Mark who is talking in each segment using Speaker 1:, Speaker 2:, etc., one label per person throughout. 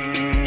Speaker 1: Percibo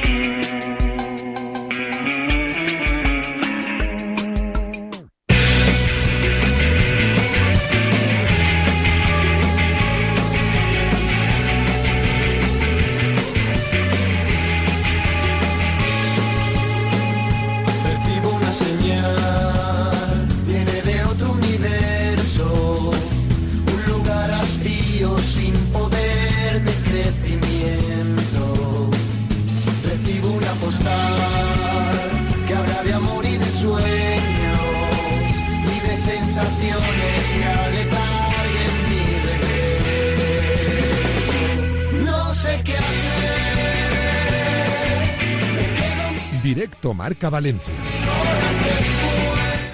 Speaker 2: Marca Valencia.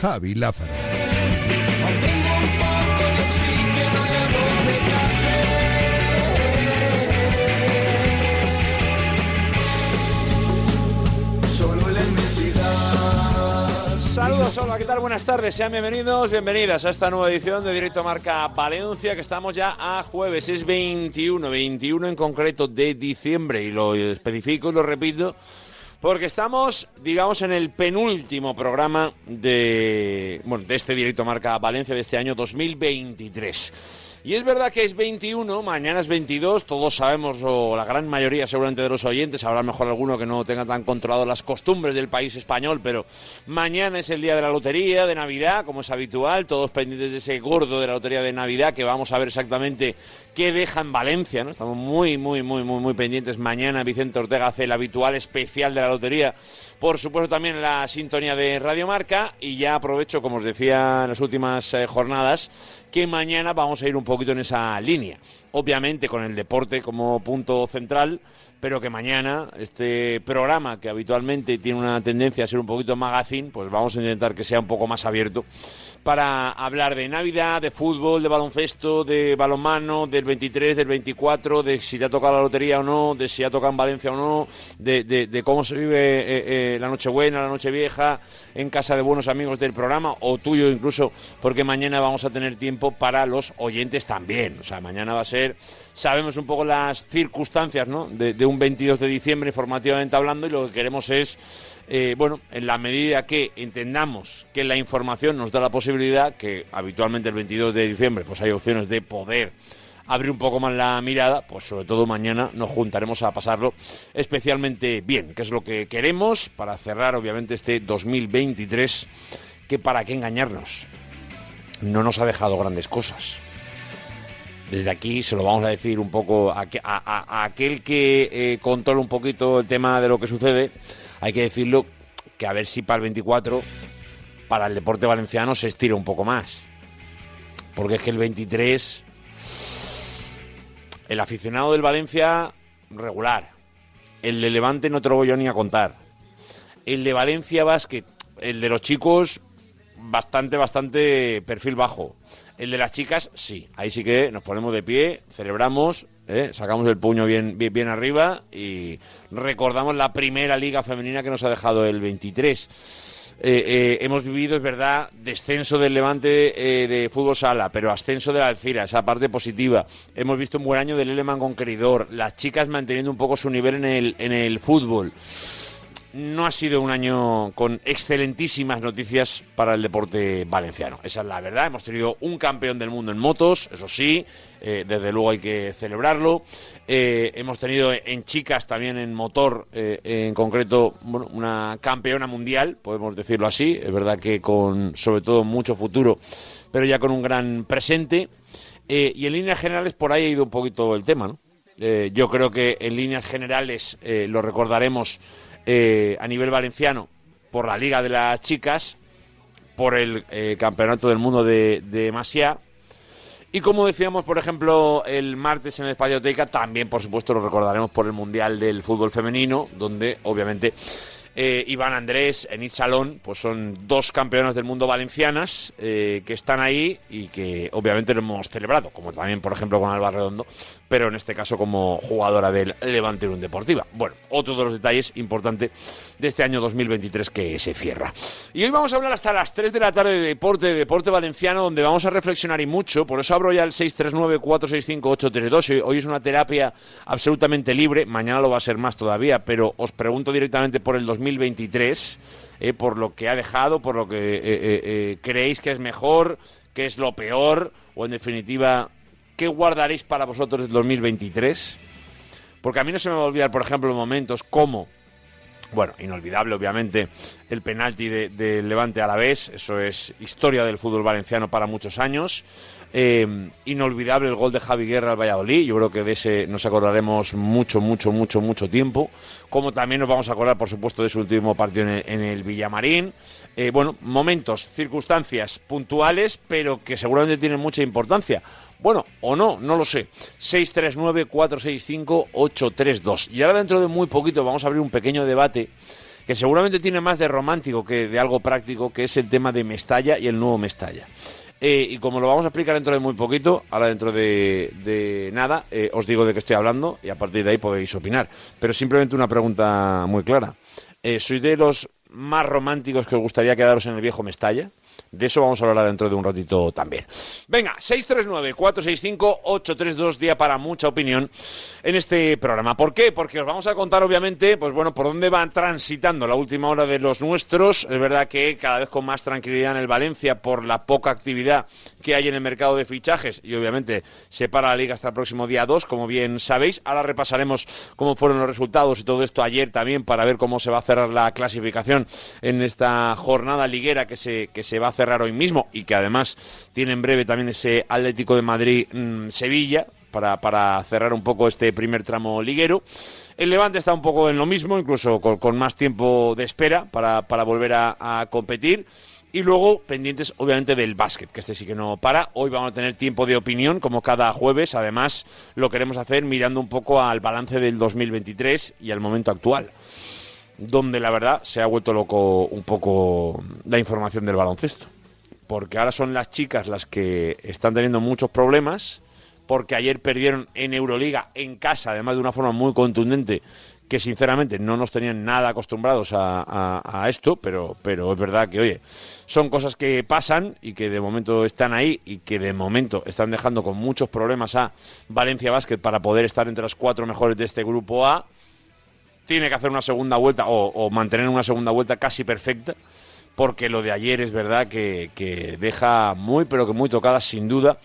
Speaker 2: Javi Lázaro.
Speaker 3: Saludos, hola, ¿qué tal? Buenas tardes, sean bienvenidos, bienvenidas a esta nueva edición de Directo Marca Valencia, que estamos ya a jueves, es 21, 21 en concreto de diciembre, y lo especifico y lo repito, porque estamos, digamos, en el penúltimo programa de, bueno, de este Directo Marca Valencia de este año 2023. Y es verdad que es 21, mañana es 22, todos sabemos, o la gran mayoría seguramente de los oyentes, habrá mejor alguno que no tenga tan controlado las costumbres del país español, pero mañana es el día de la lotería de Navidad, como es habitual, todos pendientes de ese gordo de la lotería de Navidad, que vamos a ver exactamente qué deja en Valencia, ¿no? Estamos muy, muy, muy, muy, muy pendientes. Mañana Vicente Ortega hace el habitual especial de la lotería por supuesto también la sintonía de Radio Marca y ya aprovecho, como os decía en las últimas eh, jornadas, que mañana vamos a ir un poquito en esa línea. Obviamente con el deporte como punto central, pero que mañana este programa que habitualmente tiene una tendencia a ser un poquito magazine, pues vamos a intentar que sea un poco más abierto para hablar de Navidad, de fútbol, de baloncesto, de balonmano, del 23, del 24, de si te ha tocado la lotería o no, de si ha tocado en Valencia o no, de, cómo se vive eh, eh, la Nochebuena, la en casa de buenos amigos del programa, o tuyo incluso, porque mañana vamos a tener tiempo para los oyentes también. O sea, mañana va a ser, sabemos un poco las circunstancias, ¿no? De, de un 22 de diciembre, informativamente hablando, y lo que queremos es eh, bueno, en la medida que entendamos que la información nos da la posibilidad, que habitualmente el 22 de diciembre pues hay opciones de poder abrir un poco más la mirada, pues sobre todo mañana nos juntaremos a pasarlo especialmente bien, que es lo que queremos para cerrar obviamente este 2023, que para qué engañarnos, no nos ha dejado grandes cosas. Desde aquí se lo vamos a decir un poco a, a aquel que eh, controla un poquito el tema de lo que sucede. Hay que decirlo que a ver si para el 24, para el deporte valenciano, se estira un poco más. Porque es que el 23, el aficionado del Valencia, regular. El de Levante no te lo voy yo ni a contar. El de Valencia Basket, el de los chicos, bastante, bastante perfil bajo. El de las chicas, sí. Ahí sí que nos ponemos de pie, celebramos, ¿eh? sacamos el puño bien, bien, bien arriba y recordamos la primera liga femenina que nos ha dejado el 23. Eh, eh, hemos vivido, es verdad, descenso del Levante eh, de fútbol sala, pero ascenso de la Alcira, esa parte positiva. Hemos visto un buen año del Eleman con Queridor, las chicas manteniendo un poco su nivel en el, en el fútbol no ha sido un año con excelentísimas noticias para el deporte valenciano. Esa es la verdad. Hemos tenido un campeón del mundo en motos, eso sí, eh, desde luego hay que celebrarlo. Eh, hemos tenido en chicas también en motor, eh, en concreto, bueno, una campeona mundial, podemos decirlo así. Es verdad que con, sobre todo, mucho futuro, pero ya con un gran presente. Y en líneas generales, por ahí ha ido un poquito el tema, ¿no? Yo creo que en líneas generales lo recordaremos eh, a nivel valenciano por la Liga de las Chicas, por el eh, Campeonato del Mundo de, de Masia. Y como decíamos, por ejemplo, el martes en el Espacioteca, también, por supuesto, lo recordaremos por el Mundial del Fútbol Femenino, donde obviamente eh, Iván Andrés, Enid Salón, pues son dos campeonas del mundo valencianas eh, que están ahí y que obviamente lo hemos celebrado, como también, por ejemplo, con Alba Redondo, pero en este caso como jugadora del Levante Unión Deportiva. Bueno, otro de los detalles importantes de este año 2023 que se cierra. Y hoy vamos a hablar hasta las 3 de la tarde de deporte, de deporte valenciano, donde vamos a reflexionar y mucho, por eso abro ya el 639-465-832. Hoy es una terapia absolutamente libre, mañana lo va a ser más todavía, pero os pregunto directamente por el 2023, eh, por lo que ha dejado, por lo que eh, eh, creéis que es mejor, que es lo peor, o en definitiva, ¿qué guardaréis para vosotros el 2023? Porque a mí no se me va a olvidar, por ejemplo, momentos como bueno, inolvidable, obviamente, el penalti de, de, Levante a la vez. Eso es historia del fútbol valenciano para muchos años. Eh, inolvidable el gol de Javi Guerra al Valladolid. Yo creo que de ese nos acordaremos mucho, mucho, mucho, mucho tiempo. Como también nos vamos a acordar, por supuesto, de su último partido en el, Villamarín. Eh, bueno, momentos, circunstancias puntuales, pero que seguramente tienen mucha importancia. Bueno, o no, no lo sé. 639-465-832. Y ahora dentro de muy poquito vamos a abrir un pequeño debate que seguramente tiene más de romántico que de algo práctico, que es el tema de Mestalla y el nuevo Mestalla. Eh, y como lo vamos a explicar dentro de muy poquito, ahora dentro de, nada, eh, os digo de qué estoy hablando y a partir de ahí podéis opinar. Pero simplemente una pregunta muy clara. Eh, ¿Sois de los más románticos que os gustaría quedaros en el viejo Mestalla? De eso vamos a hablar dentro de un ratito también. Venga, 639-465-832, día para mucha opinión en este programa. ¿Por qué? Porque os vamos a contar, obviamente, pues bueno, por dónde van transitando la última hora de los nuestros. Es verdad que cada vez con más tranquilidad en el Valencia por la poca actividad que hay en el mercado de fichajes y obviamente se para la liga hasta el próximo día 2, como bien sabéis. Ahora repasaremos cómo fueron los resultados y todo esto ayer también para ver cómo se va a cerrar la clasificación en esta jornada liguera que se, que se va a cerrar hoy mismo y que además tiene en breve también ese Atlético de Madrid-Sevilla mm, para, cerrar un poco este primer tramo liguero. El Levante está un poco en lo mismo, incluso con, más tiempo de espera para, volver a, competir. Y luego, pendientes obviamente del básquet, que este sí que no para. Hoy vamos a tener tiempo de opinión, como cada jueves. Además, lo queremos hacer mirando un poco al balance del 2023 y al momento actual donde la verdad se ha vuelto loco un poco la información del baloncesto. Porque ahora son las chicas las que están teniendo muchos problemas, porque ayer perdieron en Euroliga en casa, además de una forma muy contundente, que sinceramente no nos tenían nada acostumbrados a, esto, pero, pero es verdad que, oye, son cosas que pasan y que de momento están ahí y que de momento están dejando con muchos problemas a Valencia Basket para poder estar entre las cuatro mejores de este grupo A tiene que hacer una segunda vuelta o, mantener una segunda vuelta casi perfecta, porque lo de ayer es verdad que, deja muy, pero que muy tocadas sin duda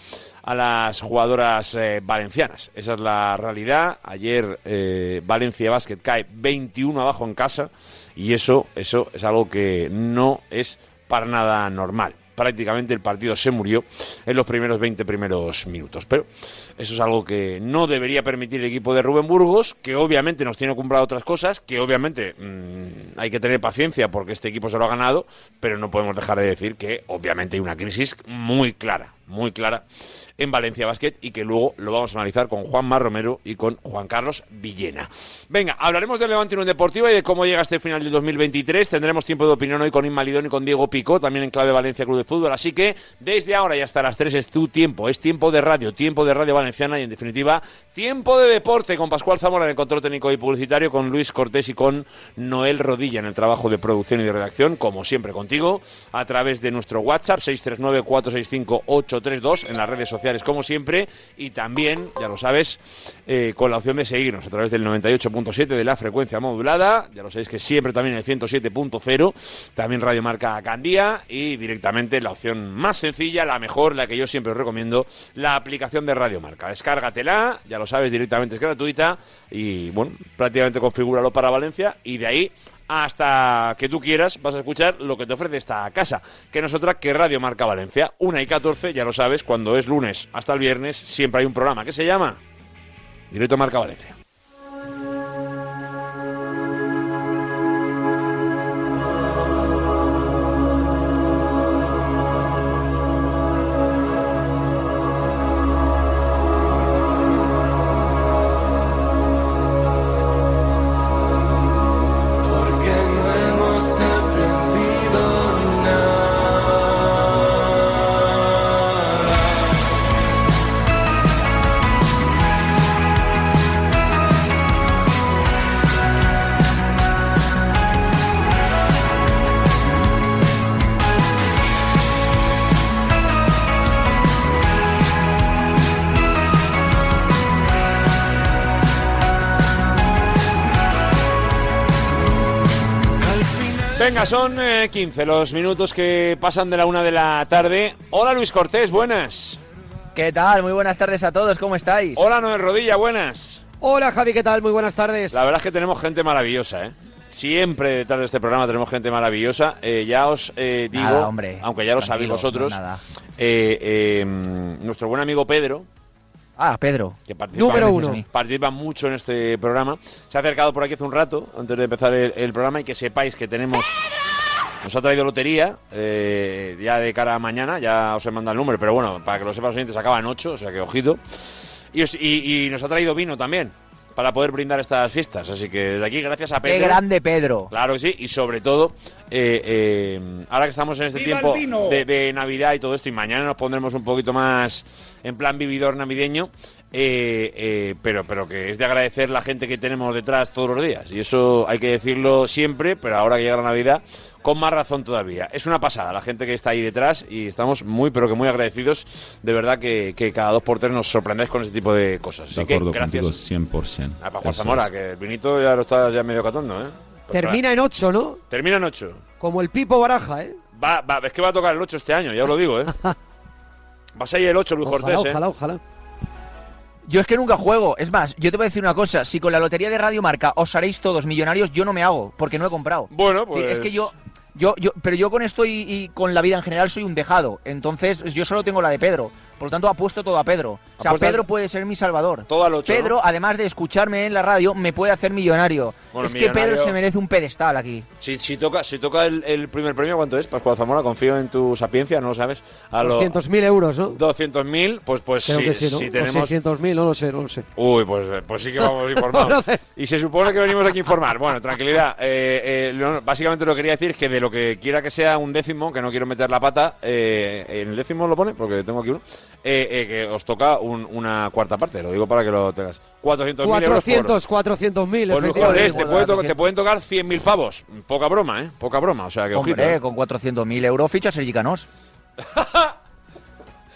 Speaker 3: a las jugadoras eh, valencianas. Esa es la realidad. Ayer eh, Valencia Basket cae 21 abajo en casa y eso, eso es algo que no es para nada normal prácticamente el partido se murió en los primeros 20 primeros minutos. Pero eso es algo que no debería permitir el equipo de Rubén Burgos, que obviamente nos tiene comprado otras cosas, que obviamente mm, hay que tener paciencia porque este equipo se lo ha ganado, pero no podemos dejar de decir que obviamente hay una crisis muy clara, muy clara en Valencia Basket y que luego lo vamos a analizar con Juan Mar Romero y con Juan Carlos Villena. Venga, hablaremos del Levante Unión Deportiva y de cómo llega este final del 2023. Tendremos tiempo de opinión hoy con Inmalidón y con Diego Pico, también en clave Valencia Club de Fútbol. Así que desde ahora y hasta las 3 es tu tiempo, es tiempo de radio, tiempo de radio valenciana y en definitiva tiempo de deporte con Pascual Zamora en el control técnico y publicitario, con Luis Cortés y con Noel Rodilla en el trabajo de producción y de redacción, como siempre contigo, a través de nuestro WhatsApp 639 465 832 en las redes sociales como siempre y también, ya lo sabes, eh, con la opción de seguirnos a través del 98.7 de la frecuencia modulada, ya lo sabéis que siempre también el 107.0, también Radio Marca Candía y directamente la opción más sencilla, la mejor, la que yo siempre os recomiendo, la aplicación de Radio Marca. Descárgatela, ya lo sabes, directamente es gratuita y bueno, prácticamente configúralo para Valencia y de ahí hasta que tú quieras vas a escuchar lo que te ofrece esta casa, que no es otra que Radio Marca Valencia. Una y 14, ya lo sabes, cuando es lunes hasta el viernes, siempre hay un programa que se llama Directo Marca Valencia. 15 los minutos que pasan de la una de la tarde. Hola Luis Cortés, buenas.
Speaker 4: ¿Qué tal? Muy buenas tardes a todos, ¿cómo estáis?
Speaker 3: Hola Noel Rodilla, buenas.
Speaker 5: Hola Javi, ¿qué tal? Muy buenas tardes.
Speaker 3: La verdad es que tenemos gente maravillosa, ¿eh? Siempre detrás de este programa tenemos gente maravillosa. Eh, ya os eh, digo,
Speaker 4: Nada, hombre.
Speaker 3: aunque ya lo sabéis vosotros,
Speaker 4: no, nada.
Speaker 3: eh, eh, mm, nuestro buen amigo Pedro,
Speaker 4: Ah, Pedro.
Speaker 3: que participa,
Speaker 5: Número
Speaker 4: a
Speaker 5: uno.
Speaker 3: participa mucho en este programa, se ha acercado por aquí hace un rato, antes de empezar el, el programa, y que sepáis que tenemos... Nos ha traído lotería, eh, ya de cara a mañana, ya os he mandado el número, pero bueno, para que lo sepan los oyentes, acaban 8, o sea que ojito. Y, os- y- y nos ha traído vino también, para poder brindar estas fiestas. Así que desde aquí, gracias a Pedro.
Speaker 4: Qué grande Pedro.
Speaker 3: Claro que sí, y sobre todo, eh, eh, ahora que estamos en este tiempo de, de Navidad y todo esto, y mañana nos pondremos un poquito más en plan vividor navideño, eh, eh, pero, pero que es de agradecer la gente que tenemos detrás todos los días. Y eso hay que decirlo siempre, pero ahora que llega la Navidad, con más razón todavía. Es una pasada la gente que está ahí detrás y estamos muy, pero que muy agradecidos. De verdad que, que cada dos por tres nos sorprendáis con ese tipo de cosas. Así
Speaker 6: De
Speaker 3: que
Speaker 6: acuerdo
Speaker 3: gracias.
Speaker 6: contigo 100%.
Speaker 3: Ah, para Juan
Speaker 6: Eso
Speaker 3: Zamora, que el vinito ya lo estás ya medio catando, ¿eh? Pues
Speaker 5: Termina en 8, ¿no?
Speaker 3: Termina en ocho.
Speaker 5: Como el Pipo Baraja, ¿eh?
Speaker 3: Va, va, es que va a tocar el 8 este año, ya os lo digo, ¿eh? Vas a ir el 8, Luis
Speaker 5: Ojalá,
Speaker 3: Cortés, ¿eh?
Speaker 5: ojalá, ojalá.
Speaker 4: Yo es que nunca juego. Es más, yo te voy a decir una cosa. Si con la lotería de Radio Marca os haréis todos millonarios, yo no me hago, porque no he comprado.
Speaker 3: Bueno, pues...
Speaker 4: Es que yo, yo, yo, pero yo con esto y, y con la vida en general soy un dejado. Entonces, yo solo tengo la de Pedro. Por lo tanto, apuesto todo a Pedro. O sea,
Speaker 3: Apuestas
Speaker 4: Pedro puede ser mi salvador.
Speaker 3: Todo al 8,
Speaker 4: Pedro, además de escucharme en la radio, me puede hacer millonario.
Speaker 3: Bueno,
Speaker 4: es que Pedro se merece un pedestal aquí.
Speaker 3: Si, si toca, si toca el, el primer premio, ¿cuánto es? Pascual Zamora, confío en tu sapiencia, no lo sabes. A los
Speaker 5: 200.000 euros, ¿no?
Speaker 3: 200.000, pues, pues
Speaker 5: Creo
Speaker 3: sí,
Speaker 5: que sí, ¿no?
Speaker 3: si tenemos...
Speaker 5: 600.000, no lo sé, no lo sé.
Speaker 3: Uy, pues, pues sí que vamos informados. Y se supone que venimos aquí a informar. Bueno, tranquilidad. Eh, eh, lo- básicamente lo que quería decir es que de lo que quiera que sea un décimo, que no quiero meter la pata, eh, en el décimo lo pone, porque tengo aquí uno, eh, eh, que os toca un- una cuarta parte. Lo digo para que lo tengas. 400.000 euros. por-
Speaker 5: 400, 400.000,
Speaker 3: Pues, Luis
Speaker 5: efectivamente.
Speaker 3: Cortés, te, puede
Speaker 4: 400.
Speaker 3: te pueden tocar 100.000 pavos. Poca broma, ¿eh? Poca broma. O sea, que ojito.
Speaker 4: Hombre,
Speaker 3: ¿eh?
Speaker 4: con 400.000 euros ficha Sergi Canós.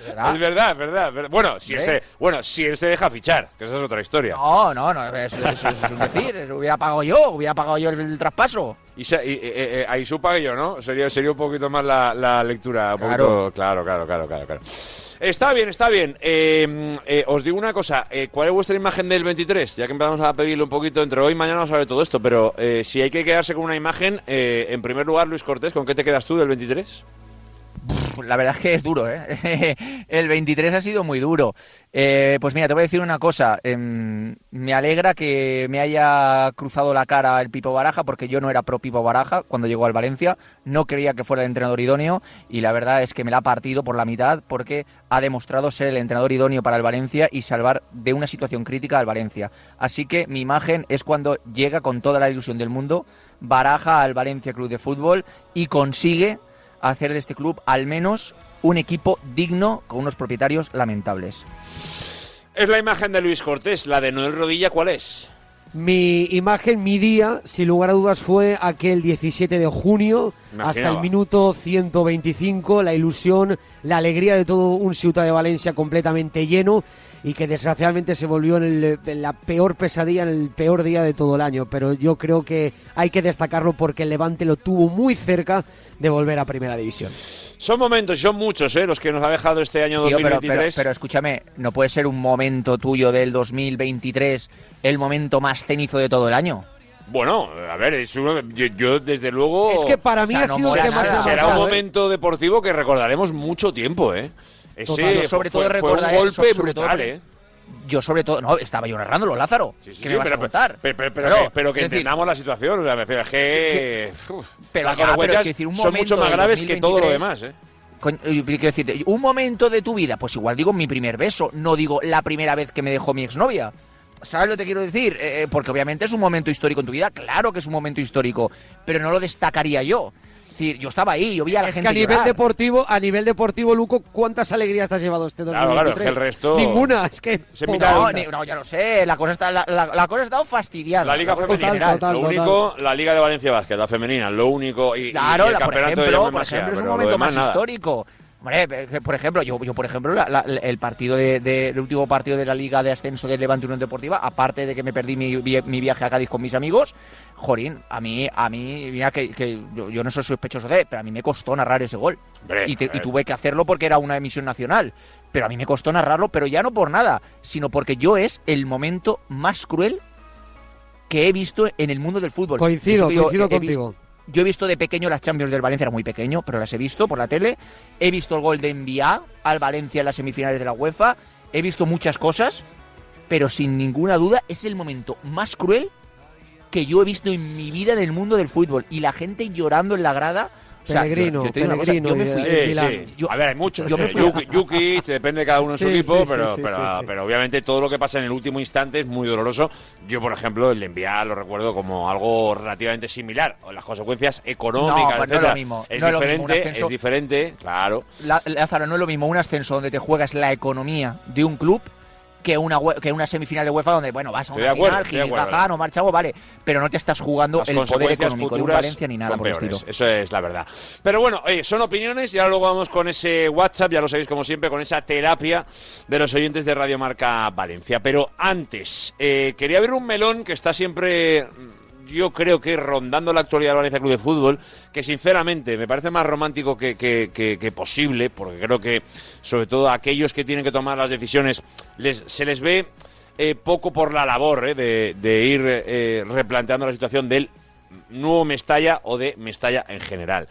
Speaker 3: Es verdad, es verdad. Bueno, si él se, bueno, si él se deja fichar, que esa es otra historia.
Speaker 4: No, no, no, eso, eso- eso es un decir. hubiera pagado yo, hubiera pagado yo el, el traspaso.
Speaker 3: Y, se- y- eh, eh, ahí su pague yo, ¿no? Sería, sería un poquito más la, la lectura. un
Speaker 4: Claro.
Speaker 3: poquito- claro, claro, claro, claro, claro. Está bien, está bien. Eh, eh, os digo una cosa. eh, ¿Cuál es vuestra imagen del 23? Ya que empezamos a pedirle un poquito entre hoy y mañana vamos a ver todo esto. Pero eh, si hay que quedarse con una imagen, eh, en primer lugar, Luis Cortés, ¿con qué te quedas tú del 23?
Speaker 4: La verdad es que es duro, ¿eh? El 23 ha sido muy duro. Eh, pues mira, te voy a decir una cosa. em, me alegra que me haya cruzado la cara el Pipo Baraja, porque yo no era pro Pipo Baraja cuando llegó al Valencia. No creía que fuera el entrenador idóneo y la verdad es que me la ha partido por la mitad porque ha demostrado ser el entrenador idóneo para el Valencia y salvar de una situación crítica al Valencia. Así que mi imagen es cuando llega con toda la ilusión del mundo, Baraja al Valencia Club de Fútbol y consigue hacer de este club al menos un equipo digno con unos propietarios lamentables.
Speaker 3: Es la imagen de Luis Cortés. La de Noel Rodilla, ¿cuál es?
Speaker 5: Mi imagen, mi día, sin lugar a dudas, fue aquel 17 de junio,
Speaker 3: Imaginaba.
Speaker 5: hasta el minuto 125, la ilusión, la alegría de todo un Ciudad de Valencia completamente lleno y que desgraciadamente se volvió en, el- en la peor pesadilla, en el peor día de todo el año. Pero yo creo que hay que destacarlo porque el Levante lo tuvo muy cerca de volver a Primera División.
Speaker 3: Son momentos, y son muchos, ¿eh? Los que nos ha dejado este año
Speaker 4: Tío, pero,
Speaker 3: 2023.
Speaker 4: pero, pero escúchame, no puede ser un momento tuyo del 2023 el momento más cenizo de todo el año.
Speaker 3: Bueno, a ver, es uno de- yo, yo, desde luego...
Speaker 5: Es que para mí
Speaker 4: o sea,
Speaker 5: ha
Speaker 4: no
Speaker 5: sido el que más ha
Speaker 3: será un
Speaker 5: ¿eh?
Speaker 3: momento deportivo que recordaremos mucho tiempo, ¿eh? Ese
Speaker 5: Total.
Speaker 4: Yo sobre todo
Speaker 3: fue, fue
Speaker 4: recordaré-
Speaker 3: un golpe
Speaker 4: sobre todo-
Speaker 3: brutal, ¿eh?
Speaker 4: Yo sobre todo, no, estaba yo narrándolo, Lázaro.
Speaker 3: Sí, sí,
Speaker 4: ¿Qué
Speaker 3: sí,
Speaker 4: me vas
Speaker 3: pero,
Speaker 4: a contar?
Speaker 3: pero, pero- pero
Speaker 4: Claro,
Speaker 3: que, pero que
Speaker 4: es decir,
Speaker 3: entendamos la situación, o sea, me refiero, es que...
Speaker 4: Pero ya, pero es decir, un
Speaker 3: son mucho más graves que todo lo
Speaker 4: 2023,
Speaker 3: demás, ¿eh?
Speaker 4: Quiero decirte, un momento de tu vida, pues igual digo mi primer beso, no digo la primera vez que me dejó mi exnovia. ¿Sabes lo que te quiero decir? Eh, eh, porque obviamente es un momento histórico en tu vida, claro que es un momento histórico, pero no lo destacaría yo. Es decir, yo estaba ahí, yo vi a la
Speaker 5: Es
Speaker 4: gente
Speaker 5: que a nivel
Speaker 4: llorar.
Speaker 5: deportivo, a nivel deportivo, Luco, ¿cuántas alegrías te has llevado este
Speaker 3: Claro,
Speaker 5: 2023?
Speaker 3: claro, es que el resto-
Speaker 5: Ninguna, es que
Speaker 3: Se
Speaker 4: No, ni- no, ya lo sé, la cosa está, la, la- la cosa ha estado fastidiada.
Speaker 3: La Liga Femenina,
Speaker 4: en general.
Speaker 5: total,
Speaker 3: lo
Speaker 5: total.
Speaker 3: único, la Liga de Valencia Básquet, la femenina, lo único, y, y
Speaker 4: Claro,
Speaker 3: el
Speaker 4: la- por
Speaker 3: campeonato de
Speaker 4: ejemplo,
Speaker 3: Llama
Speaker 4: por ejemplo es un momento
Speaker 3: demás
Speaker 4: más
Speaker 3: nada.
Speaker 4: histórico. Por ejemplo, yo, yo por ejemplo, el partido de, el último partido de la Liga de Ascenso de Levante Unión Deportiva, aparte de que me perdí mi, mi viaje a Cádiz con mis amigos, Jorín, a mí, a mí, mira que, yo, no soy sospechoso de, pero a mí me costó narrar ese gol. y, tuve que hacerlo porque era una emisión nacional. Pero a mí me costó narrarlo, pero ya no por nada, sino porque yo es el momento más cruel que he visto en el mundo del fútbol.
Speaker 5: Coincido, coincido contigo.
Speaker 4: Yo he visto de pequeño las Champions del Valencia, era muy pequeño, pero las he visto por la tele. He visto el gol de Envía al Valencia en las semifinales de la UEFA. He visto muchas cosas, pero sin ninguna duda es el momento más cruel que yo he visto en mi vida en el mundo del fútbol. Y la gente llorando en la grada.
Speaker 5: Pellegrino, yo, me fui.
Speaker 3: a ver, hay muchos. Yo me fui Yuki, depende de cada uno en su equipo, pero, pero, obviamente todo lo que pasa en el último instante es muy doloroso. Yo, por ejemplo, el enviar lo recuerdo como algo relativamente similar. Las consecuencias económicas,
Speaker 4: pues no, es lo mismo.
Speaker 3: Es diferente, es diferente, claro.
Speaker 4: Lázaro, no es lo mismo un ascenso donde te juegas la economía de un club que una, que una semifinal de UEFA donde, bueno, vas a una final, jajaja, no marchamos, vale, pero no te estás jugando el poder económico de un Valencia ni nada por el estilo.
Speaker 3: Eso es la verdad. Pero bueno, son opiniones y ahora luego vamos con ese WhatsApp, ya lo sabéis como siempre, con esa terapia de los oyentes de Radio Marca Valencia. Pero antes, eh, quería ver un melón que está siempre yo creo que rondando la actualidad del Valencia Club de Fútbol, que sinceramente me parece más romántico que, posible, porque creo que sobre todo a aquellos que tienen que tomar las decisiones se les ve eh, poco por la labor eh, de, ir eh, replanteando la situación del nuevo Mestalla o de Mestalla en general.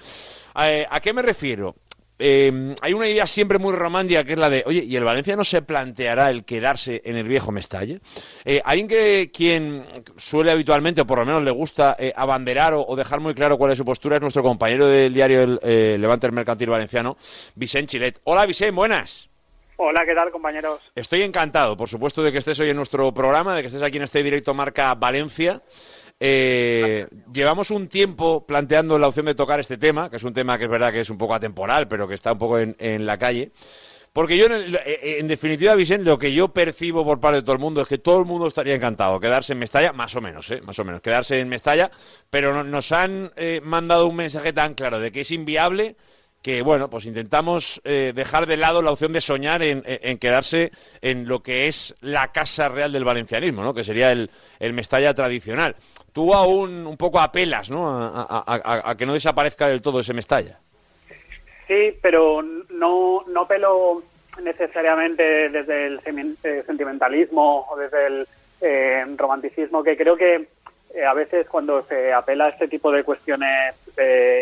Speaker 3: ¿A qué me refiero? Eh, hay una idea siempre muy romántica que es la de, oye, ¿y el Valencia no se planteará el quedarse en el viejo Mestalla? Eh, alguien que quien suele habitualmente, o por lo menos le gusta, eh, abanderar o, dejar muy claro cuál es su postura es nuestro compañero del diario el, eh, Levante Mercantil Valenciano, Vicente Chilet. Hola Vicente, buenas.
Speaker 6: Hola, ¿qué tal, compañeros?
Speaker 3: Estoy encantado, por supuesto, de que estés hoy en nuestro programa, de que estés aquí en este directo marca Valencia. Eh, llevamos un tiempo planteando la opción de tocar este tema, que es un tema que es verdad que es un poco atemporal, pero que está un poco en, la calle. Porque yo, eh, en, definitiva, Vicente, lo que yo percibo por parte de todo el mundo es que todo el mundo estaría encantado quedarse en Mestalla, más o menos, ¿eh? Más o menos, quedarse en Mestalla, pero nos han eh, mandado un mensaje tan claro de que es inviable que bueno, pues intentamos eh, dejar de lado la opción de soñar en, quedarse en lo que es la casa real del valencianismo, ¿no? Que sería el, el Mestalla tradicional. Tú aún un poco apelas, ¿no? A, que no desaparezca del todo ese Mestalla.
Speaker 6: Sí, pero no, no pelo necesariamente desde el eh, sentimentalismo o desde el eh, romanticismo, que creo que a veces cuando se apela a este tipo de cuestiones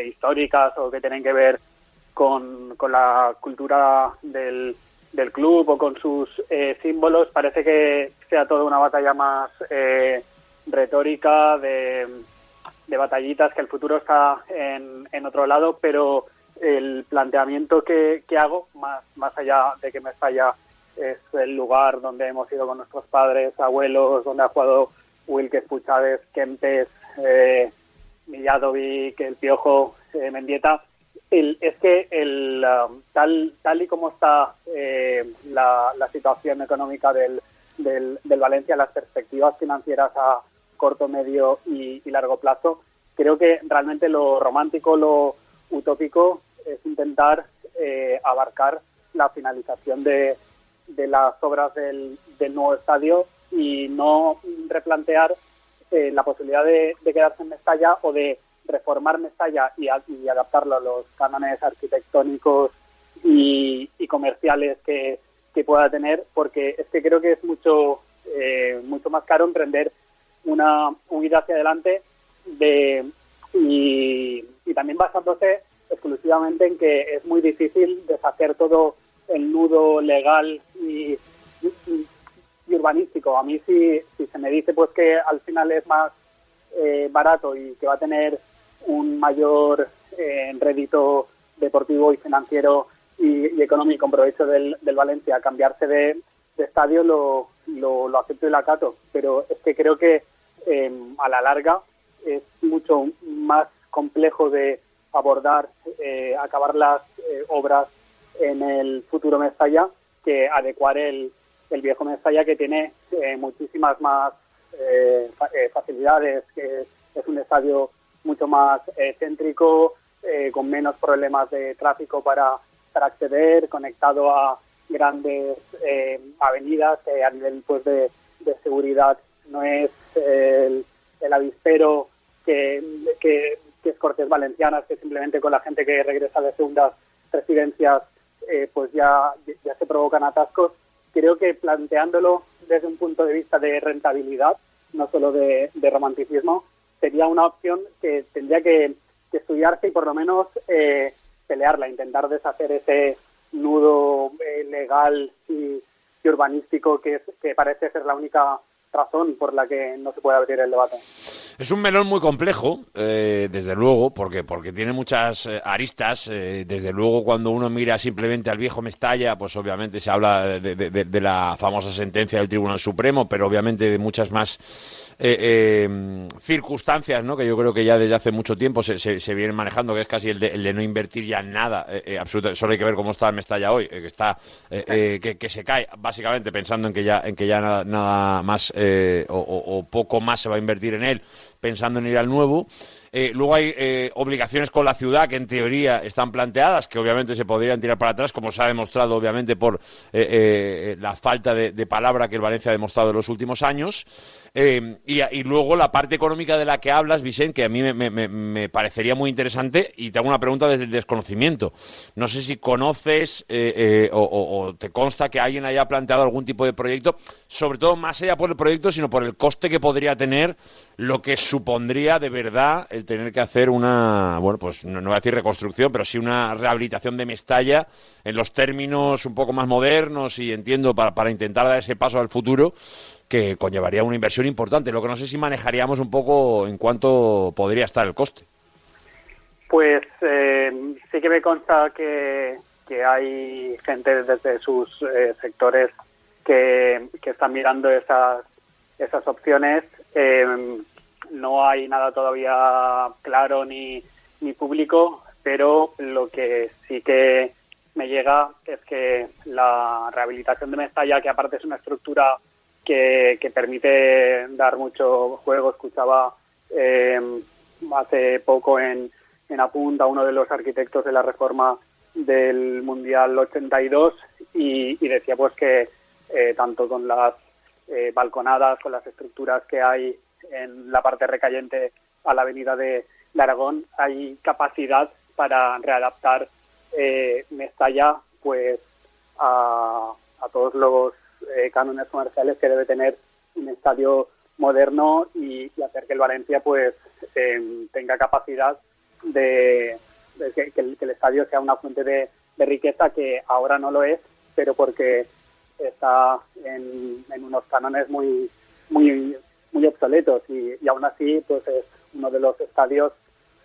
Speaker 6: históricas o que tienen que ver con, con la cultura del, del, club o con sus eh, símbolos, parece que sea toda una batalla más eh, retórica de, de, batallitas, que el futuro está en, en otro lado, pero el planteamiento que, que, hago, más, más allá de que me falla, es el lugar donde hemos ido con nuestros padres, abuelos, donde ha jugado Wilkes, Puchades, Kempes, eh, Milladovic, el Piojo, eh, Mendieta, es que el, um, tal, tal y como está eh, la, situación económica del, del, Valencia, las perspectivas financieras a corto, medio y, largo plazo, creo que realmente lo romántico, lo utópico es intentar eh, abarcar la finalización de, las obras del, nuevo estadio y no replantear eh, la posibilidad de, quedarse en Mestalla o de reformar Mestalla y, y adaptarlo a los cánones arquitectónicos y, comerciales que, pueda tener, porque es que creo que es mucho, eh, mucho más caro emprender una huida hacia adelante de, y, también basándose exclusivamente en que es muy difícil deshacer todo el nudo legal y, urbanístico. A mí si, se me dice pues que al final es más eh, barato y que va a tener un mayor eh, rédito deportivo y financiero y, económico en provecho del, Valencia. Cambiarse de, estadio lo, lo, acepto y lo acato, pero es que creo que eh, a la larga es mucho más complejo de abordar, eh, acabar las eh, obras en el futuro Mestalla que adecuar el, el viejo Mestalla que tiene muchísimas más facilidades, que es un estadio mucho más eh, céntrico, eh, con menos problemas de tráfico para para acceder, conectado a grandes eh, avenidas a nivel pues de, de seguridad no es el, avispero que, que, es Cortes Valencianas, que simplemente con la gente que regresa de segundas residencias eh, pues ya, ya se provocan atascos. Creo que planteándolo desde un punto de vista de rentabilidad, no solo de, de romanticismo, sería una opción que tendría que, que estudiarse y por lo menos eh, pelearla, intentar deshacer ese nudo eh, legal y, y urbanístico que, es, que parece ser la única razón por la que no se puede abrir el debate.
Speaker 3: Es un melón muy complejo, eh, desde luego, porque, porque tiene muchas eh, aristas. Eh, desde luego, cuando uno mira simplemente al viejo Mestalla, pues obviamente se habla de, de- la famosa sentencia del Tribunal Supremo, pero obviamente de muchas más eh, eh, circunstancias, ¿no? Que yo creo que ya desde hace mucho tiempo se, se, se vienen manejando, que es casi el de, el de no invertir ya en nada, eh, eh, absolutamente. Solo hay que ver cómo está el Mestalla hoy, que está, eh, eh, que, que se cae, básicamente pensando en que ya, en que ya nada, nada más eh, o, o- o poco más se va a invertir en él, pensando en ir al nuevo. Eh, luego hay eh, obligaciones con la ciudad que en teoría están planteadas, que obviamente se podrían tirar para atrás, como se ha demostrado obviamente por eh, eh, la falta de, palabra que el Valencia ha demostrado en los últimos años. Y, luego la parte económica de la que hablas, Vicente, que a mí me, parecería muy interesante y te hago una pregunta desde el desconocimiento. No sé si conoces o te consta que alguien haya planteado algún tipo de proyecto, sobre todo más allá por el proyecto, sino por el coste que podría tener lo que supondría de verdad el tener que hacer una, bueno, pues no, no voy a decir reconstrucción, pero sí una rehabilitación de Mestalla en los términos un poco más modernos y entiendo para, para intentar dar ese paso al futuro que conllevaría una inversión importante. Lo que no sé si manejaríamos un poco en cuánto podría estar el coste.
Speaker 6: Pues eh, sí que me consta que, que hay gente desde sus eh, sectores que, que están mirando esas, esas opciones. Eh, no hay nada todavía claro ni, ni público, pero lo que sí que me llega es que la rehabilitación de Mestalla, que aparte es una estructura que, que permite dar mucho juego, escuchaba eh, hace poco en, en Apunta uno de los arquitectos de la reforma del Mundial 82 y, y decía pues que eh, tanto con las eh, balconadas, con las estructuras que hay en la parte recayente a la avenida de, Aragón, hay capacidad para readaptar eh, Mestalla pues a, a todos los eh, cánones comerciales que debe tener un estadio moderno y, hacer que el Valencia pues eh, tenga capacidad de, que, el, estadio sea una fuente de riqueza que ahora no lo es, pero porque está en, en unos cánones muy muy muy obsoletos y, y aún así pues es uno de los estadios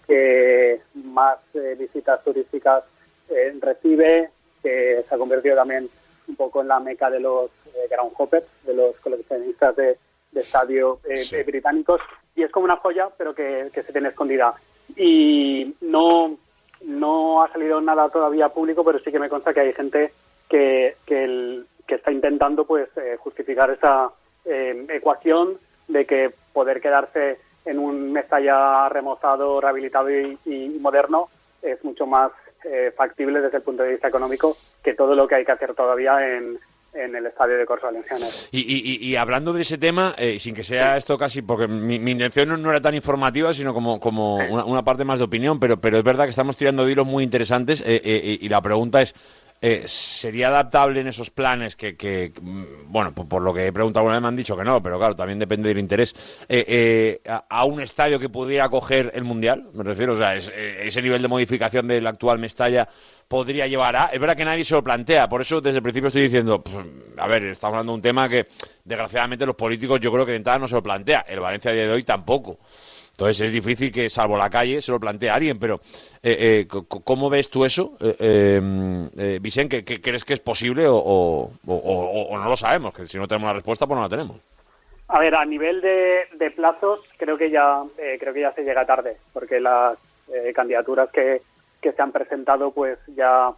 Speaker 6: que más eh, visitas turísticas eh, recibe, que se ha convertido también un poco en la meca de los eh, groundhoppers, de los coleccionistas de, de estadio eh,
Speaker 3: Sí.
Speaker 6: británicos, y es como una joya, pero que, que se tiene escondida. Y no, no ha salido nada todavía público, pero sí que me consta que hay gente que, que, el- que está intentando pues eh, justificar esa eh, ecuación de que poder quedarse en un Mestalla remozado, rehabilitado y, moderno es mucho más eh, factible desde el punto de vista económico que todo lo que hay que hacer todavía en, en el estadio de Corso.
Speaker 3: Y, y- hablando de ese tema, eh, sin que sea esto casi, porque mi, intención no, era tan informativa, sino como, como una, parte más de opinión, pero, pero es verdad que estamos tirando hilos muy interesantes eh, y la pregunta es, eh, ¿sería adaptable en esos planes que, que, mm, bueno, por, por lo que he preguntado alguna vez me han dicho que no, pero claro, también depende del interés, eh, eh, a, un estadio que pudiera acoger el Mundial? Me refiero, o sea, eh, ese nivel de modificación del actual Mestalla podría llevar a... Es verdad que nadie se lo plantea, por eso desde el principio estoy diciendo, pues, a ver, estamos hablando de un tema que desgraciadamente los políticos yo creo que de entrada no se lo plantea, el Valencia a día de hoy tampoco. Entonces es difícil que, salvo la calle, se lo plantee a alguien, pero eh, eh, ¿cómo ves tú eso, eh, eh, eh, Vicente? ¿que, que crees que es posible o, o- no lo sabemos? Que si no tenemos la respuesta, pues no la tenemos.
Speaker 6: A ver, a nivel de, de plazos, creo que ya eh, creo que ya se llega tarde, porque las candidaturas que, que se han presentado, pues ya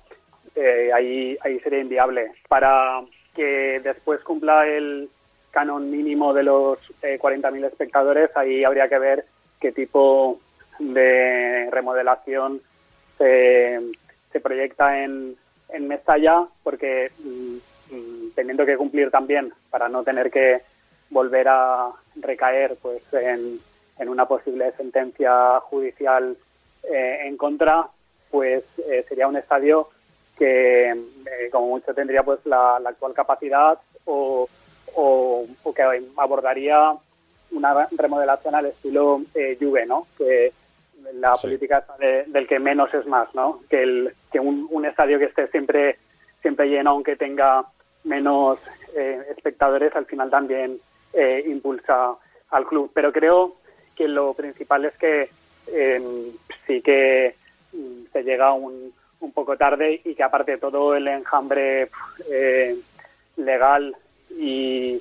Speaker 6: ahí ahí sería inviable. Para que después cumpla el canon mínimo de los eh, 40.000 espectadores, ahí habría que ver qué tipo de remodelación se, proyecta en, en Mestalla, porque mm, mm, teniendo que cumplir también para no tener que volver a recaer pues en, en una posible sentencia judicial eh, en contra, pues eh, sería un estadio que eh, como mucho tendría pues la, actual capacidad o, o, que abordaría una remodelación al estilo eh, Juve, ¿no? Que la
Speaker 3: Sí.
Speaker 6: política de- del que menos es más, ¿no? Que, el, que un, un estadio que esté siempre siempre lleno, aunque tenga menos eh, espectadores, al final también eh, impulsa al club. Pero creo que lo principal es que eh, sí que mm, se llega un, un poco tarde y que aparte todo el enjambre eh, legal y,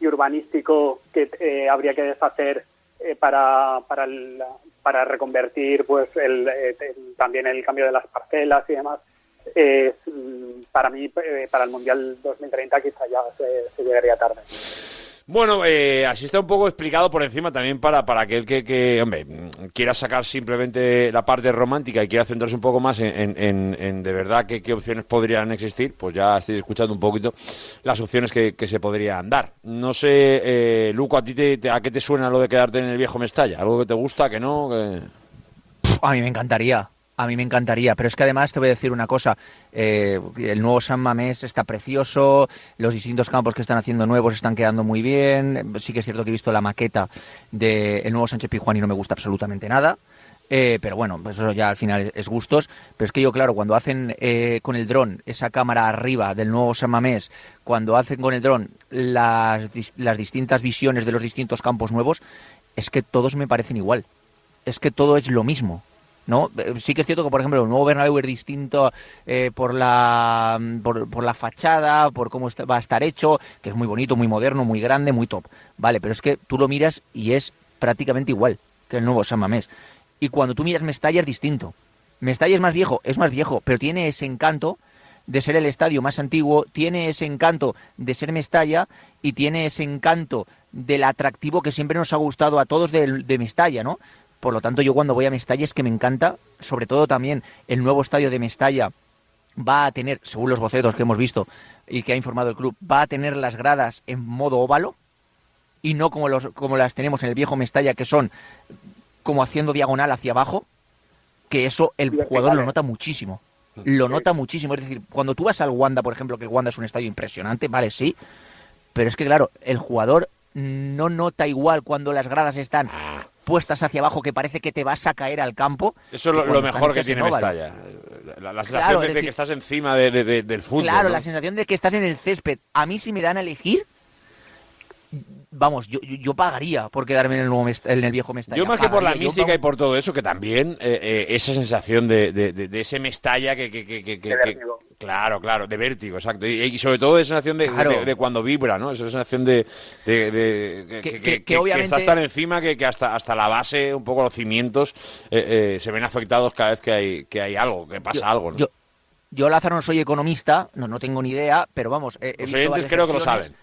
Speaker 6: y urbanístico que eh, habría que deshacer eh, para, para, el- para reconvertir pues el, eh, también el cambio de las parcelas y demás mm, para mí eh, para el mundial 2030 quizá ya se llegaría tarde
Speaker 3: Bueno, eh, así está un poco explicado por encima también para, para aquel que, que, hombre, quiera sacar simplemente la parte romántica y quiera centrarse un poco más en, de verdad qué, qué opciones podrían existir, pues ya estoy escuchando un poquito las opciones que, se podrían dar. No sé, eh, Luco, ¿a ti te, te- a qué te suena lo de quedarte en el viejo Mestalla? ¿Algo que te gusta, que no? Que-
Speaker 4: A mí me encantaría. A mí me encantaría, pero es que además te voy a decir una cosa, eh, el nuevo San Mamés está precioso, los distintos campos que están haciendo nuevos están quedando muy bien, sí que es cierto que he visto la maqueta del nuevo Sánchez Pijuán y no me gusta absolutamente nada, eh, pero bueno, pues eso ya al final es gustos, pero es que yo claro, cuando hacen eh, con el dron esa cámara arriba del nuevo San Mamés, cuando hacen con el dron las, las distintas visiones de los distintos campos nuevos, es que todos me parecen igual es que todo es lo mismo. ¿No? Eh, Sí que es cierto que, por ejemplo, el nuevo Bernabéu es distinto eh, por, la, por, por la fachada, por cómo va a estar hecho, que es muy bonito, muy moderno, muy grande, muy top. Vale, pero es que tú lo miras y es prácticamente igual que el nuevo San Mamés. Y cuando tú miras Mestalla es distinto. Mestalla es más viejo, es más viejo, pero tiene ese encanto de ser el estadio más antiguo, tiene ese encanto de ser Mestalla y tiene ese encanto del atractivo que siempre nos ha gustado a todos de, Mestalla, ¿no? Por lo tanto, yo cuando voy a Mestalla es que me encanta, sobre todo también el nuevo estadio de Mestalla va a tener, según los bocetos que hemos visto y que ha informado el club, va a tener las gradas en modo óvalo y no como, los, como las tenemos en el viejo Mestalla, que son como haciendo diagonal hacia abajo, que eso el jugador lo nota muchísimo. Lo nota muchísimo. Es decir, cuando tú vas al Wanda, por ejemplo, que el Wanda es un estadio impresionante, vale, sí. Pero es que, claro, el jugador no nota igual cuando las gradas están puestas hacia abajo, que parece que te vas a caer al campo.
Speaker 3: Eso es lo, mejor que tiene. Mestalla. La, la sensación
Speaker 4: Claro,
Speaker 3: de,
Speaker 4: es
Speaker 3: de
Speaker 4: decir-
Speaker 3: que estás encima de- de- de- del fútbol.
Speaker 4: Claro,
Speaker 3: ¿no?
Speaker 4: la sensación de que estás en el césped. A mí si me dan a elegir, vamos, yo, yo, yo pagaría por quedarme en el, nuevo en el viejo Mestalla.
Speaker 3: Yo más que por la mística y por todo eso, que también eh, eh, esa sensación de, de- de- de ese Mestalla que... que, que, que-
Speaker 6: De
Speaker 3: claro, claro, de vértigo, exacto. Y, y sobre todo esa sensación de,
Speaker 4: Claro.
Speaker 3: de- de cuando vibra, ¿no? Esa sensación de... de- de- que,
Speaker 4: Que-
Speaker 3: que-
Speaker 4: obviamente-
Speaker 3: estás tan encima que, que hasta, hasta la base, un poco los cimientos, eh, eh, se ven afectados cada vez que hay, que hay algo, que pasa
Speaker 4: yo-
Speaker 3: algo, ¿no?
Speaker 4: Yo, yo, Lázaro, no soy economista, no, no tengo ni idea, pero vamos, he
Speaker 3: los
Speaker 4: visto
Speaker 3: oyentes creo que lo saben.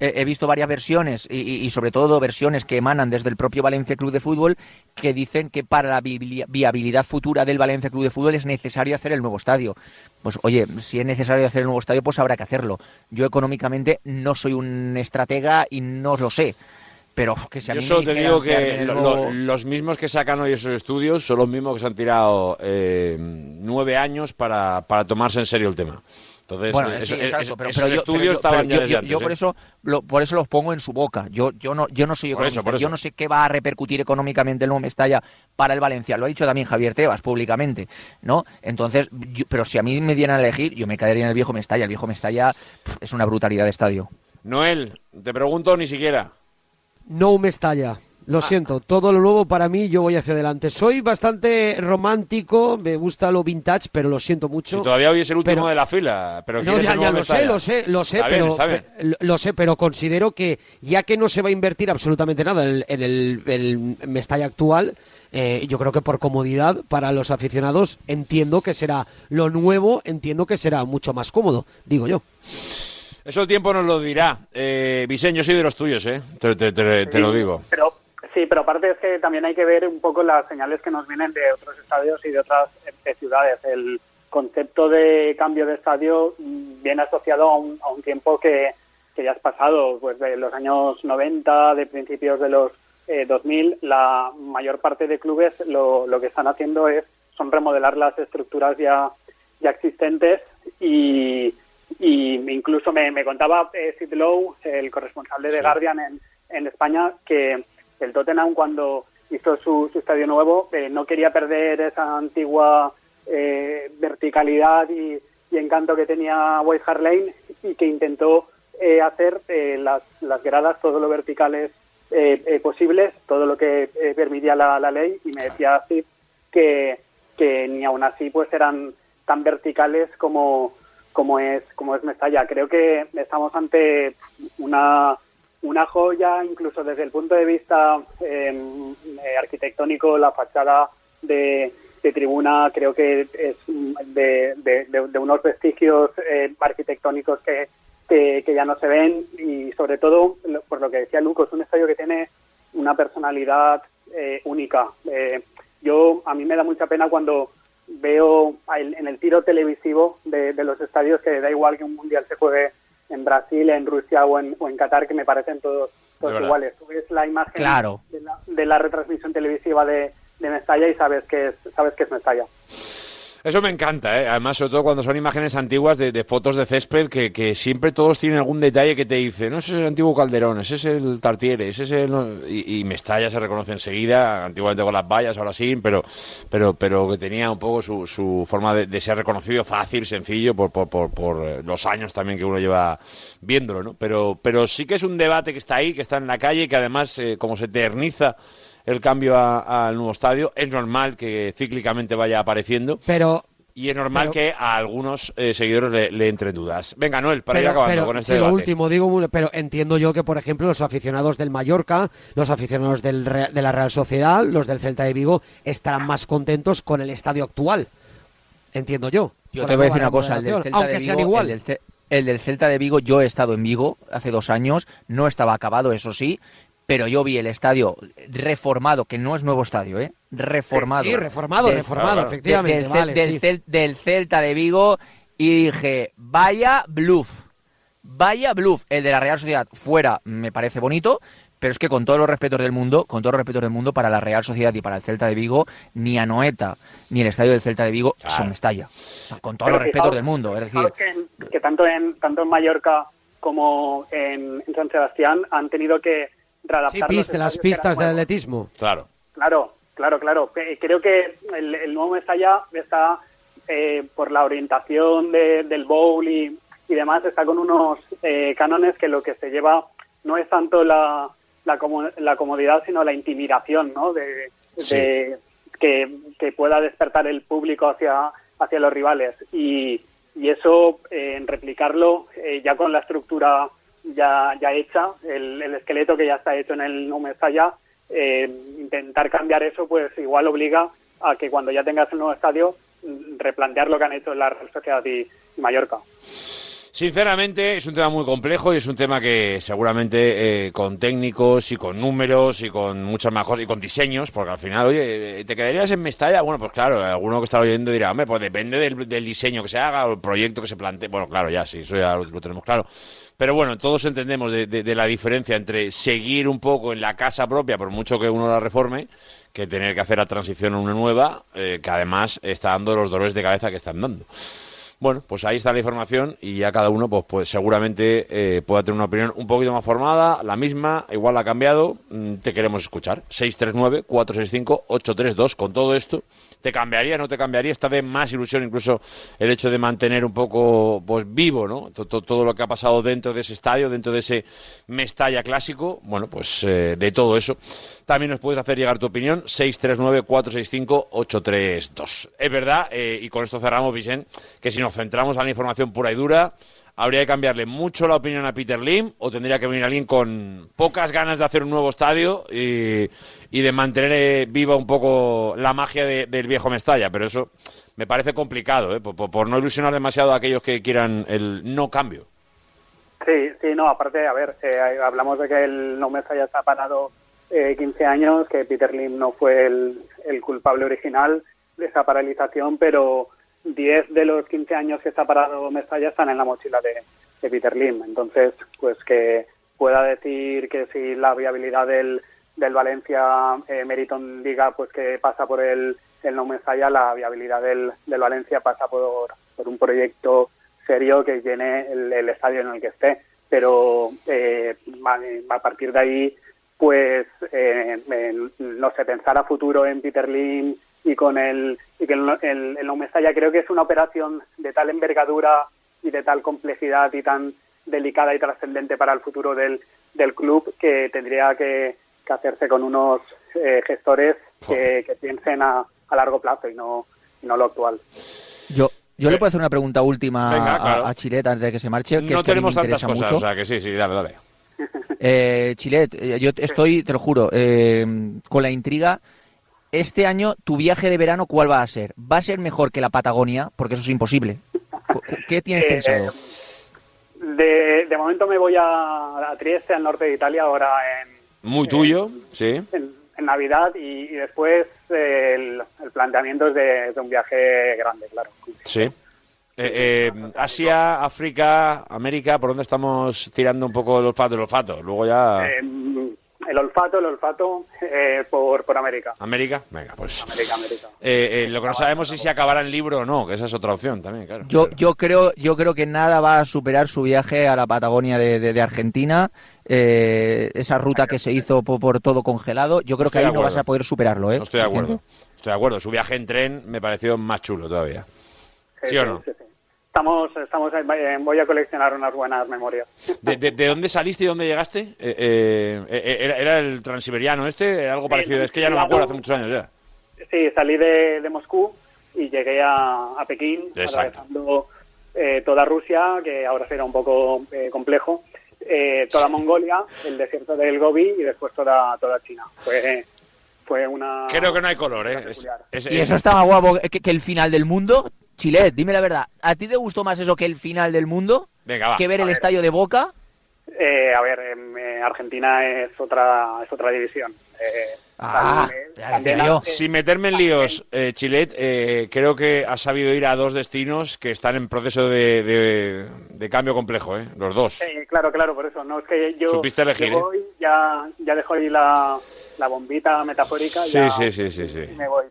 Speaker 4: He, visto varias versiones y, y- sobre todo versiones que emanan desde el propio Valencia Club de Fútbol que dicen que para la viabilidad futura del Valencia Club de Fútbol es necesario hacer el nuevo estadio. Pues oye, si es necesario hacer el nuevo estadio, pues habrá que hacerlo. Yo económicamente no soy un estratega y no lo sé. Pero que si a
Speaker 3: Yo
Speaker 4: mí me
Speaker 3: solo te digo que
Speaker 4: nuevo-
Speaker 3: lo- los mismos que sacan hoy esos estudios son los mismos que se han tirado eh, nueve años para, para tomarse en serio el tema. Entonces,
Speaker 4: Bueno, sí, exacto, pero,
Speaker 3: esos
Speaker 4: pero yo,
Speaker 3: estudios
Speaker 4: pero yo-
Speaker 3: estaban
Speaker 4: pero
Speaker 3: ya
Speaker 4: yo- yo-
Speaker 3: antes,
Speaker 4: yo
Speaker 3: ¿eh?
Speaker 4: por eso lo, por eso los pongo en su boca. Yo yo no yo no soy
Speaker 3: Por eso,
Speaker 4: economista.
Speaker 3: por eso.
Speaker 4: Yo no sé qué va a repercutir económicamente el nuevo Mestalla para el Valencia. Lo ha dicho también Javier Tebas públicamente, ¿no? Entonces, yo- pero si a mí me dieran a elegir, yo me quedaría en el viejo Mestalla. El viejo Mestalla pff, es una brutalidad de estadio.
Speaker 3: Noel, te pregunto ni siquiera.
Speaker 5: No me estalla. Lo siento, todo lo nuevo para mí, yo voy hacia adelante. Soy bastante romántico, me gusta lo vintage, pero lo siento mucho.
Speaker 3: Si todavía hoy es el último
Speaker 5: Pero-
Speaker 3: de la fila, pero
Speaker 5: No, ya,
Speaker 3: el
Speaker 5: ya lo sé, lo sé, lo sé,
Speaker 3: Está
Speaker 5: pero
Speaker 3: bien.
Speaker 5: lo- sé, pero considero que ya que no se va a invertir absolutamente nada en, en el, el Mestalla actual, eh, yo creo que por comodidad para los aficionados entiendo que será lo nuevo, entiendo que será mucho más cómodo, digo yo.
Speaker 3: Eso el tiempo nos lo dirá. Eh, Vicen, yo soy de los tuyos, ¿eh? Te, te- te- te lo digo.
Speaker 6: Pero, sí, pero aparte es que también hay que ver un poco las señales que nos vienen de otros estadios y de otras eh, ciudades. El concepto de cambio de estadio mm, viene asociado a un, a un tiempo que, que ya has pasado, pues de los años 90, de principios de los eh, 2000, la mayor parte de clubes lo, lo que están haciendo es son remodelar las estructuras ya, ya existentes y, y incluso me, me contaba eh, Sid Lowe, el corresponsal de The Guardian en, en España, que el Tottenham cuando hizo su, su estadio nuevo eh, no quería perder esa antigua eh, verticalidad y, y encanto que tenía White Hart Lane y que intentó eh, hacer eh, las, las gradas todo lo verticales eh, eh, posibles, todo lo que eh, permitía la, la ley y me decía así que, que ni aún así pues eran tan verticales como, como es como es Mestalla. Creo que estamos ante una una joya incluso desde el punto de vista eh, eh, arquitectónico la fachada de, tribuna creo que es de, unos vestigios eh, arquitectónicos que, que, ya no se ven y sobre todo, por lo que decía Luco, es un estadio que tiene una personalidad eh, única. Yo A mí me da mucha pena cuando veo en el tiro televisivo de, de, los estadios que da igual que un mundial se juegue en Brasil, en Rusia o en, o en Qatar, que me parecen todos, todos iguales. Tú ves la imagen
Speaker 4: claro.
Speaker 6: de, la, de, la, retransmisión televisiva de, de Mestalla y sabes que es, sabes que es Mestalla.
Speaker 3: Eso me encanta, ¿eh? además, sobre todo cuando son imágenes antiguas de, de fotos de césped, que, siempre todos tienen algún detalle que te dice, no, ese es el antiguo Calderón, ese es el Tartiere, ese es el... Y, y Mestalla se reconoce enseguida, antiguamente con las vallas, ahora sí, pero, pero, pero que tenía un poco su, su forma de, ser reconocido fácil, sencillo, por, por, por, por, los años también que uno lleva viéndolo, ¿no? Pero, pero sí que es un debate que está ahí, que está en la calle, que además, eh, como se eterniza el cambio al nuevo estadio. Es normal que cíclicamente vaya apareciendo.
Speaker 5: Pero.
Speaker 3: Y es normal
Speaker 5: pero,
Speaker 3: que a algunos eh, seguidores le, le, entren dudas. Venga, Noel, para
Speaker 5: pero,
Speaker 3: ir acabando
Speaker 5: pero,
Speaker 3: con este
Speaker 5: sí,
Speaker 3: debate.
Speaker 5: lo último, digo, pero entiendo yo que, por ejemplo, los aficionados del Mallorca, los aficionados del, de la Real Sociedad, los del Celta de Vigo, estarán más contentos con el estadio actual. Entiendo yo.
Speaker 4: Yo te voy a decir una cosa, el del Celta
Speaker 5: aunque
Speaker 4: de Vigo,
Speaker 5: sean igual.
Speaker 4: El del, el del Celta de Vigo, yo he estado en Vigo hace dos años, no estaba acabado, eso sí, pero yo vi el estadio reformado, que no es nuevo estadio, ¿eh? Reformado.
Speaker 5: Sí, sí reformado, del, reformado, claro, efectivamente.
Speaker 4: Del,
Speaker 5: vale,
Speaker 4: del,
Speaker 5: sí.
Speaker 4: cel, del, Celta de Vigo y dije, vaya bluff, vaya bluff. El de la Real Sociedad fuera me parece bonito, pero es que con todos los respetos del mundo, con todos los respetos del mundo, para la Real Sociedad y para el Celta de Vigo, ni Anoeta ni el estadio del Celta de Vigo claro. son Mestalla. O sea, con todos
Speaker 6: pero
Speaker 4: los respetos del mundo. Es decir,
Speaker 6: que, que, tanto, en, tanto en Mallorca como en, en San Sebastián han tenido que
Speaker 5: Sí, piste, las pistas de atletismo.
Speaker 3: Claro.
Speaker 6: Claro, claro, claro. Creo que el, el nuevo Mestalla está, eh, por la orientación de, del bowl y, y, demás, está con unos eh, cánones que lo que se lleva no es tanto la, la, la comodidad, sino la intimidación, ¿no? De, sí. de que, que, pueda despertar el público hacia, hacia los rivales. Y, y eso, eh, en replicarlo ya con la estructura ya, ya hecha, el, el, esqueleto que ya está hecho en el nuevo Mestalla, eh, intentar cambiar eso, pues igual obliga a que cuando ya tengas el nuevo estadio, replantear lo que han hecho en la Real Sociedad y, y Mallorca.
Speaker 3: Sinceramente, es un tema muy complejo y es un tema que seguramente eh, con técnicos y con números y con muchas mejores y con diseños, porque al final, oye, ¿te quedarías en Mestalla? Bueno, pues claro, alguno que está oyendo dirá, hombre, pues depende del, diseño que se haga o el proyecto que se plantee. Bueno, claro, ya sí, eso ya lo, tenemos claro. Pero bueno, todos entendemos de, de, de, la diferencia entre seguir un poco en la casa propia, por mucho que uno la reforme, que tener que hacer la transición a una nueva, eh, que además está dando los dolores de cabeza que están dando. Bueno, pues ahí está la información y ya cada uno pues, pues seguramente eh, pueda tener una opinión un poquito más formada, la misma, igual ha cambiado, mm, te queremos escuchar. 639-465-832 con todo esto. ¿Te cambiaría, no te cambiaría? Esta vez más ilusión incluso el hecho de mantener un poco pues vivo, ¿no? Todo, todo lo que ha pasado dentro de ese estadio, dentro de ese Mestalla clásico. Bueno, pues eh, de todo eso. También nos puedes hacer llegar tu opinión. 639-465-832. Es verdad, eh, y con esto cerramos, Vicente, que si nos centramos a la información pura y dura, habría que cambiarle mucho la opinión a Peter Lim o tendría que venir alguien con pocas ganas de hacer un nuevo estadio y, de mantener eh, viva un poco la magia de, del viejo Mestalla, pero eso me parece complicado, ¿eh? por, no ilusionar demasiado a aquellos que quieran el no cambio.
Speaker 6: Sí, sí, no, aparte, a ver, eh, hablamos de que el no Mestalla está parado eh, 15 años, que Peter Lim no fue el, el culpable original de esa paralización, pero 10 de los 15 años que está parado Mestalla están en la mochila de, de Peter Lim. Entonces, pues que pueda decir que si la viabilidad del, del Valencia eh, Meriton diga pues que pasa por el, el no Mestalla, la viabilidad del, del Valencia pasa por, por un proyecto serio que llene el, el estadio en el que esté. Pero eh, a partir de ahí, pues, eh, no sé, pensar a futuro en Peter Lim y con el, y que el, el, el creo que es una operación de tal envergadura y de tal complejidad y tan delicada y trascendente para el futuro del, del club que tendría que, que hacerse con unos eh, gestores que, que piensen a, a, largo plazo y no, y no lo actual.
Speaker 4: Yo, yo le puedo hacer una pregunta última Venga, claro. a, a, antes de que se marche. Que
Speaker 3: no
Speaker 4: es que
Speaker 3: tenemos
Speaker 4: me
Speaker 3: tantas cosas,
Speaker 4: mucho.
Speaker 3: o sea que sí, sí, dale, dale.
Speaker 4: Eh, Chilet, yo estoy, te lo juro, eh, con la intriga. Este año, tu viaje de verano, ¿cuál va a ser? ¿Va a ser mejor que la Patagonia? Porque eso es imposible. ¿Qué tienes
Speaker 6: Eh,
Speaker 4: pensado?
Speaker 6: De, de momento me voy a, a Trieste, al norte de Italia, ahora en,
Speaker 3: Muy tuyo, sí.
Speaker 6: en, en Navidad y, y después eh, el, el planteamiento es de, de un viaje grande, claro.
Speaker 3: Sí. Eh, eh, Asia, África, América, ¿por dónde estamos tirando un poco el olfato? El olfato, luego ya...
Speaker 6: Eh, el olfato, el olfato eh, por, por América.
Speaker 3: ¿América? Venga, pues...
Speaker 6: América, América.
Speaker 3: Eh, eh, lo que no sabemos es si acabará en libro o no, que esa es otra opción también, claro.
Speaker 4: Yo, yo creo, yo creo que nada va a superar su viaje a la Patagonia de, de, de Argentina, eh, esa ruta que se hizo por, por todo congelado. Yo creo que ahí no vas a poder superarlo, ¿eh?
Speaker 3: No estoy de acuerdo. Estoy de acuerdo. Su viaje en tren me pareció más chulo todavía. ¿Sí o no?
Speaker 6: sí, sí. Estamos, estamos en- voy a coleccionar unas buenas memorias.
Speaker 3: ¿De, de, de dónde saliste y dónde llegaste? Eh, eh, eh, era, era el transiberiano este? ¿Era algo parecido? Es que ya no me acuerdo, hace muchos años ya.
Speaker 6: Sí, salí de, de Moscú y llegué a, a Pekín,
Speaker 3: Exacto.
Speaker 6: atravesando eh, toda Rusia, que ahora será un poco eh, complejo, eh, toda Mongolia, el desierto del Gobi y después toda, toda China. Fue, fue una...
Speaker 3: Creo que no hay color, ¿eh? Es- es-
Speaker 4: Y
Speaker 3: es-
Speaker 4: eso más guapo que, que el final del mundo. Chilet, dime la verdad, ¿a ti te gustó más eso que el final del mundo?
Speaker 3: Venga, va.
Speaker 4: ¿Que ver el
Speaker 6: ver.
Speaker 4: estadio de Boca?
Speaker 6: Eh, a ver, em, eh, Argentina es otra, es otra división. Eh,
Speaker 4: Ah,
Speaker 6: también-
Speaker 4: ya
Speaker 3: Sin meterme en líos, eh, Chilet, eh, creo que has sabido ir a dos destinos que están en proceso de, de- de cambio complejo, ¿eh? Los dos.
Speaker 6: Claro, claro, por eso. No es que yo,
Speaker 3: Supiste elegir,
Speaker 6: yo
Speaker 3: ¿eh?
Speaker 6: voy, ya, ya dejo ahí la, la bombita metafórica.
Speaker 3: Sí,
Speaker 6: ya-
Speaker 3: sí, sí, sí, sí.
Speaker 6: y me voy.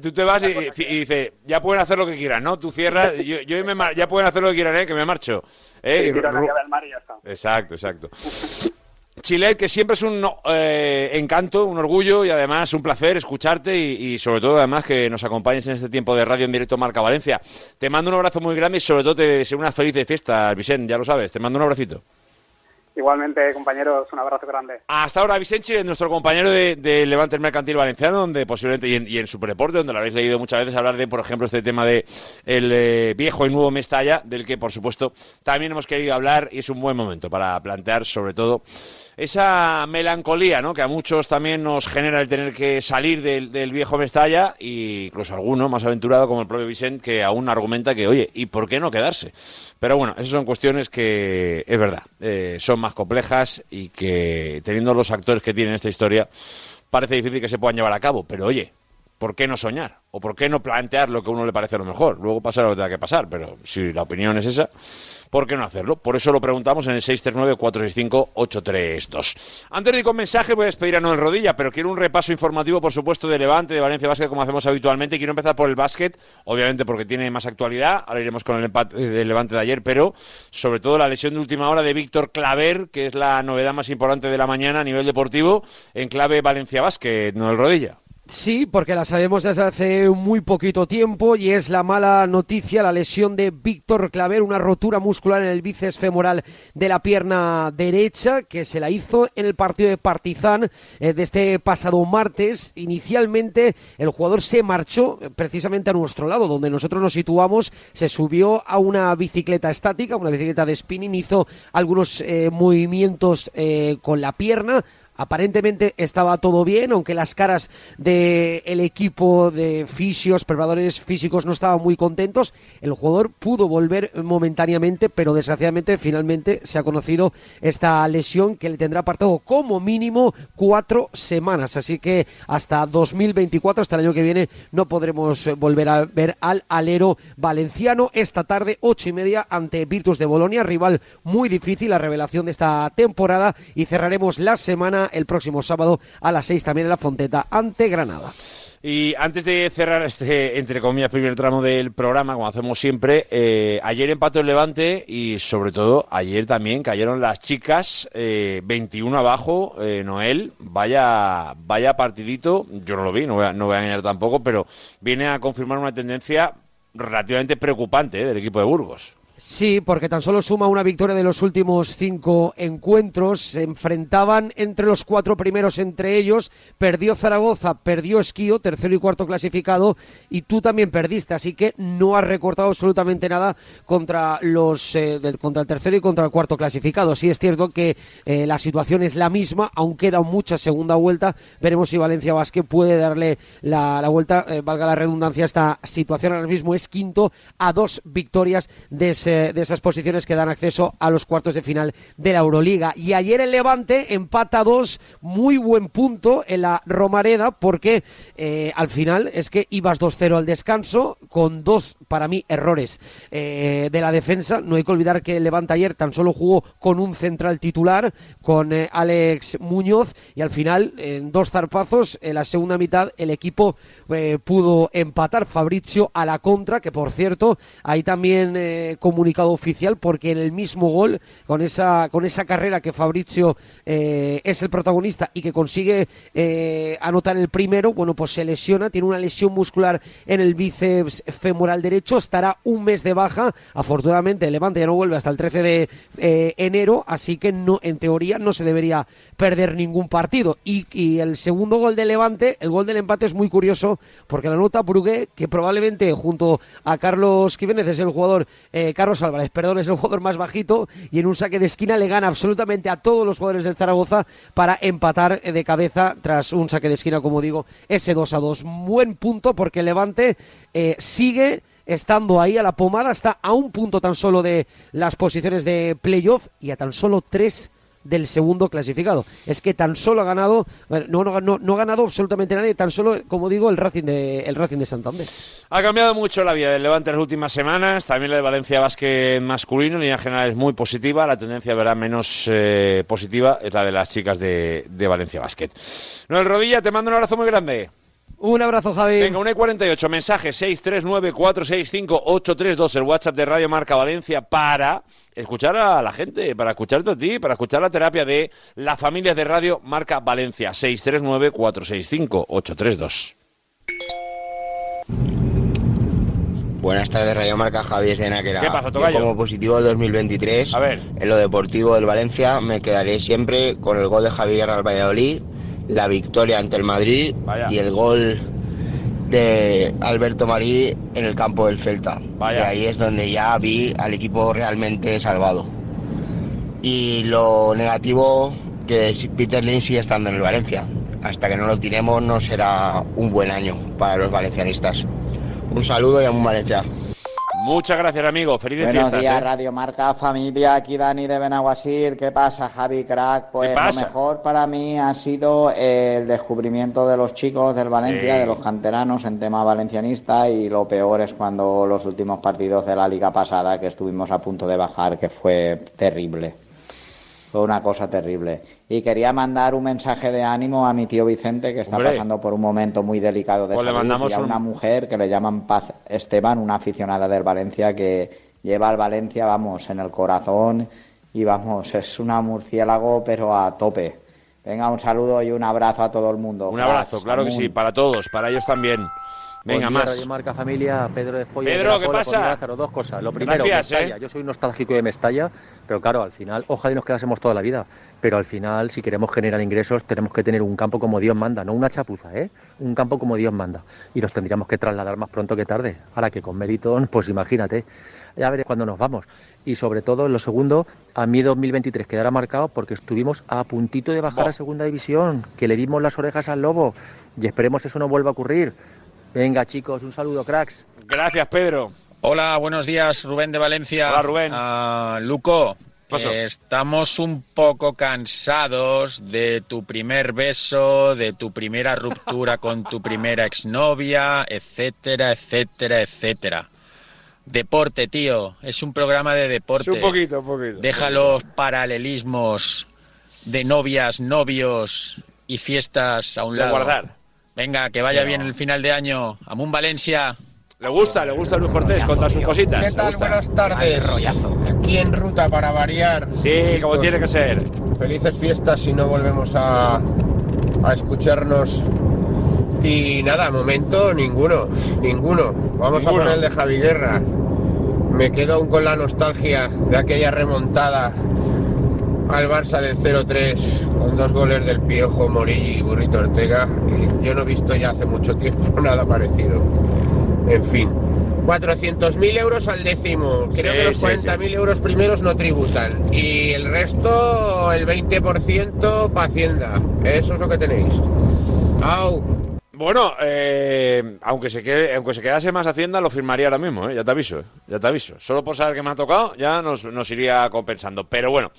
Speaker 3: Tú te vas y, y- dices, ya pueden hacer lo que quieran, ¿no? Tú cierras, yo, yo me mar- ya pueden hacer lo que quieran, ¿eh? Que me marcho. ¿eh?
Speaker 6: Sí,
Speaker 3: Y
Speaker 6: al mar y ya está.
Speaker 3: Exacto, exacto. Chilet, que siempre es un eh, encanto, un orgullo y además un placer escucharte y, y sobre todo además que nos acompañes en este tiempo de radio en directo Marca Valencia. Te mando un abrazo muy grande y sobre todo te deseo una feliz fiesta, Vicente, ya lo sabes. Te mando un abracito.
Speaker 6: Igualmente, compañeros, un abrazo grande.
Speaker 3: Hasta ahora, Vicente nuestro compañero de, de Levante Mercantil Valenciano, donde posiblemente, y en, y en Superdeporte, donde lo habéis leído muchas veces hablar de, por ejemplo, este tema de el eh, viejo y nuevo Mestalla, del que, por supuesto, también hemos querido hablar y es un buen momento para plantear, sobre todo, esa melancolía, ¿no? Que a muchos también nos genera el tener que salir del, del viejo Mestalla, y incluso alguno más aventurado como el propio Vicente, que aún argumenta que, oye, ¿y por qué no quedarse? Pero bueno, esas son cuestiones que, es verdad, eh, son más complejas y que teniendo los actores que tienen esta historia, parece difícil que se puedan llevar a cabo. Pero oye, ¿por qué no soñar? ¿O por qué no plantear lo que a uno le parece lo mejor? Luego pasará lo que tenga que pasar, pero si la opinión es esa, ¿por qué no hacerlo? Por eso lo preguntamos en el 639-465-832. Antes de ir con mensaje, voy a despedir a Noel Rodilla, pero quiero un repaso informativo, por supuesto, de Levante, de Valencia Básquet, como hacemos habitualmente. Quiero empezar por el básquet, obviamente porque tiene más actualidad. Ahora iremos con el empate del Levante de ayer, pero sobre todo la lesión de última hora de Víctor Claver, que es la novedad más importante de la mañana a nivel deportivo, en clave Valencia Básquet, Noel Rodilla.
Speaker 5: Sí, porque la sabemos desde hace muy poquito tiempo y es la mala noticia, la lesión de Víctor Claver, una rotura muscular en el bíceps femoral de la pierna derecha que se la hizo en el partido de Partizan eh, de este pasado martes. Inicialmente el jugador se marchó precisamente a nuestro lado, donde nosotros nos situamos, se subió a una bicicleta estática, una bicicleta de spinning, hizo algunos eh, movimientos eh, con la pierna, aparentemente estaba todo bien, aunque las caras del equipo de fisios, preparadores físicos no estaban muy contentos. El jugador pudo volver momentáneamente, pero desgraciadamente finalmente se ha conocido esta lesión que le tendrá apartado como mínimo cuatro semanas. Así que hasta 2024, hasta el año que viene, no podremos volver a ver al alero valenciano esta tarde, ocho y media, ante Virtus de Bolonia, rival muy difícil, la revelación de esta temporada. Y cerraremos la semana el próximo sábado a las seis también en la Fonteta ante Granada.
Speaker 3: Y antes de cerrar este, entre comillas, primer tramo del programa, como hacemos siempre, eh, ayer empató el Levante y sobre todo ayer también cayeron las chicas, eh, 21 abajo, eh, Noel, vaya, vaya partidito, yo no lo vi, no voy, a, no voy a engañar tampoco, pero viene a confirmar una tendencia relativamente preocupante eh, del equipo de Burgos.
Speaker 5: Sí, porque tan solo suma una victoria de los últimos cinco encuentros. Se enfrentaban entre los cuatro primeros entre ellos. Perdió Zaragoza, perdió Esquío, tercero y cuarto clasificado, y tú también perdiste. Así que no has recortado absolutamente nada contra los eh, contra el tercero y contra el cuarto clasificado. Sí es cierto que eh, la situación es la misma, aún queda mucha segunda vuelta. Veremos si Valencia Basket puede darle la, vuelta, eh, valga la redundancia, esta situación. Ahora mismo es quinto a dos victorias de ese de esas posiciones que dan acceso a los cuartos de final de la Euroliga. Y ayer el Levante empata dos, muy buen punto en la Romareda, porque eh, al final es que ibas 2-0 al descanso, con dos, para mí, errores eh, de la defensa. No hay que olvidar que el Levante ayer tan solo jugó con un central titular, con eh, Alex Muñoz, y al final, en dos zarpazos, en la segunda mitad, el equipo eh, pudo empatar Fabrizio a la contra, que por cierto, hay también eh, comunicado oficial, porque en el mismo gol, con esa, con esa carrera que Fabrizio eh, es el protagonista y que consigue eh, anotar el primero, bueno, pues se lesiona, tiene una lesión muscular en el bíceps femoral derecho, estará un mes de baja, afortunadamente el Levante ya no vuelve hasta el 13 de eh, enero, así que no, en teoría no se debería perder ningún partido. Y, el segundo gol de Levante, el gol del empate es muy curioso, porque la nota Brugué, que probablemente junto a Carlos Quiménez es el jugador, eh, Carlos Álvarez, perdón, es el jugador más bajito, y en un saque de esquina le gana absolutamente a todos los jugadores del Zaragoza para empatar de cabeza tras un saque de esquina, como digo, ese 2 a 2. Buen punto porque Levante eh, sigue estando ahí a la pomada, está a un punto tan solo de las posiciones de playoff y a tan solo tres del segundo clasificado. Es que tan solo ha ganado, bueno, no, no, no, no ha ganado absolutamente nadie, tan solo, como digo, el Racing de, el Racing de Santander.
Speaker 3: Ha cambiado mucho la vida del Levante en las últimas semanas, también la de Valencia Basket masculino, en línea general es muy positiva, la tendencia verá menos eh, positiva es la de las chicas de, de Valencia Basket. Noel Rodilla, te mando un abrazo muy grande.
Speaker 5: Un abrazo, Javi.
Speaker 3: Venga, 1 y 48, mensaje 639-465-832, el WhatsApp de Radio Marca Valencia para escuchar a la gente, para escucharte a ti, para escuchar la terapia de las familias de Radio Marca Valencia, 639-465-832.
Speaker 7: Buenas tardes, Radio Marca Javier de Náquera.
Speaker 3: ¿Qué pasa,
Speaker 7: Yo
Speaker 3: tocayo?
Speaker 7: como positivo del 2023,
Speaker 3: A ver.
Speaker 7: en lo deportivo del Valencia, me quedaré siempre con el gol de Javier al Valladolid, la victoria ante el Madrid
Speaker 3: Vaya.
Speaker 7: y el gol de Alberto Marí en el campo del Celta.
Speaker 3: Vaya.
Speaker 7: Y ahí es donde ya vi al equipo realmente salvado. Y lo negativo, que Peter Lin sigue estando en el Valencia. Hasta que no lo tiremos no será un buen año para los valencianistas. Un saludo y a un Valencia.
Speaker 3: Muchas gracias, amigo. Felices
Speaker 8: Buenos
Speaker 3: fiestas.
Speaker 8: días,
Speaker 3: ¿eh?
Speaker 8: Radio Marca, familia, aquí Dani de Benaguasir. ¿Qué pasa, Javi Crack? Pues lo mejor para mí ha sido el descubrimiento de los chicos del Valencia,
Speaker 3: Sí.
Speaker 8: de los canteranos en tema valencianista y lo peor es cuando los últimos partidos de la liga pasada que estuvimos a punto de bajar, que fue terrible. Fue una cosa terrible. Y quería mandar un mensaje de ánimo a mi tío Vicente, que está
Speaker 3: Hombre.
Speaker 8: pasando por un momento muy delicado de
Speaker 3: Pues le
Speaker 8: salud,
Speaker 3: mandamos
Speaker 8: y a
Speaker 3: un-
Speaker 8: una mujer que le llaman Paz Esteban, una aficionada del Valencia que lleva al Valencia, vamos, en el corazón y vamos, es una murciélago pero a tope. Venga, un saludo y un abrazo a todo el mundo.
Speaker 3: Un abrazo, claro que sí, para todos, para ellos también. Venga,
Speaker 9: día,
Speaker 3: más.
Speaker 9: Radio Marca Familia, Pedro de.
Speaker 3: Pedro,
Speaker 9: de
Speaker 3: ¿qué pasa?
Speaker 9: Lázaro. Dos cosas. Lo primero,
Speaker 3: Gracias,
Speaker 9: Mestalla.
Speaker 3: ¿eh?
Speaker 9: Yo soy nostálgico de Mestalla, pero claro, al final, ojalá y nos quedásemos toda la vida. Pero al final, si queremos generar ingresos, tenemos que tener un campo como Dios manda, no una chapuza, ¿eh? Un campo como Dios manda. Y los tendríamos que trasladar más pronto que tarde. Ahora que con Meriton, pues imagínate. ya veré cuándo nos vamos. Y sobre todo, en lo segundo, a mí 2023 quedará marcado porque estuvimos a puntito de bajar a segunda división, que le dimos las orejas al lobo y esperemos eso no vuelva a ocurrir. Venga, chicos, un saludo, cracks.
Speaker 3: Gracias, Pedro.
Speaker 10: Hola, buenos días, Rubén de Valencia.
Speaker 3: Hola, Rubén.
Speaker 10: Ah, Luco, eh, estamos un poco cansados de tu primer beso, de tu primera ruptura con tu primera exnovia, etcétera, etcétera, etcétera. Deporte, tío, es un programa de deporte.
Speaker 3: Un poquito, un poquito.
Speaker 10: Deja los paralelismos de novias, novios y fiestas a un
Speaker 3: De
Speaker 10: lado.
Speaker 3: guardar.
Speaker 10: Venga, que vaya
Speaker 3: Pero-
Speaker 10: bien el final de año. Amun Valencia.
Speaker 3: Le gusta, le gusta a Luis Cortés contar sus cositas.
Speaker 11: ¿Qué tal?
Speaker 3: gusta.
Speaker 11: Buenas tardes. Aquí en ruta para variar.
Speaker 3: Sí, como tiene que ser.
Speaker 11: Felices fiestas si no volvemos a, a escucharnos. Y nada, momento ninguno, ninguno. Vamos
Speaker 3: Ninguno.
Speaker 11: a poner el de Javi Guerra. Me quedo aún con la nostalgia de aquella remontada al Barça del 0-3 con dos goles del Piojo, Morillo y Burrito Ortega. Y Yo no he visto ya hace mucho tiempo nada parecido. En fin. 400.000 euros al décimo. Creo
Speaker 3: Sí,
Speaker 11: que los
Speaker 3: sí,
Speaker 11: 40.000 euros primeros no tributan. Y el resto, el 20% para Hacienda. Eso es lo que tenéis. Au.
Speaker 3: Bueno, eh, aunque se quede, aunque se quedase más Hacienda, lo firmaría ahora mismo, ¿eh? ya te aviso, ¿eh? ya te aviso. Solo por saber que me ha tocado, ya nos, nos iría compensando. Pero bueno,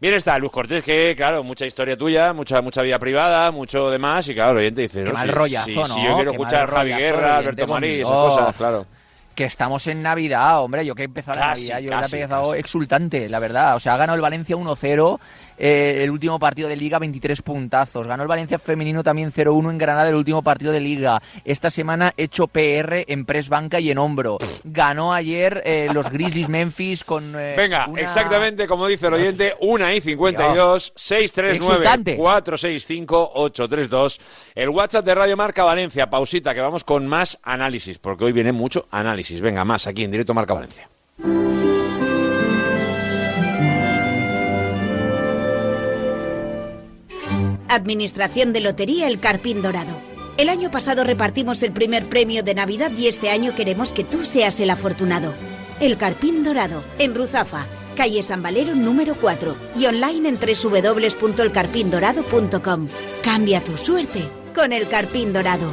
Speaker 3: bien está Luis Cortés, que claro, mucha historia tuya, mucha mucha vida privada, mucho demás, y claro, el oyente dice,
Speaker 4: Qué
Speaker 3: no,
Speaker 4: mal
Speaker 3: si-
Speaker 4: rollazo,
Speaker 3: si,
Speaker 4: ¿no?
Speaker 3: si yo quiero
Speaker 4: Qué
Speaker 3: escuchar Javi
Speaker 4: rollazo,
Speaker 3: Guerra, Alberto Marí, esas cosas, claro.
Speaker 4: Que estamos en Navidad, hombre. Yo que he empezado la Navidad, yo
Speaker 3: casi,
Speaker 4: he empezado exultante, la verdad. O sea, ha ganado el Valencia 1-0, eh, el último partido de Liga 23 puntazos. Ganó el Valencia femenino también 0-1 en Granada, el último partido de Liga. Esta semana hecho PR en press banca y en hombro. Ganó ayer eh, los Grizzlies Memphis con. eh,
Speaker 3: Venga,
Speaker 4: una-
Speaker 3: exactamente como dice el oyente, 1 y 52, 639
Speaker 4: Exultante.
Speaker 3: 465 832. El WhatsApp de Radio Marca Valencia. Pausita, que vamos con más análisis, porque hoy viene mucho análisis. Venga, más aquí en directo Marca Valencia.
Speaker 12: Administración de Lotería El Carpín Dorado. El año pasado repartimos el primer premio de Navidad y este año queremos que tú seas el afortunado. El Carpín Dorado, en Ruzafa, calle San Valero número 4 y online en www.elcarpindorado.com. Cambia tu suerte con El Carpín Dorado.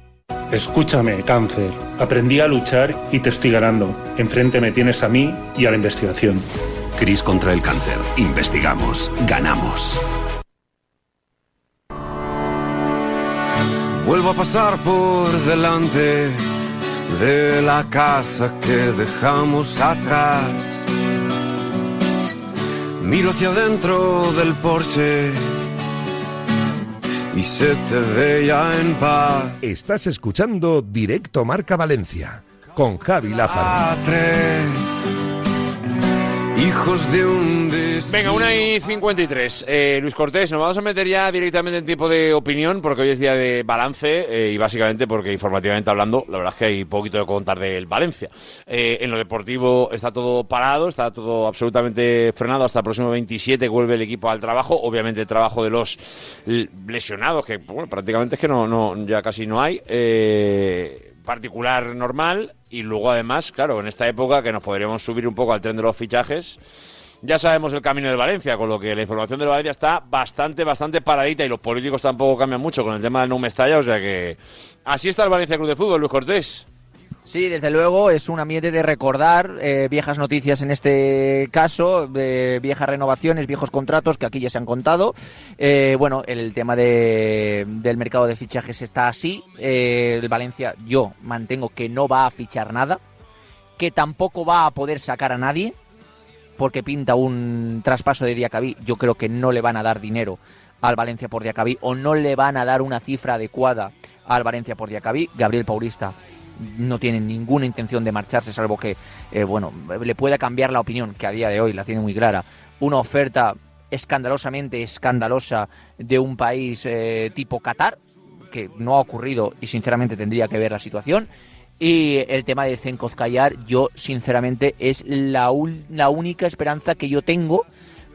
Speaker 13: Escúchame, cáncer. Aprendí a luchar y te estoy ganando. Enfrente me tienes a mí y a la investigación.
Speaker 14: Cris contra el cáncer. Investigamos. Ganamos.
Speaker 15: Vuelvo a pasar por delante de la casa que dejamos atrás. Miro hacia adentro del porche y se te ve ya en paz.
Speaker 2: Estás escuchando Directo Marca Valencia con Javi Lázaro.
Speaker 15: Hijos de un destino.
Speaker 3: Venga, 1 y 53. Eh, Luis Cortés, nos vamos a meter ya directamente en tiempo de opinión, porque hoy es día de balance eh, y básicamente porque informativamente hablando, la verdad es que hay poquito de contar del Valencia. Eh, en lo deportivo está todo parado, está todo absolutamente frenado hasta el próximo 27, que vuelve el equipo al trabajo. Obviamente el trabajo de los lesionados, que bueno, prácticamente es que no, no, ya casi no hay. Eh, particular normal y luego además, claro, en esta época que nos podríamos subir un poco al tren de los fichajes, ya sabemos el camino de Valencia, con lo que la información de Valencia está bastante, bastante paradita y los políticos tampoco cambian mucho con el tema del no Mestalla, o sea que así está el Valencia Club de Fútbol, Luis Cortés.
Speaker 4: Sí, desde luego es un ambiente de recordar eh, viejas noticias en este caso, de viejas renovaciones, viejos contratos que aquí ya se han contado. Eh, bueno, el tema de- del mercado de fichajes está así. Eh, el Valencia, yo mantengo que no va a fichar nada, que tampoco va a poder sacar a nadie, porque pinta un traspaso de Diacabí. Yo creo que no le van a dar dinero al Valencia por Diacabí o no le van a dar una cifra adecuada al Valencia por Diacabí. Gabriel Paulista no tiene ninguna intención de marcharse, salvo que, eh, bueno, le pueda cambiar la opinión, que a día de hoy la tiene muy clara. Una oferta escandalosamente escandalosa de un país eh, tipo Qatar, que no ha ocurrido y sinceramente tendría que ver la situación. Y el tema de Zenkozkayar, yo sinceramente es la, la única esperanza que yo tengo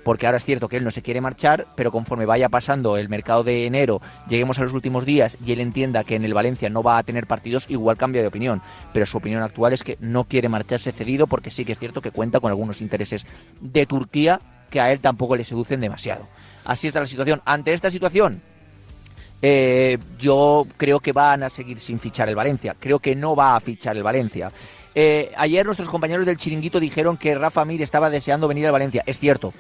Speaker 4: porque ahora es cierto que él no se quiere marchar, pero conforme vaya pasando el mercado de enero, lleguemos a los últimos días y él entienda que en el Valencia no va a tener partidos, igual cambia de opinión. Pero su opinión actual es que no quiere marcharse cedido porque sí que es cierto que cuenta con algunos intereses de Turquía que a él tampoco le seducen demasiado. Así está la situación. Ante esta situación, eh, yo creo que van a seguir sin fichar el Valencia. Creo que no va a fichar el Valencia. Eh, ayer nuestros compañeros del Chiringuito dijeron que Rafa Mir estaba deseando venir al Valencia. Es cierto,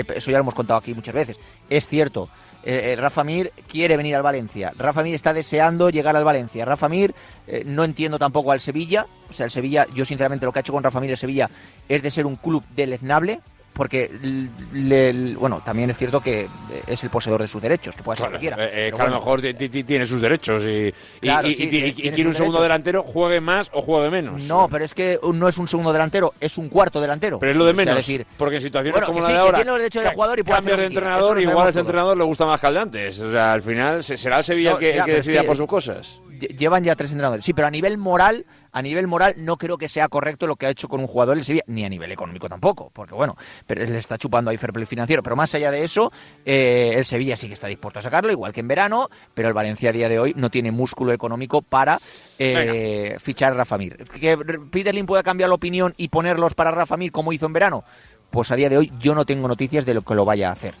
Speaker 4: eso ya lo hemos contado aquí muchas veces. Es cierto. Eh, eh, Rafa Mir quiere venir al Valencia. Rafa Mir está deseando llegar al Valencia. Rafa Mir, no entiendo tampoco al Sevilla. O sea, el Sevilla, yo sinceramente lo que ha hecho con Rafa Mir el Sevilla es de ser un club deleznable porque bueno también es cierto que es el poseedor de sus derechos que puede ser lo que quiera
Speaker 3: eh, que a lo mejor tiene sus derechos y, quiere un segundo delantero juegue más o juegue menos.
Speaker 4: No pero es que no es un segundo delantero es un cuarto delantero.
Speaker 3: Pero es lo de menos decir, porque en situaciones como la de ahora
Speaker 4: tiene los derechos de jugador y puede
Speaker 3: cambios de entrenador igual a ese entrenador le gusta más que al de antes. O sea al final será el Sevilla que, que decida por sus cosas.
Speaker 4: llevan ya tres entrenadores. Sí, pero a nivel moral, a nivel moral no creo que sea correcto lo que ha hecho con un jugador el Sevilla, ni a nivel económico tampoco, porque bueno, pero le está chupando ahí fair play financiero. Pero más allá de eso, eh, el Sevilla sí que está dispuesto a sacarlo, igual que en verano, pero el Valencia a día de hoy no tiene músculo económico para eh, fichar a Rafa Mir. ¿Que Peter Lim pueda cambiar la opinión y ponerlos para Rafa Mir como hizo en verano? Pues a día de hoy yo no tengo noticias de lo que lo vaya a hacer.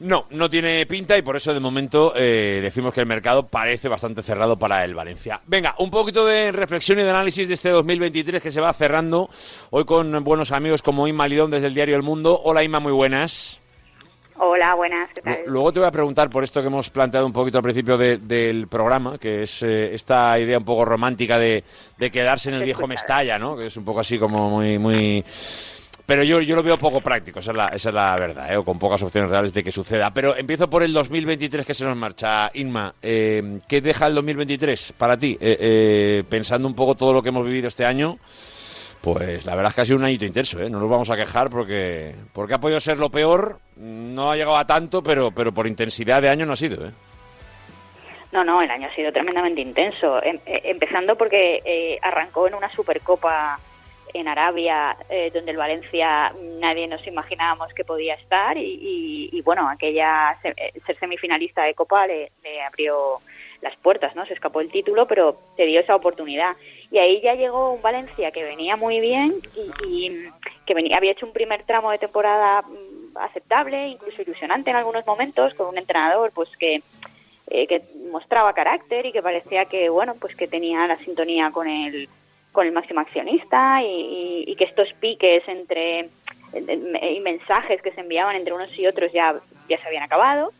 Speaker 3: No, no tiene pinta y por eso de momento eh, decimos que el mercado parece bastante cerrado para el Valencia. Venga, un poquito de reflexión y de análisis de este 2023 que se va cerrando hoy con buenos amigos como Inma Lidón desde el diario El Mundo. Hola Inma, muy buenas.
Speaker 16: Hola, buenas, ¿qué tal?
Speaker 3: Luego te voy a preguntar por esto que hemos planteado un poquito al principio del programa, que es eh, esta idea un poco romántica de, de quedarse en el viejo Mestalla, ¿no? Que es un poco así como muy, muy pero yo, yo lo veo poco práctico, esa es la, esa es la verdad, ¿eh? o con pocas opciones reales de que suceda. Pero empiezo por el 2023 que se nos marcha. Inma, eh, ¿qué deja el 2023 para ti? Eh, eh, pensando un poco todo lo que hemos vivido este año, pues la verdad es que ha sido un añito intenso, ¿eh? no nos vamos a quejar porque, porque ha podido ser lo peor, no ha llegado a tanto, pero, pero por intensidad de año no ha sido. ¿eh?
Speaker 16: No, no, el año ha sido tremendamente intenso, em, empezando porque arrancó en una Supercopa en Arabia, eh, donde el Valencia nadie nos imaginábamos que podía estar y, bueno, aquella eh, ser semifinalista de Copa le, abrió las puertas, ¿no? Se escapó el título, pero te dio esa oportunidad. Y ahí ya llegó un Valencia que venía muy bien y, que venía, había hecho un primer tramo de temporada mm, aceptable, incluso ilusionante en algunos momentos, con un entrenador pues que eh, que mostraba carácter y que parecía que bueno pues que tenía la sintonía con el con el máximo accionista y, que estos piques entre y mensajes que se enviaban entre unos y otros ya, ya se habían acabado.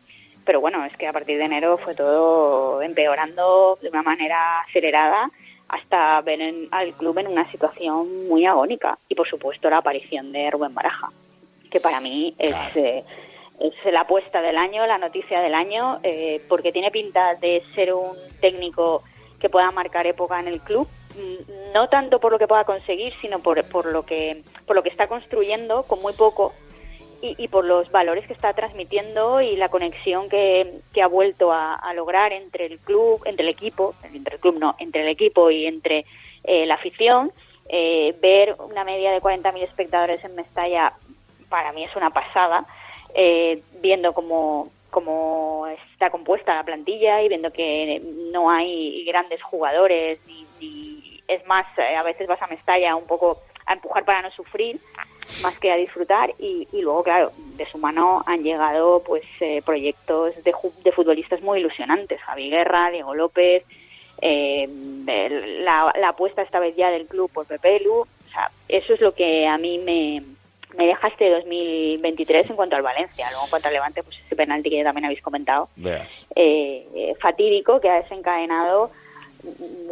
Speaker 16: Pero bueno, es que a partir de enero fue todo empeorando de una manera acelerada hasta ver al club en una situación muy agónica. Y por supuesto la aparición de Rubén Baraja, que para mí es, eh, es la apuesta del año, la noticia del año, eh, porque tiene pinta de ser un técnico que pueda marcar época en el club no tanto por lo que pueda conseguir, sino por, por, lo, que, por lo que está construyendo con muy poco y, por los valores que está transmitiendo y la conexión que, que ha vuelto a, lograr entre el club, entre el equipo, entre el club no, entre el equipo y entre eh, la afición. Eh, ver una media de 40.000 espectadores en Mestalla para mí es una pasada, eh, viendo cómo, cómo está compuesta la plantilla y viendo que no hay grandes jugadores ni es más, eh, a veces vas a Mestalla un poco a empujar para no sufrir, más que a disfrutar. Y, luego, claro, de su mano han llegado pues eh, proyectos de, de, futbolistas muy ilusionantes. Javi Guerra, Diego López, eh, la, la, apuesta esta vez ya del club por Pepe Lu. O sea, eso es lo que a mí me, me deja este 2023 en cuanto al Valencia. Luego, en cuanto al Levante, pues ese penalti que ya también habéis comentado, fatídico, que ha desencadenado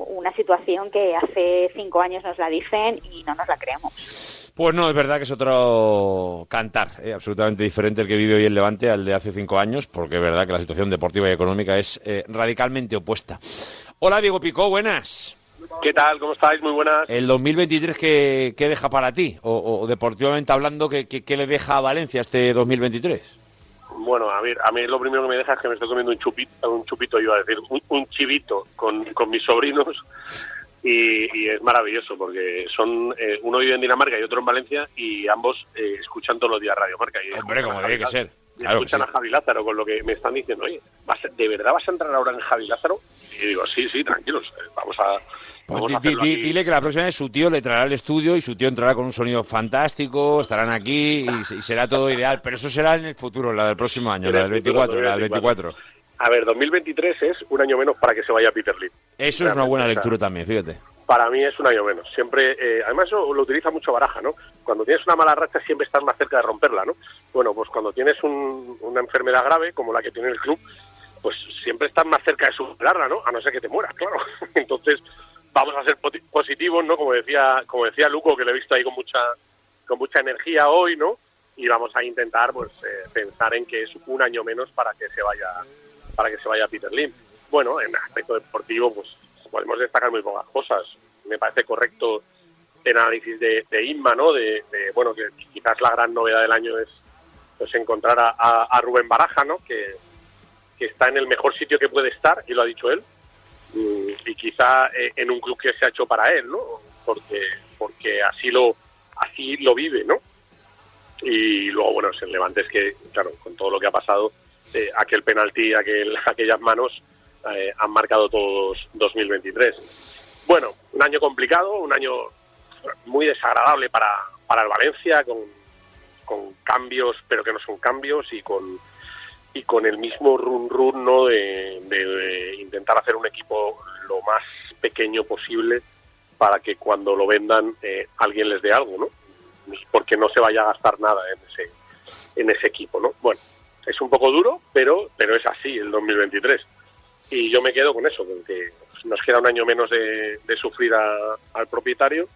Speaker 16: una situación que hace cinco años nos la dicen y no nos la creemos.
Speaker 3: Pues no, es verdad que es otro cantar, eh, absolutamente diferente el que vive hoy el Levante al de hace cinco años, porque es verdad que la situación deportiva y económica es eh, radicalmente opuesta. Hola, Diego Picó, buenas.
Speaker 17: ¿Qué tal? ¿Cómo estáis? Muy buenas.
Speaker 3: ¿El 2023 qué, qué deja para ti? O, o deportivamente hablando, ¿qué, qué, qué le deja a Valencia este 2023?
Speaker 17: Bueno, a ver, a mí lo primero que me deja es que me estoy comiendo un chupito, un chupito iba a decir, un, un chivito con, con mis sobrinos y, y es maravilloso porque son eh, uno vive en Dinamarca y otro en Valencia y ambos eh, escuchan todos los días Radio Marca. Y
Speaker 3: Hombre, como tiene que ser. Que
Speaker 17: escuchan
Speaker 3: sí.
Speaker 17: a Javi Lázaro con lo que me están diciendo, oye, ¿vas ¿de verdad vas a entrar ahora en Javi Lázaro? Y digo, sí, sí, tranquilos, eh, vamos a...
Speaker 3: Pues di- dile que la próxima vez su tío le traerá al estudio y su tío entrará con un sonido fantástico, estarán aquí y, se- y será todo ideal. Pero eso será en el futuro, la del próximo año, la
Speaker 17: el
Speaker 3: del
Speaker 17: futuro,
Speaker 3: 24, la del 24.
Speaker 17: A ver, 2023 es un año menos para que se vaya Peter Lee.
Speaker 3: Eso es una buena lectura también, fíjate.
Speaker 17: Para mí es un año menos. Siempre, eh, además eso lo utiliza mucho Baraja, ¿no? Cuando tienes una mala racha siempre estás más cerca de romperla, ¿no? Bueno, pues cuando tienes un- una enfermedad grave como la que tiene el club, pues siempre estás más cerca de superarla, ¿no? A no ser que te mueras, claro. Entonces vamos a ser positivos, ¿no? Como decía, como decía Luco, que le he visto ahí con mucha, con mucha energía hoy, ¿no? Y vamos a intentar, pues, eh, pensar en que es un año menos para que se vaya, para que se vaya Peter Lim. Bueno, en aspecto deportivo, pues podemos destacar muy pocas cosas. Me parece correcto el análisis de, Inma, ¿no? De, bueno, que quizás la gran novedad del año es pues encontrar a, a- Rubén Baraja, ¿no? Que, que está en el mejor sitio que puede estar, y lo ha dicho él, y quizá eh, en un club que se ha hecho para él, ¿no? Porque, porque así lo así lo vive, ¿no? Y luego, bueno, el Levante es que, claro, con todo lo que ha pasado, eh, aquel penalti, aquel, aquellas manos eh, han marcado todos 2023. Bueno, un año complicado, un año muy desagradable para, para el Valencia, con, con cambios, pero que no son cambios, y con, y con el mismo run run ¿no? de, intentar hacer un equipo lo más pequeño posible para que cuando lo vendan eh, alguien les dé algo, ¿no? Porque no se vaya a gastar nada en ese, en ese equipo, ¿no? Bueno, es un poco duro, pero, pero es así el 2023. Y yo me quedo con eso, que nos queda un año menos de, de sufrir a- al propietario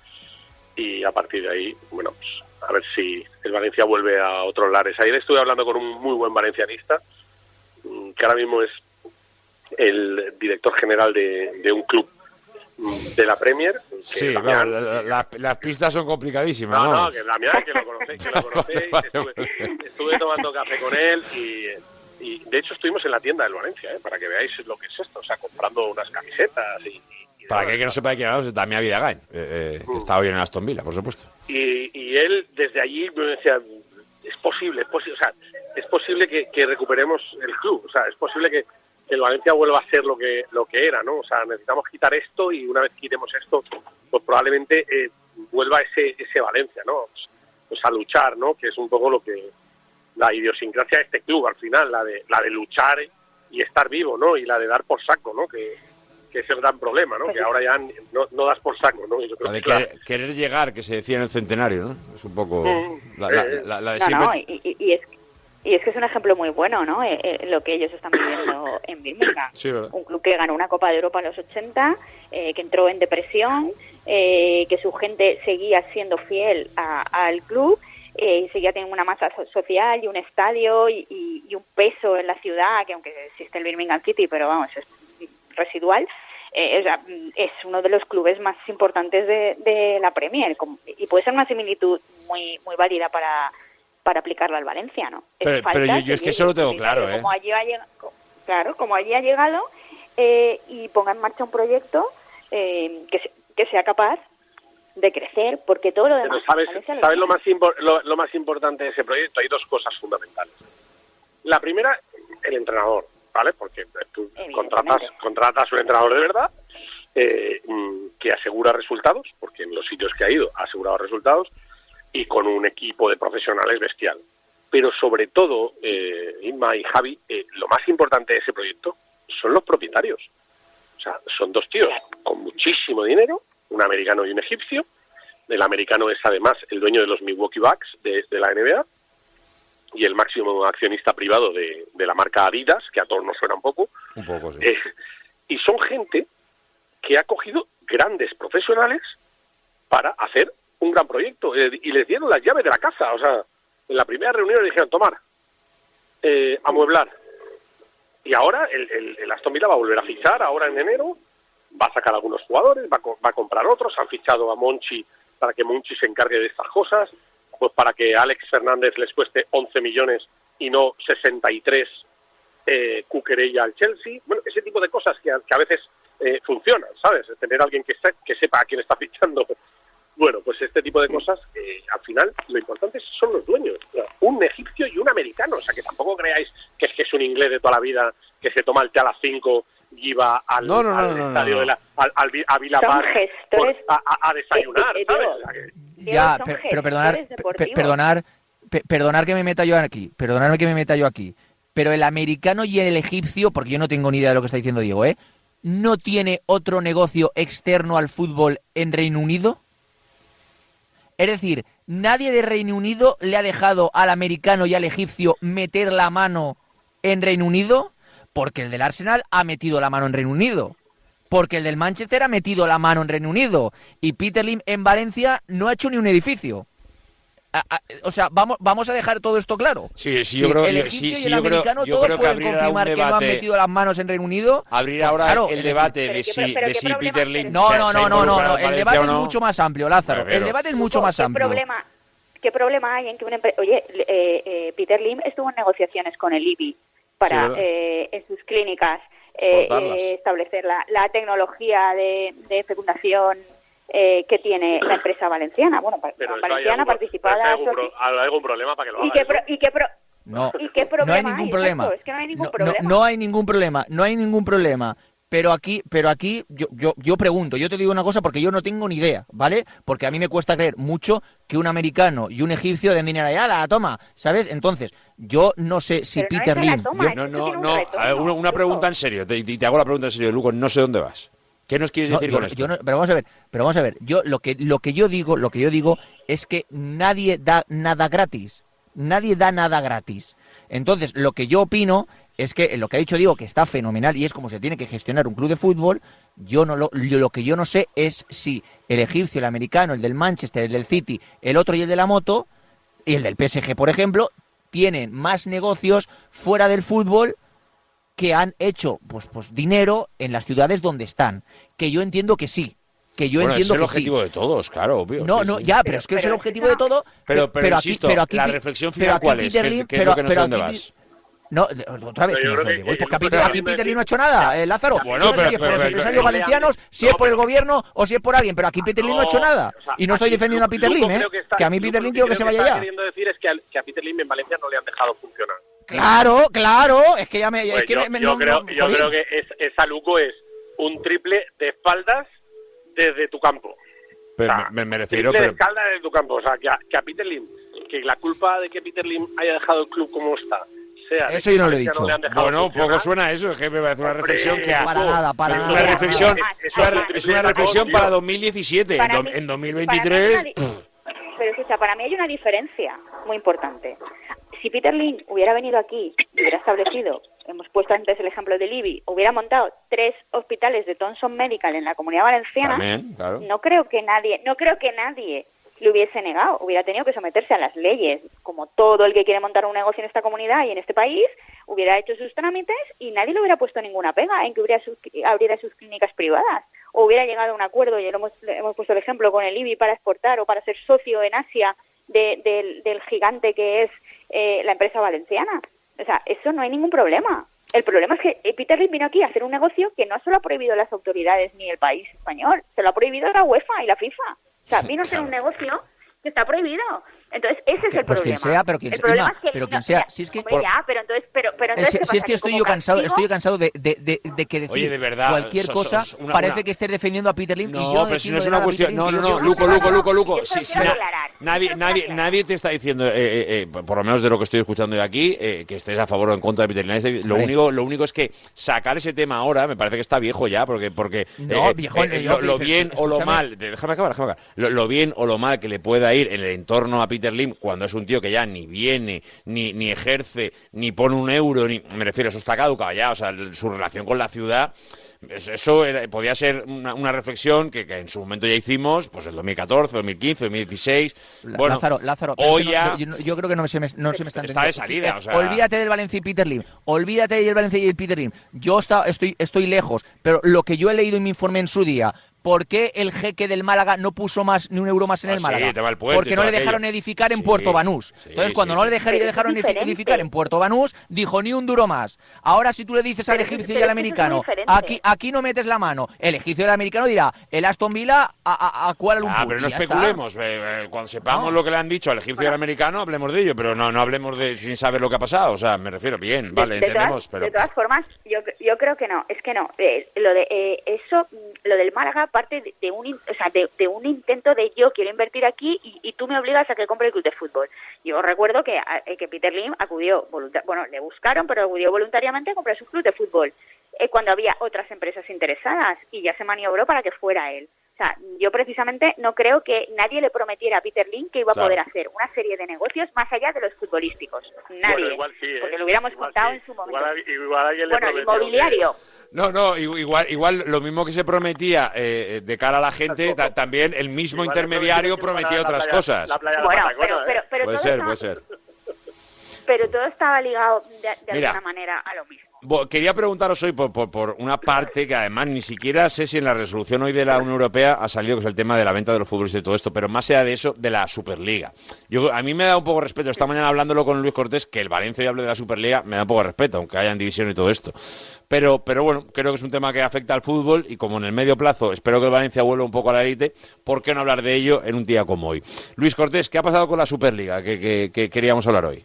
Speaker 17: y a partir de ahí, bueno, pues, a ver si el Valencia vuelve a otros lares. Ayer estuve hablando con un muy buen valencianista, mm, que ahora mismo es el director general de, de un club mm, de la Premier. que
Speaker 3: Sí,
Speaker 17: Damián-
Speaker 3: vamos, la- la- las pistas son complicadísimas,
Speaker 17: no, no,
Speaker 3: vamos.
Speaker 17: que Damián, que lo conocéis, que lo conocéis. Estuve, estuve tomando café con él y, y de hecho estuvimos en la tienda del Valencia, ¿eh? para que veáis lo que es esto, o sea, comprando unas camisetas y,
Speaker 3: Para que, que no sepa de quién hablamos, es Damián Vidagain, eh, eh, que está hoy en Aston Villa, por supuesto.
Speaker 17: y, y él desde allí me decía, es posible, es posible, o sea, es posible que, que recuperemos el club, o sea, es posible que, que el Valencia vuelva a ser lo que lo que era, ¿no? O sea, necesitamos quitar esto y una vez quitemos esto, pues probablemente eh, vuelva ese ese Valencia, ¿no? Pues, pues a luchar, ¿no? Que es un poco lo que la idiosincrasia de este club al final, la de la de luchar y estar vivo, ¿no? Y la de dar por saco, ¿no? Que, que es el gran problema, ¿no? Que ahora ya no, no das por saco, ¿no? Yo creo
Speaker 3: La de
Speaker 17: que, claro,
Speaker 3: querer, llegar, que se decía en el centenario, ¿no? Es un poco
Speaker 17: Mm,
Speaker 3: la,
Speaker 17: eh,
Speaker 3: la- la de
Speaker 16: No,
Speaker 3: siempre.
Speaker 16: no, y, es, y es que es un ejemplo muy bueno, ¿no? Eh, eh, lo que ellos están viviendo en Birmingham.
Speaker 3: Sí, ¿verdad?
Speaker 16: Un club que ganó una Copa de Europa en los 80, eh, que entró en depresión, eh, que su gente seguía siendo fiel a- al club, eh, y seguía teniendo una masa so- social y un estadio y, y- y un peso en la ciudad, que aunque existe el Birmingham City, pero vamos, es residual. eh, o sea, es uno de los clubes más importantes de, de la Premier y puede ser una similitud muy muy válida para para aplicarla al Valencia, ¿no? Es
Speaker 3: Pero-
Speaker 16: falta
Speaker 3: pero yo- yo es que eso lo tengo claro, ¿eh?
Speaker 16: Como allí ha llegado, claro, como allí ha llegado eh, y ponga en marcha un proyecto eh, que, se- que sea capaz de crecer, porque todo lo
Speaker 17: Pero
Speaker 16: demás...
Speaker 17: sabes,
Speaker 16: lo
Speaker 17: ¿sabes lo, más lo más importante de ese proyecto? Hay dos cosas fundamentales. La primera, el entrenador, ¿vale? Porque tú contratas, contratas un entrenador de verdad eh, que asegura resultados, porque en los sitios que ha ido ha asegurado resultados, y con un equipo de profesionales bestial. Pero sobre todo, eh, Inma y Javi, eh, lo más importante de ese proyecto son los propietarios. O sea, son dos tíos con muchísimo dinero, un americano y un egipcio. El americano es además el dueño de los Milwaukee Bucks de, de la NBA y el máximo accionista privado de, de la marca Adidas, que a todos nos suena un poco.
Speaker 3: Un poco, sí.
Speaker 17: Eh, y son gente que ha cogido grandes profesionales para hacer un gran proyecto eh, y les dieron las llaves de la casa. O sea, en la primera reunión le dijeron, tomar, eh, amueblar. Y ahora el, el, el Aston Villa va a volver a fichar, ahora en enero, va a sacar algunos jugadores, va a, va a comprar otros, han fichado a Monchi para que Monchi se encargue de estas cosas, pues para que Alex Fernández les cueste 11 millones y no 63 eh, Cuquerella al Chelsea. Bueno, ese tipo de cosas que a, que a veces eh, funcionan, ¿sabes? Tener a alguien que, se- que sepa a quién está fichando. Bueno, pues este tipo de cosas, eh, al final, lo importante son los dueños. Un egipcio y un americano. O sea, que tampoco creáis que es que es un inglés de toda la vida que se toma el té a las 5 y va al,
Speaker 3: No, no, no,
Speaker 17: al
Speaker 3: no, no,
Speaker 17: estadio
Speaker 3: no.
Speaker 17: de la, al, a por- a, desayunar,
Speaker 16: Eh, eh,
Speaker 17: ¿sabes?
Speaker 16: Diego,
Speaker 17: O sea, que-
Speaker 4: Ya,
Speaker 16: son
Speaker 4: per- pero perdonar, per- perdonar, pe- perdonar que me meta yo aquí, perdonarme que me meta yo aquí. Pero el americano y el egipcio, porque yo no tengo ni idea de lo que está diciendo Diego, ¿eh? ¿No tiene otro negocio externo al fútbol en Reino Unido? Es decir, nadie de Reino Unido le ha dejado al americano y al egipcio meter la mano en Reino Unido, porque el del Arsenal ha metido la mano en Reino Unido. Porque el del Manchester ha metido la mano en Reino Unido. Y Peter Lim en Valencia no ha hecho ni un edificio. A- a- o sea, vamos, vamos a dejar todo esto claro.
Speaker 3: Sí, sí, yo creo,
Speaker 4: el
Speaker 3: yo-
Speaker 4: egipcio
Speaker 3: sí,
Speaker 4: y el
Speaker 3: creo,
Speaker 4: americano todos pueden
Speaker 3: un
Speaker 4: confirmar que no han
Speaker 3: debate,
Speaker 4: metido las manos en Reino Unido.
Speaker 3: abrir
Speaker 4: Pues
Speaker 3: ahora
Speaker 4: claro,
Speaker 3: el debate de si, de si Peter Lim
Speaker 4: No, no, no, no, no, no. El debate es mucho más amplio, Lázaro.
Speaker 3: Pero-
Speaker 4: El debate es mucho más
Speaker 16: ¿qué
Speaker 4: amplio.
Speaker 16: Problema, ¿Qué problema hay en que una empresa... Oye, eh, eh, Peter Lim estuvo en negociaciones con el IBI para, eh, en sus clínicas, eh, eh, establecer la, la tecnología de, de fecundación eh, que tiene la empresa valenciana. Bueno,
Speaker 17: pero
Speaker 16: valenciana
Speaker 17: algún,
Speaker 16: participada...
Speaker 17: hay algún,
Speaker 16: soci-
Speaker 17: pro- hay algún problema para que lo
Speaker 16: ¿Y qué, pro- y qué pro-
Speaker 4: No,
Speaker 16: ¿Y qué
Speaker 4: no hay
Speaker 16: problema
Speaker 4: ningún
Speaker 16: hay?
Speaker 4: problema.
Speaker 16: Exacto, es que no hay ningún
Speaker 4: No, no,
Speaker 16: problema.
Speaker 4: no hay ningún problema, no hay ningún problema. Pero aquí, pero aquí yo, yo, yo pregunto, yo te digo una cosa porque yo no tengo ni idea, ¿vale? Porque a mí me cuesta creer mucho que un americano y un egipcio den dinero allá, la toma, ¿sabes? Entonces, yo no sé si
Speaker 16: Pero no
Speaker 4: Peter Lim...
Speaker 16: toma,
Speaker 4: yo-
Speaker 3: No, no, no.
Speaker 16: retorno,
Speaker 3: ver, una, pregunta en serio. Te, te hago la pregunta en serio, Luco. No sé dónde vas. ¿Qué nos quieres
Speaker 4: No,
Speaker 3: decir
Speaker 4: yo-
Speaker 3: con esto?
Speaker 4: yo no- pero vamos a ver, pero vamos a ver. Yo lo que lo que yo digo, lo que yo digo es que nadie da nada gratis. Nadie da nada gratis. Entonces, lo que yo opino es que lo que ha dicho Diego que está fenomenal y es como se tiene que gestionar un club de fútbol. Yo no lo, yo- lo que yo no sé es si el egipcio, el americano, el del Manchester, el del City, el otro y el de la moto y el del PSG, por ejemplo, tienen más negocios fuera del fútbol que han hecho pues pues dinero en las ciudades donde están. Que yo entiendo que sí. Que yo
Speaker 3: Bueno,
Speaker 4: entiendo
Speaker 3: es el
Speaker 4: que sí.
Speaker 3: objetivo de todos, claro, obvio.
Speaker 4: No,
Speaker 3: sí,
Speaker 4: no,
Speaker 3: sí.
Speaker 4: ya, pero, es que es el
Speaker 16: pero
Speaker 4: objetivo de todo.
Speaker 3: Pero, pero,
Speaker 4: aquí,
Speaker 3: insisto,
Speaker 4: pero aquí,
Speaker 3: la reflexión
Speaker 4: pero
Speaker 3: final,
Speaker 4: aquí
Speaker 3: ¿cuál es?
Speaker 4: Peter
Speaker 3: ¿Qué-
Speaker 4: Lim-
Speaker 3: qué es
Speaker 4: pero,
Speaker 3: lo que no sé
Speaker 4: pero
Speaker 3: dónde
Speaker 4: aquí
Speaker 3: vas?
Speaker 4: No, otra vez, no
Speaker 17: que- que
Speaker 4: no ha hecho nada, eh, Lázaro.
Speaker 3: Bueno,
Speaker 4: Yo no sé
Speaker 3: pero-
Speaker 4: si es por
Speaker 3: pero-
Speaker 4: los empresarios
Speaker 3: pero-
Speaker 4: valencianos, si es por el gobierno o si es por alguien, pero aquí Peter Lim no ha hecho nada.
Speaker 17: o sea,
Speaker 4: Y no estoy defendiendo a
Speaker 17: Luco
Speaker 4: Peter Lim, ¿eh?
Speaker 17: que está-
Speaker 4: Que a mí
Speaker 17: Luco
Speaker 4: Peter
Speaker 17: lo
Speaker 4: Lim quiero que se vaya ya.
Speaker 17: queriendo decir es que, a Peter Lim en Valencia no le han dejado funcionar.
Speaker 4: Claro, claro, es que ya me...
Speaker 17: Pues
Speaker 4: es que
Speaker 17: yo,
Speaker 4: me-
Speaker 17: yo
Speaker 4: no-
Speaker 17: creo,
Speaker 4: no-
Speaker 17: yo
Speaker 4: jolín.
Speaker 17: creo que es, esa Luco es un triple de espaldas desde tu campo.
Speaker 3: Pero
Speaker 17: O sea,
Speaker 3: me, me refiero,
Speaker 17: triple de espaldas desde tu campo. O sea, que a, que a Peter Lim, que la culpa de que Peter Lim haya dejado el club como está, sea
Speaker 4: Eso yo no lo he dicho.
Speaker 17: dejado
Speaker 3: bueno,
Speaker 17: funcionar,
Speaker 3: poco suena eso, es que me parece una
Speaker 17: Hombre,
Speaker 3: reflexión que ha-
Speaker 4: Para nada, para nada.
Speaker 3: una reflexión, es una, es reflexión para 2017. En,
Speaker 16: Para
Speaker 3: do-
Speaker 16: mí-
Speaker 3: en
Speaker 16: para mí
Speaker 3: 2023,
Speaker 16: hay una- Pero escucha, para mí hay una diferencia muy importante. Si Peter Lim hubiera venido aquí y hubiera establecido, hemos puesto antes el ejemplo de Libby, hubiera montado tres hospitales de Thomson Medical en la Comunidad Valenciana,
Speaker 3: también, claro.
Speaker 16: no creo que nadie, no creo que nadie le hubiese negado, hubiera tenido que someterse a las leyes, como todo el que quiere montar un negocio en esta comunidad y en este país, hubiera hecho sus trámites y nadie le hubiera puesto ninguna pega en que hubiera sus- abriera sus clínicas privadas o hubiera llegado a un acuerdo, y lo hemos, hemos puesto el ejemplo con el IBI para exportar o para ser socio en Asia de- del, del gigante que es eh, la empresa valenciana. O sea, eso no hay ningún problema. El problema es que Peter Lim vino aquí a hacer un negocio que no solo ha prohibido las autoridades ni el país español, se lo ha prohibido la UEFA y la FIFA. O sea, vino a hacer un negocio que está prohibido. Entonces, ese es el
Speaker 4: Pues
Speaker 16: problema.
Speaker 4: quien sea, pero quien
Speaker 16: El
Speaker 4: sea,
Speaker 16: problema
Speaker 4: Inma,
Speaker 16: es que
Speaker 4: pero
Speaker 16: no-
Speaker 4: quien sea, si es que-
Speaker 16: hombre,
Speaker 4: por-
Speaker 16: ya, pero entonces, pero, pero entonces,
Speaker 4: si,
Speaker 16: ¿qué
Speaker 4: si es que estoy yo cansado, estoy yo cansado de, de, de, de que decir
Speaker 3: Oye, de verdad,
Speaker 4: cualquier
Speaker 3: sos-
Speaker 4: cosa
Speaker 3: sos una-
Speaker 4: parece
Speaker 3: una-
Speaker 4: que estés defendiendo a Peter Lim y
Speaker 3: No,
Speaker 4: yo
Speaker 3: pero si no es una cuestión. No,
Speaker 4: Lim,
Speaker 3: no, no,
Speaker 4: yo-
Speaker 3: Luco, Luco, Luco, Luco.
Speaker 16: Yo yo
Speaker 3: nadie, nadie, nadie te está diciendo, eh, eh, eh, por lo menos de lo que estoy escuchando de aquí, eh, que estés a favor o en contra de Peter Lim. Es- Lo único, lo único es que sacar ese tema ahora me parece que está viejo ya, porque, porque
Speaker 4: No, viejo, yo-
Speaker 3: lo, bien o lo mal, déjame acabar, déjame acabar. Lo, lo bien o lo mal que le pueda ir en el entorno a Peter Lim cuando es un tío que ya ni viene, ni, ni ejerce, ni pone un euro, ni me refiero, eso está caducado ya, o sea, su relación con la ciudad Es- Eso era- podía ser una, una reflexión que, que en su momento ya hicimos, pues el 2014, 2015, 2016.
Speaker 4: La-
Speaker 3: Bueno,
Speaker 4: Lázaro, Lázaro,
Speaker 3: hoy
Speaker 4: no-
Speaker 3: ya...
Speaker 4: yo, yo creo que no se me, no se me está
Speaker 3: Está de salida, o sea-
Speaker 4: Olvídate del Valencia y Peter Lim. Olvídate del Valencia y el Peter Lim. Yo está- estoy, estoy lejos, pero lo que yo he leído en mi informe en su día, ¿por qué el jeque del Málaga no puso más ni un euro más en
Speaker 3: Ah,
Speaker 4: el
Speaker 3: sí,
Speaker 4: Málaga?
Speaker 3: tema del puerto
Speaker 4: Porque no le dejaron
Speaker 3: aquello.
Speaker 4: edificar en
Speaker 3: Sí,
Speaker 4: Puerto Banús.
Speaker 3: sí,
Speaker 4: Entonces, cuando
Speaker 3: sí,
Speaker 4: no le
Speaker 3: sí.
Speaker 4: dejaron,
Speaker 16: es
Speaker 4: dejaron edificar en Puerto Banús, dijo ni un duro más. Ahora, si tú le dices al
Speaker 16: Pero
Speaker 4: egipcio y al americano, aquí, aquí no metes la mano, el egipcio y el americano dirá, el Aston Villa a, a, a Kuala Lumpur.
Speaker 3: Ah, pero no especulemos. eh, eh, cuando sepamos
Speaker 4: No.
Speaker 3: lo que le han dicho al egipcio y al americano, hablemos de ello, pero no, no hablemos de sin saber lo que ha pasado. O sea, me refiero, bien,
Speaker 16: De-
Speaker 3: vale,
Speaker 16: de,
Speaker 3: entendemos,
Speaker 16: todas,
Speaker 3: pero...
Speaker 16: de todas formas, yo, yo creo que no, es que no. Eh, lo de eh, eso, lo del Málaga parte de, de un, o sea, de, de un intento de yo quiero invertir aquí y, y tú me obligas a que compre el club de fútbol. Yo recuerdo que, a- eh, que Peter Lim acudió, bueno, le buscaron, pero acudió voluntariamente a comprar su club de fútbol eh, cuando había otras empresas interesadas y ya se maniobró para que fuera él. O sea, yo precisamente no creo que nadie le prometiera a Peter Lim que iba a
Speaker 17: Claro.
Speaker 16: poder hacer una serie de negocios más allá de los futbolísticos. Nadie.
Speaker 17: Bueno, igual sí, ¿eh?
Speaker 16: Porque lo hubiéramos
Speaker 17: Igual
Speaker 16: contado
Speaker 17: sí.
Speaker 16: en su momento.
Speaker 17: Igual, igual
Speaker 16: bueno, el inmobiliario.
Speaker 3: No, no, i- igual, igual lo mismo que se prometía eh, de cara a la gente, ta- también el mismo
Speaker 17: Igual
Speaker 3: intermediario prometía otras
Speaker 17: playa-
Speaker 3: cosas.
Speaker 16: Bueno, pero-
Speaker 17: ¿eh?
Speaker 16: pero- pero
Speaker 3: puede
Speaker 16: todo
Speaker 3: ser,
Speaker 16: estaba-
Speaker 3: puede ser.
Speaker 16: Pero todo estaba ligado de, de
Speaker 3: Mira.
Speaker 16: alguna manera a lo mismo.
Speaker 3: Quería preguntaros hoy por, por, por una parte que además ni siquiera sé si en la resolución hoy de la Unión Europea ha salido, que es el tema de la venta de los futbolistas y todo esto, pero más allá de eso, de la Superliga. Yo, a mí me da un poco de respeto, esta mañana hablándolo con Luis Cortés, que el Valencia hable de la Superliga, me da un poco de respeto, aunque hayan división y todo esto. Pero, pero bueno, creo que es un tema que afecta al fútbol y como en el medio plazo espero que el Valencia vuelva un poco a la élite, ¿por qué no hablar de ello en un día como hoy? Luis Cortés, ¿qué ha pasado con la Superliga que- que queríamos hablar hoy?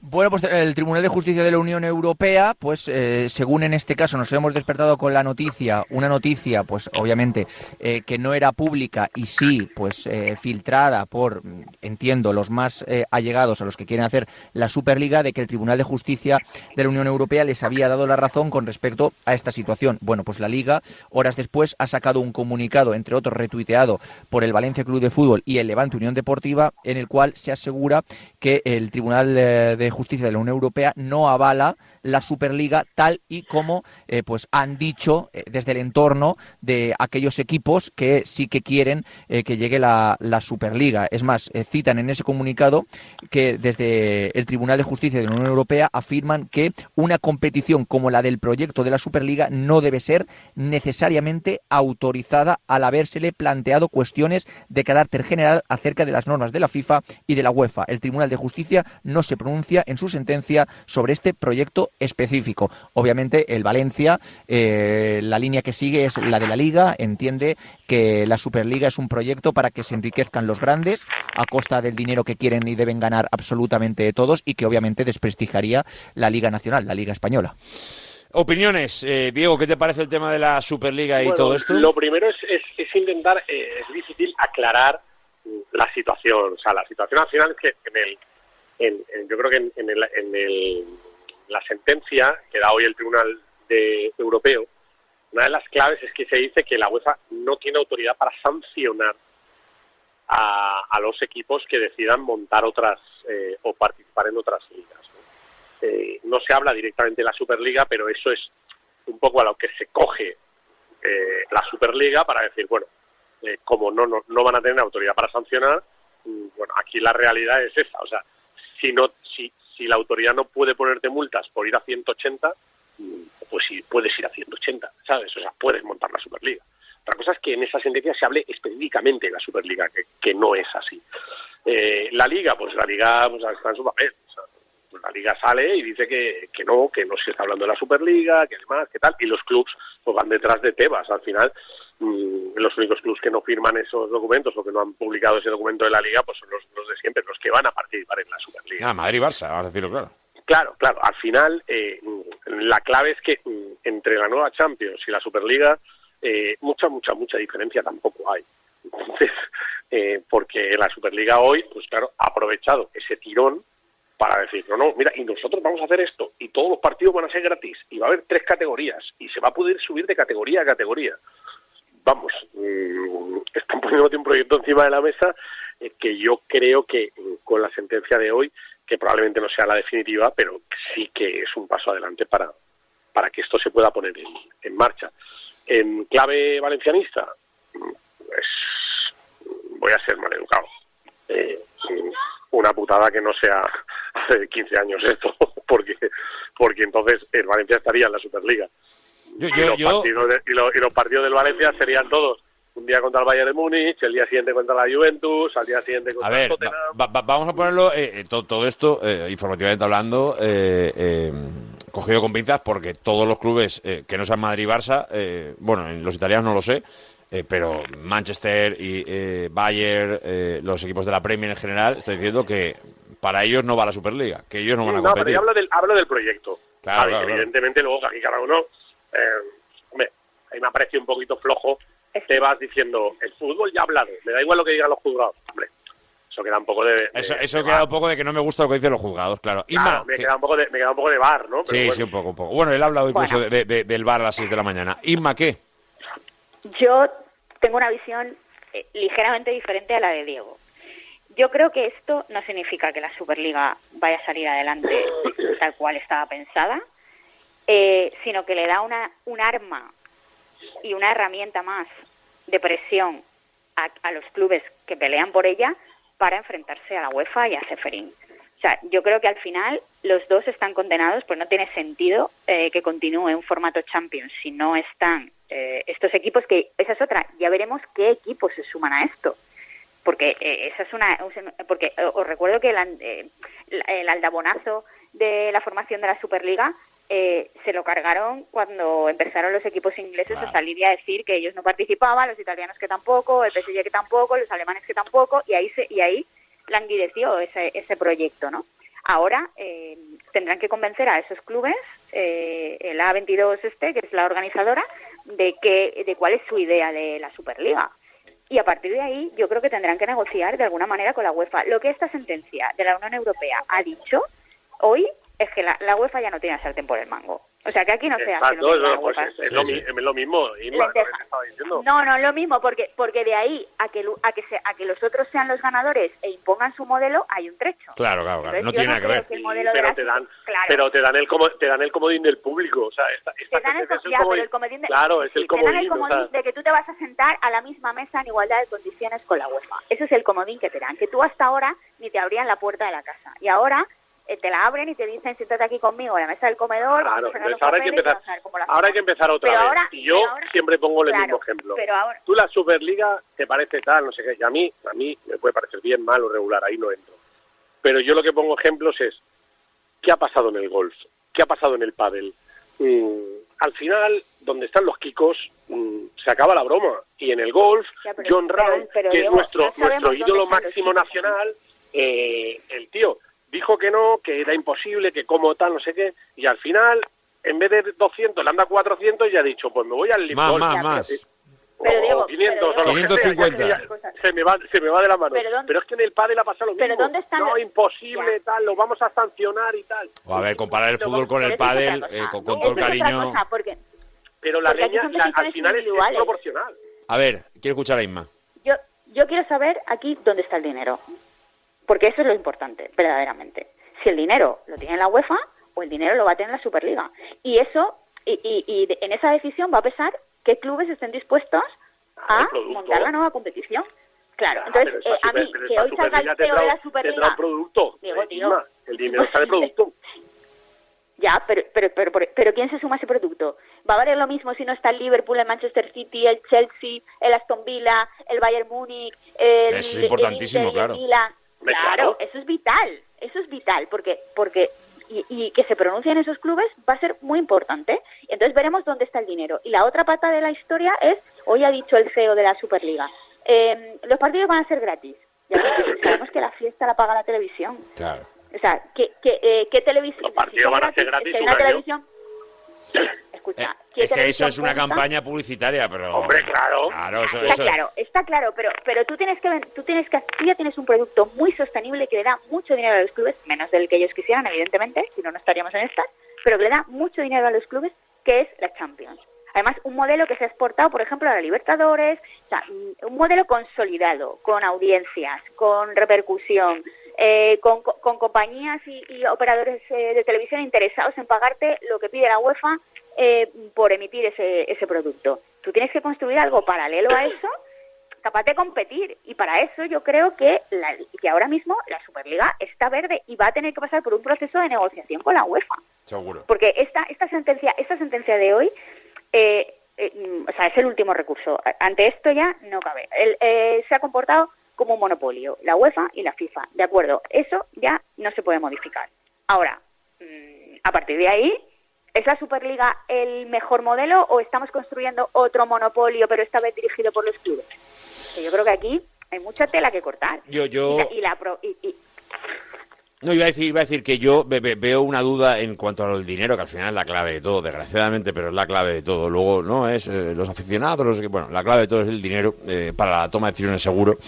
Speaker 4: Bueno, pues el Tribunal de Justicia de la Unión Europea, pues eh, según en este caso nos hemos despertado con la noticia, una noticia, pues obviamente eh, que no era pública y sí, pues eh, filtrada por, entiendo, los más allegados a los que quieren hacer la Superliga, de que el Tribunal de Justicia de la Unión Europea les había dado la razón con respecto a esta situación. Bueno, pues la Liga, horas después, ha sacado un comunicado, entre otros retuiteado por el Valencia Club de Fútbol y el Levante Unión Deportiva, en el cual se asegura que el Tribunal eh, Justicia de la Unión Europea no avala la Superliga tal y como eh, pues han dicho eh, desde el entorno de aquellos equipos que sí que quieren eh, que llegue la, la Superliga. Es más, citan en ese comunicado que desde el Tribunal de Justicia de la Unión Europea afirman que una competición como la del proyecto de la Superliga no debe ser necesariamente autorizada al habérsele planteado cuestiones de carácter general acerca de las normas de la FIFA y de la UEFA. El Tribunal de Justicia no se pronuncia en su sentencia sobre este proyecto específico. Obviamente, el Valencia, eh, la línea que sigue es la de la Liga, entiende que la Superliga es un proyecto para que se enriquezcan los grandes a costa del dinero que quieren y deben ganar absolutamente todos y que obviamente desprestigiaría la Liga Nacional, la Liga Española.
Speaker 3: Opiniones, eh, Diego, ¿qué te parece el tema de la Superliga y
Speaker 17: Bueno,
Speaker 3: todo esto?
Speaker 17: Lo primero es, es, es intentar, eh, es difícil aclarar la situación. O sea, la situación al final es que en el, en, yo creo que en, el, en el- la sentencia que da hoy el Tribunal de, Europeo, una de las claves es que se dice que la UEFA no tiene autoridad para sancionar a, los equipos que decidan montar otras eh, o participar en otras ligas. ¿no? Eh, no se habla directamente de la Superliga, pero eso es un poco a lo que se coge eh, la Superliga para decir, bueno, eh, como no, no, no van a tener autoridad para sancionar, mm, bueno, aquí la realidad es esa. O sea, si, no, si, si la autoridad no puede ponerte multas por ir a 180, mm, pues sí, puedes ir a 180, ¿sabes? O sea, puedes montar la Superliga. Otra cosa es que en esa sentencia se hable específicamente de la Superliga, que, que no es así. Eh, la Liga, pues la Liga pues, está en su papel. O la Liga sale y dice que, que no, que no se está hablando de la Superliga, que demás, que tal, y los clubs pues van detrás de Tebas. Al final, mm, los únicos clubs que no firman esos documentos o que no han publicado ese documento de la Liga, pues son los, los de siempre, los que van a participar en la Superliga.
Speaker 3: Ah, Madrid y Barça, vamos a decirlo claro.
Speaker 17: Claro, claro. Al final, eh, la clave es que mm, entre la nueva Champions y la Superliga, eh, mucha, mucha, mucha diferencia tampoco hay. Entonces, eh, porque la Superliga hoy, pues claro, ha aprovechado ese tirón para decir, no, no, mira, y nosotros vamos a hacer esto, y todos los partidos van a ser gratis, y va a haber tres categorías, y se va a poder subir de categoría a categoría. Vamos, mm, están poniéndote un proyecto encima de la mesa eh, que yo creo que mm, con la sentencia de hoy, que probablemente no sea la definitiva, pero sí que es un paso adelante para, para que esto se pueda poner en, marcha. En clave valencianista, pues voy a ser maleducado. Eh, una putada que no sea hace 15 años esto, porque porque entonces el Valencia estaría en la Superliga.
Speaker 3: Yo-
Speaker 17: y,
Speaker 3: yo-
Speaker 17: los
Speaker 3: yo-
Speaker 17: partidos de- y, los, y los partidos del Valencia serían todos un día contra el Bayern de Múnich, el día siguiente contra la Juventus, al día siguiente contra
Speaker 3: A ver,
Speaker 17: el Tottenham.
Speaker 3: va- va- vamos a ponerlo, eh, eh, to- todo, esto, eh, informativamente hablando, eh, eh, cogido con pinzas, porque todos los clubes eh, que no sean Madrid y Barça, eh, bueno, en los italianos no lo sé, eh, pero Manchester y eh, Bayern, eh, los equipos de la Premier en general, están diciendo que para ellos no va la Superliga, que ellos no van a
Speaker 17: no, pero
Speaker 3: competir.
Speaker 17: yo hablo del, hablo del proyecto.
Speaker 3: Claro,
Speaker 17: Vale,
Speaker 3: claro, claro.
Speaker 17: evidentemente luego que aquí cada uno... Eh, hombre, ahí me ha parecido un poquito flojo. Te vas diciendo, el fútbol ya ha hablado, me da igual lo que digan los juzgados. Hombre, eso queda un poco de... de-
Speaker 3: Eso, eso
Speaker 17: de
Speaker 3: queda
Speaker 17: bar.
Speaker 3: un poco de que no me gusta lo que dicen los juzgados, claro.
Speaker 17: Claro,
Speaker 3: Inma,
Speaker 17: me,
Speaker 3: que-
Speaker 17: queda un poco de, me queda un poco de bar, ¿no? Pero
Speaker 3: sí,
Speaker 17: bueno.
Speaker 3: sí, un poco, un poco. Bueno, él ha hablado incluso
Speaker 16: Bueno.
Speaker 3: de- del bar a las 6 de la mañana. Inma, ¿qué?
Speaker 16: Yo tengo una visión eh, ligeramente diferente a la de Diego. Yo creo que esto no significa que la Superliga vaya a salir adelante tal cual estaba pensada, eh, sino que le da una, un arma y una herramienta más de presión a, a los clubes que pelean por ella para enfrentarse a la UEFA y a Seferín. O sea, yo creo que al final los dos están condenados, pues no tiene sentido eh, que continúe un formato Champions si no están eh, estos equipos, que esa es otra, ya veremos qué equipos se suman a esto. Porque eh, esa es una. Porque eh, os recuerdo que el, eh, el aldabonazo de la formación de la Superliga eh, se lo cargaron cuando empezaron los equipos ingleses a salir y a decir que ellos no participaban, los italianos que tampoco, el PSG que tampoco, los alemanes que tampoco, y ahí se, y ahí languideció ese, ese proyecto, ¿no? Ahora eh, tendrán que convencer a esos clubes, eh, el A22 este, que es la organizadora, de que, de cuál es su idea de la Superliga. Y a partir de ahí, yo creo que tendrán que negociar de alguna manera con la UEFA. Lo que esta sentencia de la Unión Europea ha dicho hoy es que la, la UEFA ya no tiene sartén por el mango. O sea, que aquí no se hace
Speaker 17: Exacto,
Speaker 16: lo mismo
Speaker 17: no,
Speaker 16: la
Speaker 17: pues es, es lo, mi- es lo mismo. Inma, lo que te estaba diciendo.
Speaker 16: No, no es lo mismo, porque porque de ahí a que lu- a que se, a que los otros sean los ganadores e impongan su modelo hay un trecho.
Speaker 3: Claro, claro, claro.
Speaker 16: Entonces,
Speaker 3: No tiene
Speaker 16: no
Speaker 3: nada que ver.
Speaker 16: que
Speaker 17: pero te dan
Speaker 16: Claro.
Speaker 17: pero te dan el como, te dan el comodín del público o sea esta, esta
Speaker 16: Te dan el, ya,
Speaker 17: comodín.
Speaker 16: pero el comodín de,
Speaker 17: claro es
Speaker 16: sí,
Speaker 17: el
Speaker 16: te dan el
Speaker 17: comodín, o
Speaker 16: comodín
Speaker 17: sea,
Speaker 16: de que tú te vas a sentar a la misma mesa en igualdad de condiciones con la UEFA. Ese es el comodín que te dan, que tú hasta ahora ni te abrían la puerta de la casa. Y ahora te la abren y te dicen, siéntate aquí conmigo a la mesa del comedor, vamos
Speaker 17: Claro,
Speaker 16: a
Speaker 17: entonces ahora hay que empezar-
Speaker 16: vamos
Speaker 17: ahora hay que empezar otra
Speaker 16: Pero
Speaker 17: vez.
Speaker 16: ahora-
Speaker 17: y yo
Speaker 16: ahora-
Speaker 17: siempre pongo el
Speaker 16: claro,
Speaker 17: mismo ejemplo.
Speaker 16: Pero ahora,
Speaker 17: tú la Superliga te parece tal no sé qué y a mí a mí me puede parecer bien mal o regular ahí no entro. Pero yo lo que pongo ejemplos es qué ha pasado en el golf qué ha pasado en el pádel Mm, al final donde están los kikos mm, se acaba la broma. Y en el golf
Speaker 16: Ya, pero-
Speaker 17: John Ram que es nuestro nuestro ídolo máximo nacional eh, el tío dijo que no, que era imposible, que como tal, no sé qué, y al final, en vez de 200, le anda 400 y ha dicho, pues me voy al
Speaker 3: Más,
Speaker 17: Liverpool.
Speaker 3: más, más.
Speaker 16: Pero,
Speaker 17: o
Speaker 16: Diego,
Speaker 17: 500
Speaker 16: pero,
Speaker 17: o lo que sea,
Speaker 3: 550.
Speaker 17: ya que ya se me va se me va de la mano
Speaker 16: Pero
Speaker 17: pero,
Speaker 16: ¿dónde-
Speaker 17: es que en el pádel ha pasado lo mismo
Speaker 16: pero ¿dónde están
Speaker 17: no
Speaker 16: los-
Speaker 17: imposible tal lo vamos a sancionar y tal
Speaker 3: O a ver, comparar el fútbol con el pádel, eh, con, con
Speaker 16: No,
Speaker 3: todo el cariño.
Speaker 16: cosa, porque
Speaker 17: pero la
Speaker 16: Porque
Speaker 17: leña la- al final es, es proporcional
Speaker 3: A ver, quiero escuchar a Inma.
Speaker 16: yo, yo quiero saber aquí dónde está el dinero. Porque eso es lo importante, verdaderamente. Si el dinero lo tiene la UEFA o el dinero lo va a tener la Superliga. Y eso, y, y, y de- en esa decisión va a pesar qué clubes estén dispuestos a montar la nueva competición. Claro,
Speaker 17: Ah,
Speaker 16: entonces eh, a mí que hoy salga el CEO de la Superliga...
Speaker 17: tendrá un producto
Speaker 16: Digo, tío,
Speaker 17: el dinero está el producto
Speaker 16: Ya, pero, pero, pero, pero, pero ¿quién se suma a ese producto? ¿Va a valer lo mismo si no está el Liverpool, el Manchester City, el Chelsea, el Aston Villa, el Bayern Múnich, el,
Speaker 3: Es importantísimo, claro.
Speaker 16: Milan?
Speaker 17: Hombre,
Speaker 16: Claro,
Speaker 17: claro.
Speaker 16: eso es vital, eso es vital, porque, porque y, y que se pronuncien esos clubes va a ser muy importante. Entonces veremos dónde está el dinero. Y la otra pata de la historia es, hoy ha dicho el CEO de la Superliga, eh, los partidos van a ser gratis. Ya sabemos que la fiesta la paga la televisión.
Speaker 3: Claro.
Speaker 16: O sea, ¿qué, qué, eh, qué televisión?
Speaker 17: Los partidos van a ser gratis
Speaker 16: que televisión.
Speaker 3: Eh,
Speaker 16: Escucha, ¿qué
Speaker 3: es que eso es una campaña publicitaria, pero.
Speaker 17: Hombre, claro.
Speaker 3: Claro, eso,
Speaker 16: Está
Speaker 3: eso-
Speaker 16: claro, está claro, pero pero tú tienes que tú tienes que tú ya tienes un producto muy sostenible que le da mucho dinero a los clubes, menos del que ellos quisieran, evidentemente, si no no estaríamos en estas, pero que le da mucho dinero a los clubes, que es la Champions. Además, un modelo que se ha exportado, por ejemplo, a la Libertadores, o sea, un modelo consolidado, con audiencias, con repercusión, eh, con, con compañías y, y operadores eh, de televisión interesados en pagarte lo que pide la UEFA eh, por emitir ese, ese producto. Tú tienes que construir algo paralelo a eso, capaz de competir. Y para eso yo creo que, la- que ahora mismo la Superliga está verde y va a tener que pasar por un proceso de negociación con la UEFA.
Speaker 3: Seguro.
Speaker 16: Porque esta, esta sentencia, esta sentencia de hoy, eh, eh, o sea, es el último recurso. Ante esto ya no cabe. El- eh, se ha comportado como un monopolio, la UEFA y la FIFA. De acuerdo, eso ya no se puede modificar. Ahora, mm, a partir de ahí, ¿es la Superliga el mejor modelo o estamos construyendo otro monopolio, pero esta vez dirigido por los clubes? Yo creo que aquí hay mucha tela que cortar.
Speaker 3: Yo, yo...
Speaker 16: Y la, y la pro- y- y-
Speaker 3: No, iba a decir, iba a decir que yo ve- ve- veo una duda en cuanto al dinero, que al final es la clave de todo, desgraciadamente, pero es la clave de todo. Luego, no es eh, los aficionados, los que, bueno, la clave de todo es el dinero eh, para la toma de decisiones seguro.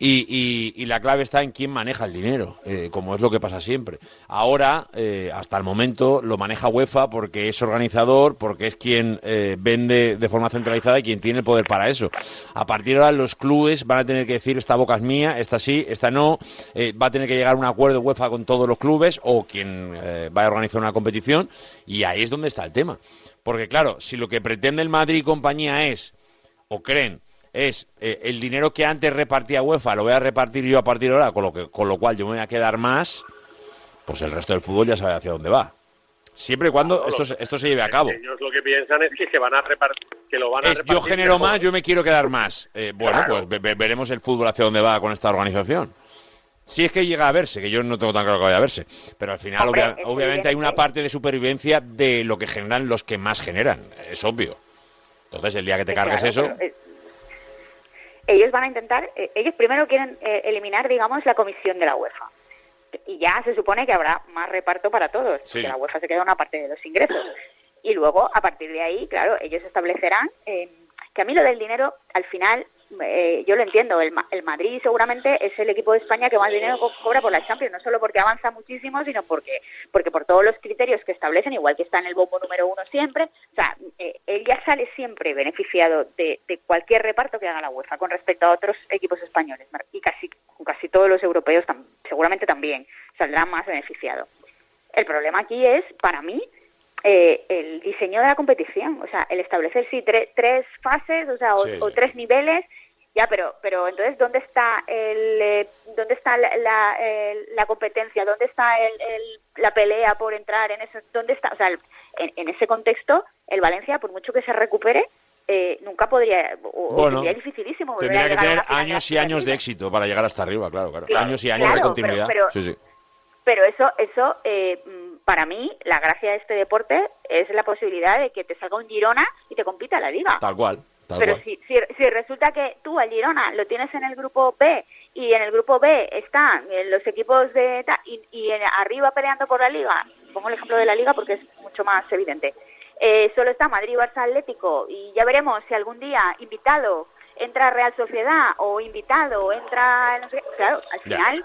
Speaker 3: Y, y- y la clave está en quién maneja el dinero, eh, como es lo que pasa siempre. Ahora, hasta el momento, lo maneja UEFA porque es organizador, porque es quien vende de forma centralizada y quien tiene el poder para eso. A partir de ahora, los clubes van a tener que decir esta boca es mía, esta sí, esta no. Va a tener que llegar a un acuerdo UEFA con todos los clubes o quien eh, vaya a organizar una competición y ahí es donde está el tema. Porque claro, si lo que pretende el Madrid y compañía es, o creen, es eh, el dinero que antes repartía UEFA, lo voy a repartir yo a partir de ahora, con lo, que, con lo cual yo me voy a quedar más, pues el resto del fútbol ya sabe hacia dónde va. Siempre y cuando
Speaker 17: No,
Speaker 3: esto, esto se lleve a cabo.
Speaker 17: Ellos lo que piensan es que se van a repartir, que lo van a
Speaker 3: Es, yo
Speaker 17: repartir
Speaker 3: genero
Speaker 17: mejor.
Speaker 3: más, yo me quiero quedar más. Eh, bueno,
Speaker 17: Claro.
Speaker 3: pues ve- ve- veremos el fútbol hacia dónde va con esta organización. Si es que llega a verse, que yo no tengo tan claro que vaya a verse. Pero al final,
Speaker 16: Hombre,
Speaker 3: obvia-
Speaker 16: es
Speaker 3: obviamente, hay una parte de supervivencia de lo que generan los que más generan. Es obvio. Entonces, el día que te cargues
Speaker 16: claro,
Speaker 3: eso.
Speaker 16: pero, eh, ellos van a intentar, eh, ellos primero quieren eh, eliminar, digamos, la comisión de la UEFA. Y ya se supone que habrá más reparto para todos,
Speaker 3: Sí.
Speaker 16: porque la UEFA se queda una parte de los ingresos. Y luego, a partir de ahí, claro, ellos establecerán eh, que a mí lo del dinero, al final, eh, yo lo entiendo, el, el Madrid seguramente es el equipo de España que más dinero co- cobra por la Champions, no solo porque avanza muchísimo, sino porque, porque por todos los criterios que establecen, igual que está en el bombo número uno siempre, o sea, eh, él ya sale siempre beneficiado de, de cualquier reparto que haga la UEFA con respecto a otros equipos españoles, y casi, casi todos los europeos tam- seguramente también saldrán más beneficiados. El problema aquí es, para mí, eh, el diseño de la competición, o sea, el establecer sí tre- tres fases, o sea, o,
Speaker 18: Sí,
Speaker 16: o tres niveles, ya, pero, pero entonces dónde está el, eh, dónde está la, la, el- la competencia, dónde está el, el- la pelea por entrar en eso, dónde está, o sea, en, en ese contexto, el Valencia, por mucho que se recupere, eh, nunca podría, o,
Speaker 3: Bueno,
Speaker 16: sería dificilísimo volver
Speaker 3: Tendría
Speaker 16: a
Speaker 3: que
Speaker 16: a
Speaker 3: tener años y años de éxito para llegar hasta arriba, claro, claro.
Speaker 16: Claro,
Speaker 3: años y años de continuidad.
Speaker 16: pero- pero-
Speaker 3: sí, sí.
Speaker 16: pero eso, eso eh, mm, para mí, la gracia de este deporte es la posibilidad de que te salga un Girona y te compita la liga.
Speaker 3: Tal cual. Tal
Speaker 16: Pero
Speaker 3: cual.
Speaker 16: si, si, si resulta que tú al Girona lo tienes en el grupo B y en el grupo B están eh, los equipos de y, y en- arriba peleando por la liga, pongo el ejemplo de la liga porque es mucho más evidente, eh, solo está Madrid, Barça, Atlético y ya veremos si algún día invitado entra Real Sociedad o invitado entra, no sé claro, al final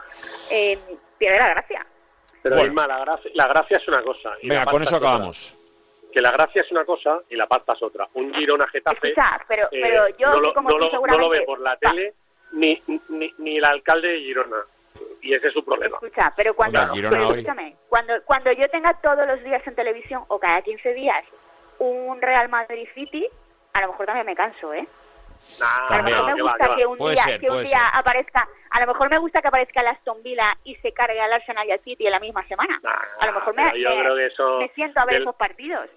Speaker 16: eh, pierde la gracia.
Speaker 17: Pero
Speaker 3: Bueno.
Speaker 17: Isma, la gracia, la gracia es una cosa. y
Speaker 3: Venga, con eso acabamos.
Speaker 17: Que la gracia es una cosa y la pasta es otra. Un Girona Getafe.
Speaker 16: Escucha, pero,
Speaker 17: eh,
Speaker 16: pero yo
Speaker 17: no,
Speaker 16: que
Speaker 17: lo,
Speaker 16: como
Speaker 17: no lo- no lo ve por la tele ni, ni, ni el alcalde de Girona. Y ese es su problema.
Speaker 16: Escucha, pero cuando,
Speaker 17: Hombre, Girona
Speaker 16: pero
Speaker 17: hoy.
Speaker 16: escúchame, cuando, cuando yo tenga todos los días en televisión o cada 15 días un Real Madrid City, a lo mejor también me canso, ¿eh? a lo mejor me gusta
Speaker 3: que va.
Speaker 16: que un día,
Speaker 3: ser,
Speaker 16: que un día
Speaker 3: ser.
Speaker 16: aparezca, a lo mejor me gusta que aparezca el Aston Villa y se cargue al Arsenal y al City en la misma semana. a lo mejor me,
Speaker 17: yo
Speaker 16: me-
Speaker 17: creo que eso
Speaker 16: me siento a ver
Speaker 17: del-
Speaker 16: esos partidos.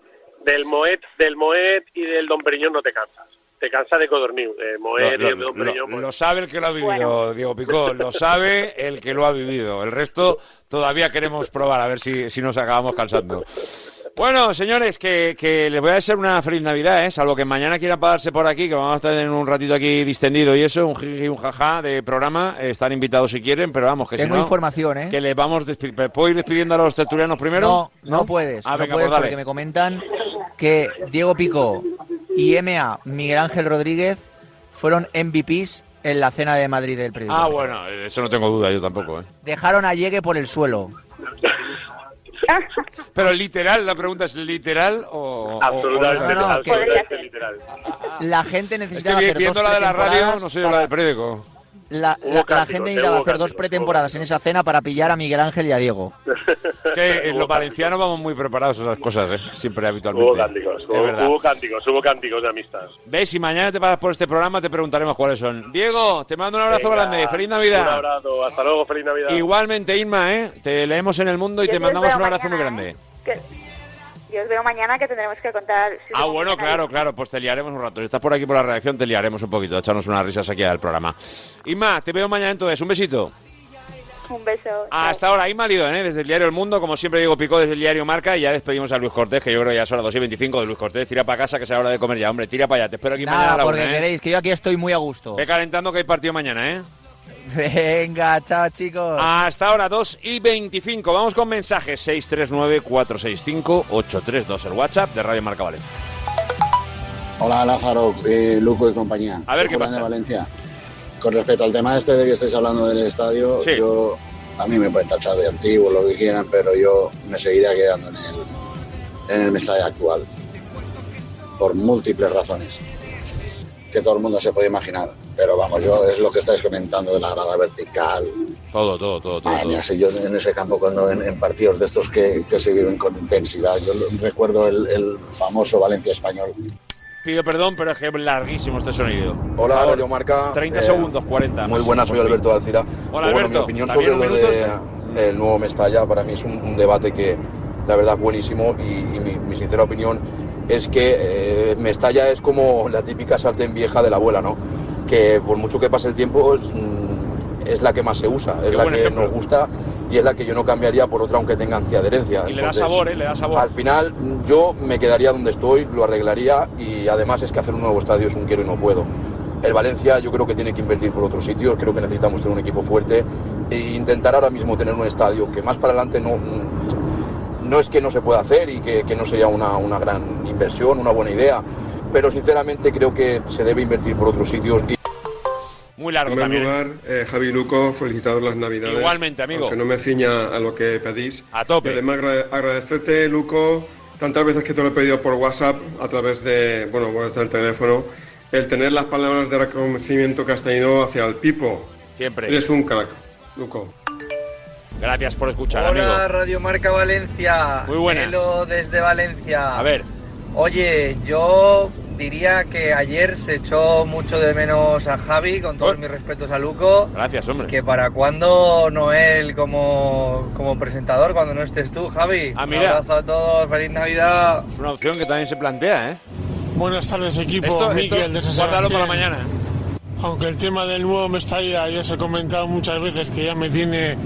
Speaker 17: Del Moet, del Moet y del Don Periñón no te cansas. Te cansas de Codorniu. Eh, Moet
Speaker 3: Lo, lo- lo-
Speaker 17: pues,
Speaker 3: lo sabe el que lo ha vivido, Diego Picó. Lo sabe el que lo ha vivido. El resto todavía queremos probar a ver si, si nos acabamos cansando. Bueno, señores, que, que les voy a desear una feliz Navidad, ¿eh? Salvo que mañana quieran pasarse por aquí, que vamos a estar en un ratito aquí distendido y eso, un jiji y un jaja de programa. Están invitados si quieren, pero vamos, que
Speaker 4: Tengo
Speaker 3: si no...
Speaker 4: información, ¿eh?
Speaker 3: Que les vamos... ¿Puedo ir despidiendo a los tertulianos primero?
Speaker 4: No, no, puedes.
Speaker 3: Ah,
Speaker 4: no
Speaker 3: venga,
Speaker 4: puedes
Speaker 3: pues dale.
Speaker 4: porque me comentan que Diego Pico y MA Miguel Ángel Rodríguez fueron MVPs en la cena de Madrid del periódico.
Speaker 3: Ah, bueno, eso no tengo duda, yo tampoco, ¿eh?
Speaker 4: Dejaron a Llegue por el suelo.
Speaker 3: Pero literal, la pregunta es literal o...
Speaker 17: Absolutamente,
Speaker 3: o-
Speaker 4: no, no,
Speaker 17: absolutamente literal.
Speaker 4: La gente
Speaker 3: Es
Speaker 4: necesita
Speaker 3: que viendo la de la radio, no sé yo la del periódico.
Speaker 4: La, la- la gente
Speaker 17: eh,
Speaker 4: necesitaba hacer dos pretemporadas en esa cena para pillar a Miguel Ángel y a Diego.
Speaker 3: Es que en los valencianos vamos muy preparados a esas cosas, ¿eh? Siempre habitualmente.
Speaker 17: Hubo cánticos, hubo,
Speaker 3: verdad.
Speaker 17: hubo cánticos, hubo cánticos de amistad.
Speaker 3: ¿Ves? Si mañana te pasas por este programa, te preguntaremos cuáles son. Diego, te mando un abrazo
Speaker 17: Venga,
Speaker 3: grande. ¡Feliz
Speaker 17: Un
Speaker 3: Navidad!
Speaker 17: abrazo, hasta luego, feliz Navidad.
Speaker 3: Igualmente, Inma, ¿eh? Te leemos en el mundo y te
Speaker 16: os
Speaker 3: mandamos un abrazo muy
Speaker 16: mañana,
Speaker 3: grande.
Speaker 16: Que- yo os veo mañana que tendremos que contar. si
Speaker 3: Ah, bueno, claro, claro, pues te liaremos un rato. Si estás por aquí por la redacción, te liaremos un poquito, echarnos unas risas aquí al programa. Inma, te veo mañana entonces. Un besito.
Speaker 16: Un beso.
Speaker 3: Hasta ahora, Inma Lido, ¿eh? desde el diario El Mundo, como siempre digo, picó desde el diario Marca y ya despedimos a Luis Cortés, que yo creo que ya son las 2 y 25 de Luis Cortés. Tira para casa, que sea hora de comer ya, hombre, tira para allá. Te espero aquí mañana a la
Speaker 4: porque
Speaker 3: una, ¿eh?
Speaker 4: queréis, que yo aquí estoy muy a gusto.
Speaker 3: Ve calentando que hay partido mañana, ¿eh?
Speaker 4: Venga, chao chicos.
Speaker 3: Hasta ahora, 2 y 25. Vamos con mensajes. 639-465-832, el WhatsApp de Radio Marca Valencia.
Speaker 18: Hola Lázaro, eh, Luco y compañía.
Speaker 3: A ver,
Speaker 18: Soy
Speaker 3: ¿qué pasa?
Speaker 18: de Valencia. Con respecto al tema este de que estáis hablando del estadio,
Speaker 3: Sí.
Speaker 18: yo a mí me pueden tachar de antiguo, lo que quieran, pero yo me seguiría quedando en el, en el estadio actual. Por múltiples razones. Que todo el mundo se puede imaginar. Pero vamos, yo es lo que estáis comentando de la grada vertical.
Speaker 3: Todo, todo, todo, todo.
Speaker 18: Madre mía, si yo en ese campo cuando en, en partidos de estos que, que se viven con intensidad, yo recuerdo el, el famoso Valencia español.
Speaker 3: Pido perdón, pero es que es larguísimo este sonido.
Speaker 19: Hola,
Speaker 3: favor,
Speaker 19: Radio Marca.
Speaker 3: 30
Speaker 19: Eh,
Speaker 3: segundos, 40.
Speaker 19: Muy buenas, soy. Alberto Alcira.
Speaker 3: Hola,
Speaker 19: Bueno,
Speaker 3: Alberto.
Speaker 19: mi opinión
Speaker 3: ¿También
Speaker 19: sobre lo
Speaker 3: minuto?
Speaker 19: de el nuevo Mestalla para mí es un, un debate que la verdad es buenísimo y, y mi, mi sincera opinión es que eh, Mestalla es como la típica sartén vieja de la abuela, ¿no? Que por mucho que pase el tiempo es, mm, es la que más se usa, es
Speaker 3: Qué
Speaker 19: la que
Speaker 3: ejemplo.
Speaker 19: nos gusta y es la que yo no cambiaría por otra aunque tenga antiadherencia.
Speaker 3: Y le da sabor, ¿eh? Le da sabor.
Speaker 19: al final yo me quedaría donde estoy, lo arreglaría y además es que hacer un nuevo estadio es un quiero y no puedo. El Valencia yo creo que tiene que invertir por otros sitios, creo que necesitamos tener un equipo fuerte e intentar ahora mismo tener un estadio que más para adelante no, no es que no se pueda hacer y que, que no sería una, una gran inversión, una buena idea, pero sinceramente creo que se debe invertir por otros sitios. Y...
Speaker 3: Muy largo
Speaker 20: En primer
Speaker 3: también.
Speaker 20: lugar, eh, Javi Luco, felicitaros las Navidades.
Speaker 3: Igualmente, amigo.
Speaker 20: Aunque no me ciña a lo que pedís.
Speaker 3: A tope.
Speaker 20: Y además, agra- agradecerte, Luco, tantas veces que te lo he pedido por WhatsApp, a través de, bueno, bueno, está el teléfono, el tener las palabras de reconocimiento que has tenido hacia el Pipo.
Speaker 3: Siempre.
Speaker 20: Eres un crack, Luco.
Speaker 3: Gracias por escuchar,
Speaker 21: Hola,
Speaker 3: amigo.
Speaker 21: Radio Marca Valencia.
Speaker 3: Muy buenas.
Speaker 21: Elo desde Valencia.
Speaker 3: A ver.
Speaker 21: Oye, yo diría que ayer se echó mucho de menos a Javi, con todos mis respetos a Luco.
Speaker 3: Gracias, hombre.
Speaker 21: Que para cuándo Noel como, como presentador, cuando no estés tú, Javi.
Speaker 3: Ah,
Speaker 21: Un
Speaker 3: mira.
Speaker 21: abrazo a todos, feliz Navidad.
Speaker 3: Es una opción que también se plantea, ¿eh?
Speaker 22: Buenas tardes, equipo.
Speaker 3: Esto-
Speaker 22: Miquel
Speaker 3: esto,
Speaker 22: de San
Speaker 3: guárdalo para mañana.
Speaker 22: Aunque el tema del nuevo Mestalla ya se ha comentado muchas veces que ya me tiene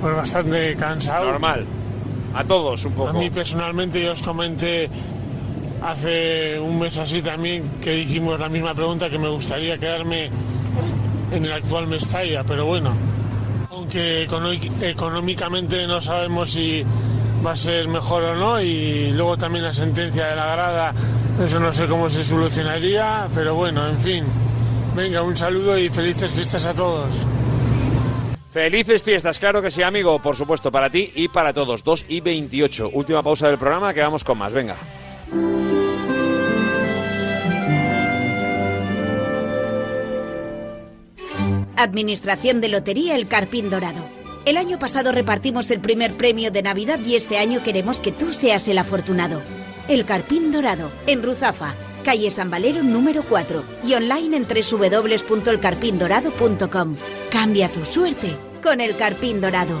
Speaker 22: pues, bastante cansado.
Speaker 3: Normal. A todos, un poco.
Speaker 22: A mí personalmente yo os comenté hace un mes así también que dijimos la misma pregunta que me gustaría quedarme en el actual Mestalla, pero bueno, aunque económicamente no sabemos si va a ser mejor o no y luego también la sentencia de la grada, eso no sé cómo se solucionaría, pero bueno, en fin. Venga, un saludo y felices fiestas a todos.
Speaker 3: Felices fiestas, claro que sí, amigo. Por supuesto, para ti y para todos. 2 y 28. Última pausa del programa, que vamos con más. Venga.
Speaker 12: Administración de Lotería El Carpín Dorado. El año pasado repartimos el primer premio de Navidad y este año queremos que tú seas el afortunado. El Carpín Dorado, en Ruzafa, calle San Valero número 4 y online en www.elcarpindorado.com. Cambia tu suerte con El Carpín Dorado.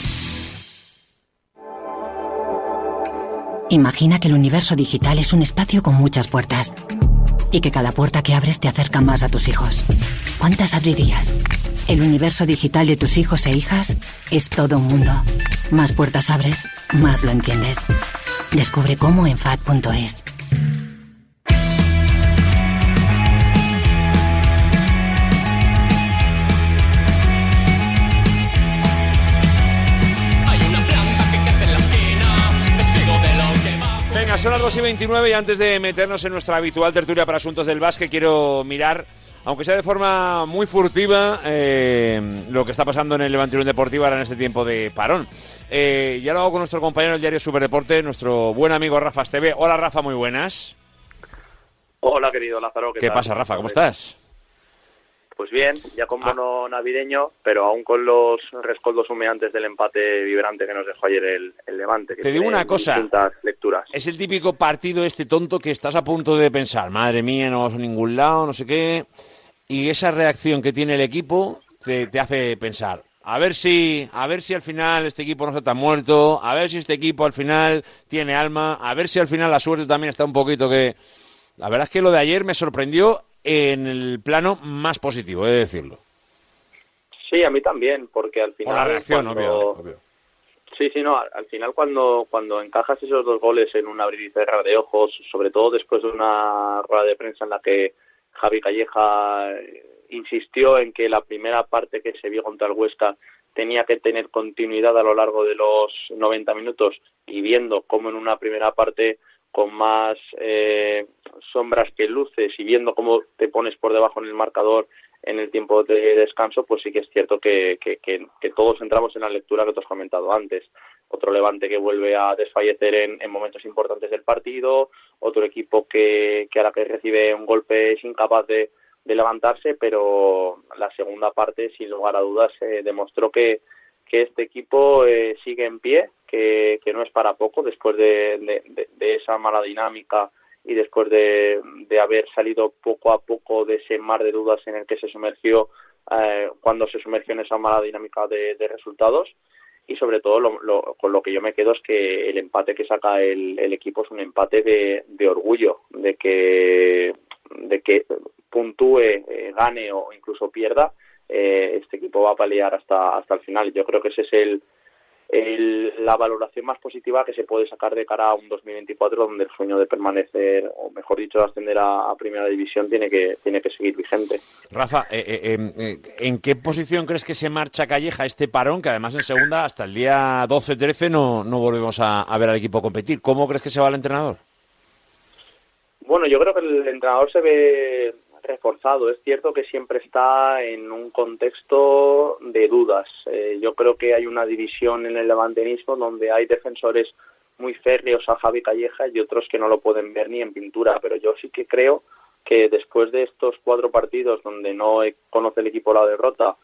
Speaker 23: Imagina que el universo digital es un espacio con muchas puertas y que cada puerta que abres te acerca más a tus hijos. ¿Cuántas abrirías? El universo digital de tus hijos e hijas es todo un mundo. Más puertas abres, más lo entiendes. Descubre cómo en FAD.es.
Speaker 3: 2 y 29 y antes de meternos en nuestra habitual tertulia para asuntos del básquet, quiero mirar, aunque sea de forma muy furtiva, eh, lo que está pasando en el Levante Unión Deportiva ahora en este tiempo de parón. Eh, ya lo hago con nuestro compañero del diario Superdeporte, nuestro buen amigo Rafa Esteve. Hola Rafa, muy buenas.
Speaker 24: Hola querido Lázaro.
Speaker 3: ¿Qué, pasa Rafa? ¿Cómo estás?
Speaker 24: Pues bien, ya con bono navideño, pero aún con los rescoldos humeantes del empate vibrante que nos dejó ayer el, el Levante. Que
Speaker 3: Te digo una cosa.
Speaker 24: lecturas.
Speaker 3: Es el típico partido este tonto que estás a punto de pensar, madre mía, no vamos a ningún lado, no sé qué. Y esa reacción que tiene el equipo te, te hace pensar, a ver si, a ver si al final este equipo no está muerto, a ver si este equipo al final tiene alma, a ver si al final la suerte también está un poquito que. La verdad es que lo de ayer me sorprendió en el plano más positivo, he de decirlo.
Speaker 24: Sí, a mí también, porque al final...
Speaker 3: Por la reacción,
Speaker 24: cuando-
Speaker 3: obvio, obvio.
Speaker 24: Sí, sí, no, al al final cuando, cuando encajas esos dos goles en un abrir y cerrar de ojos, sobre todo después de una rueda de prensa en la que Javi Calleja eh, insistió en que la primera parte que se vio contra el Huesca tenía que tener continuidad a lo largo de los 90 minutos y viendo cómo en una primera parte con más eh, sombras que luces y viendo cómo te pones por debajo en el marcador en el tiempo de descanso, pues sí que es cierto que, que, que- todos entramos en la lectura que te has comentado antes. Otro Levante que vuelve a desfallecer en, en momentos importantes del partido, otro equipo que, que a la que recibe un golpe es incapaz de, de levantarse, pero la segunda parte, sin lugar a dudas, eh, demostró que, que este equipo eh, sigue en pie, que, que no es para poco después de, de- esa mala dinámica y después de, de haber salido poco a poco de ese mar de dudas en el que se sumergió eh, cuando se sumergió en esa mala dinámica de, resultados. Y sobre todo lo- con lo que yo me quedo es que el empate que saca el, el equipo es un empate de, de orgullo de que de que puntúe eh, gane o incluso pierda eh, este equipo va a pelear hasta hasta el final yo creo que ese es el, el- la valoración más positiva que se puede sacar de cara a un 2024 donde el sueño de permanecer o mejor dicho de ascender a, a primera división tiene que tiene que seguir vigente
Speaker 3: Rafa, eh, eh, eh, eh, ¿en qué posición crees que se marcha Calleja este parón? Que además en segunda hasta el día 12-13 no, no volvemos a, a ver al equipo competir. ¿Cómo crees que se va el entrenador?
Speaker 24: Bueno, yo creo que el entrenador se ve reforzado. Es cierto que siempre está en un contexto de dudas. Eh, yo creo que hay una división en el levantenismo donde hay defensores muy férreos a Javi Calleja y otros que no lo pueden ver ni en pintura. Pero yo sí que creo que después de estos cuatro partidos donde no conoce el equipo la derrota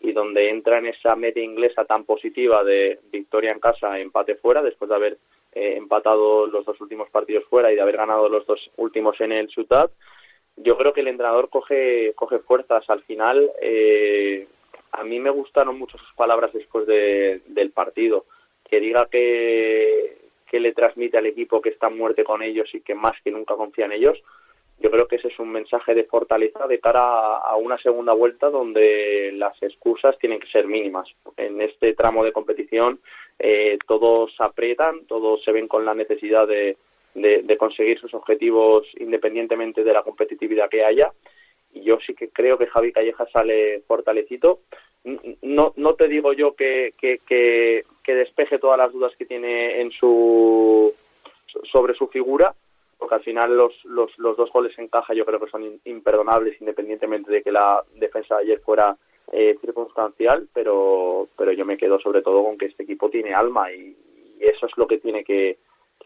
Speaker 24: y donde entra en esa media inglesa tan positiva de victoria en casa, empate fuera, después de haber eh, empatado los dos últimos partidos fuera y de haber ganado los dos últimos en el Ciutat, yo creo que el entrenador coge, coge fuerzas. Al final, eh, a mí me gustaron mucho sus palabras después de- del partido. Que diga que, que le transmite al equipo que está muerte con ellos y que más que nunca confía en ellos. Yo creo que ese es un mensaje de fortaleza de cara a, a una segunda vuelta donde las excusas tienen que ser mínimas. En este tramo de competición eh, todos aprietan, todos se ven con la necesidad de, de, de conseguir sus objetivos independientemente de la competitividad que haya. Y yo sí que creo que Javi Calleja sale fortalecito. N- No, no te digo yo que, que, que, que despeje todas las dudas que tiene en su sobre su figura, porque al final los, los, los dos goles en caja yo creo que son imperdonables independientemente de que la defensa de ayer fuera eh, circunstancial, pero, pero yo me quedo sobre todo con que este equipo tiene alma y, y eso es lo que tiene que,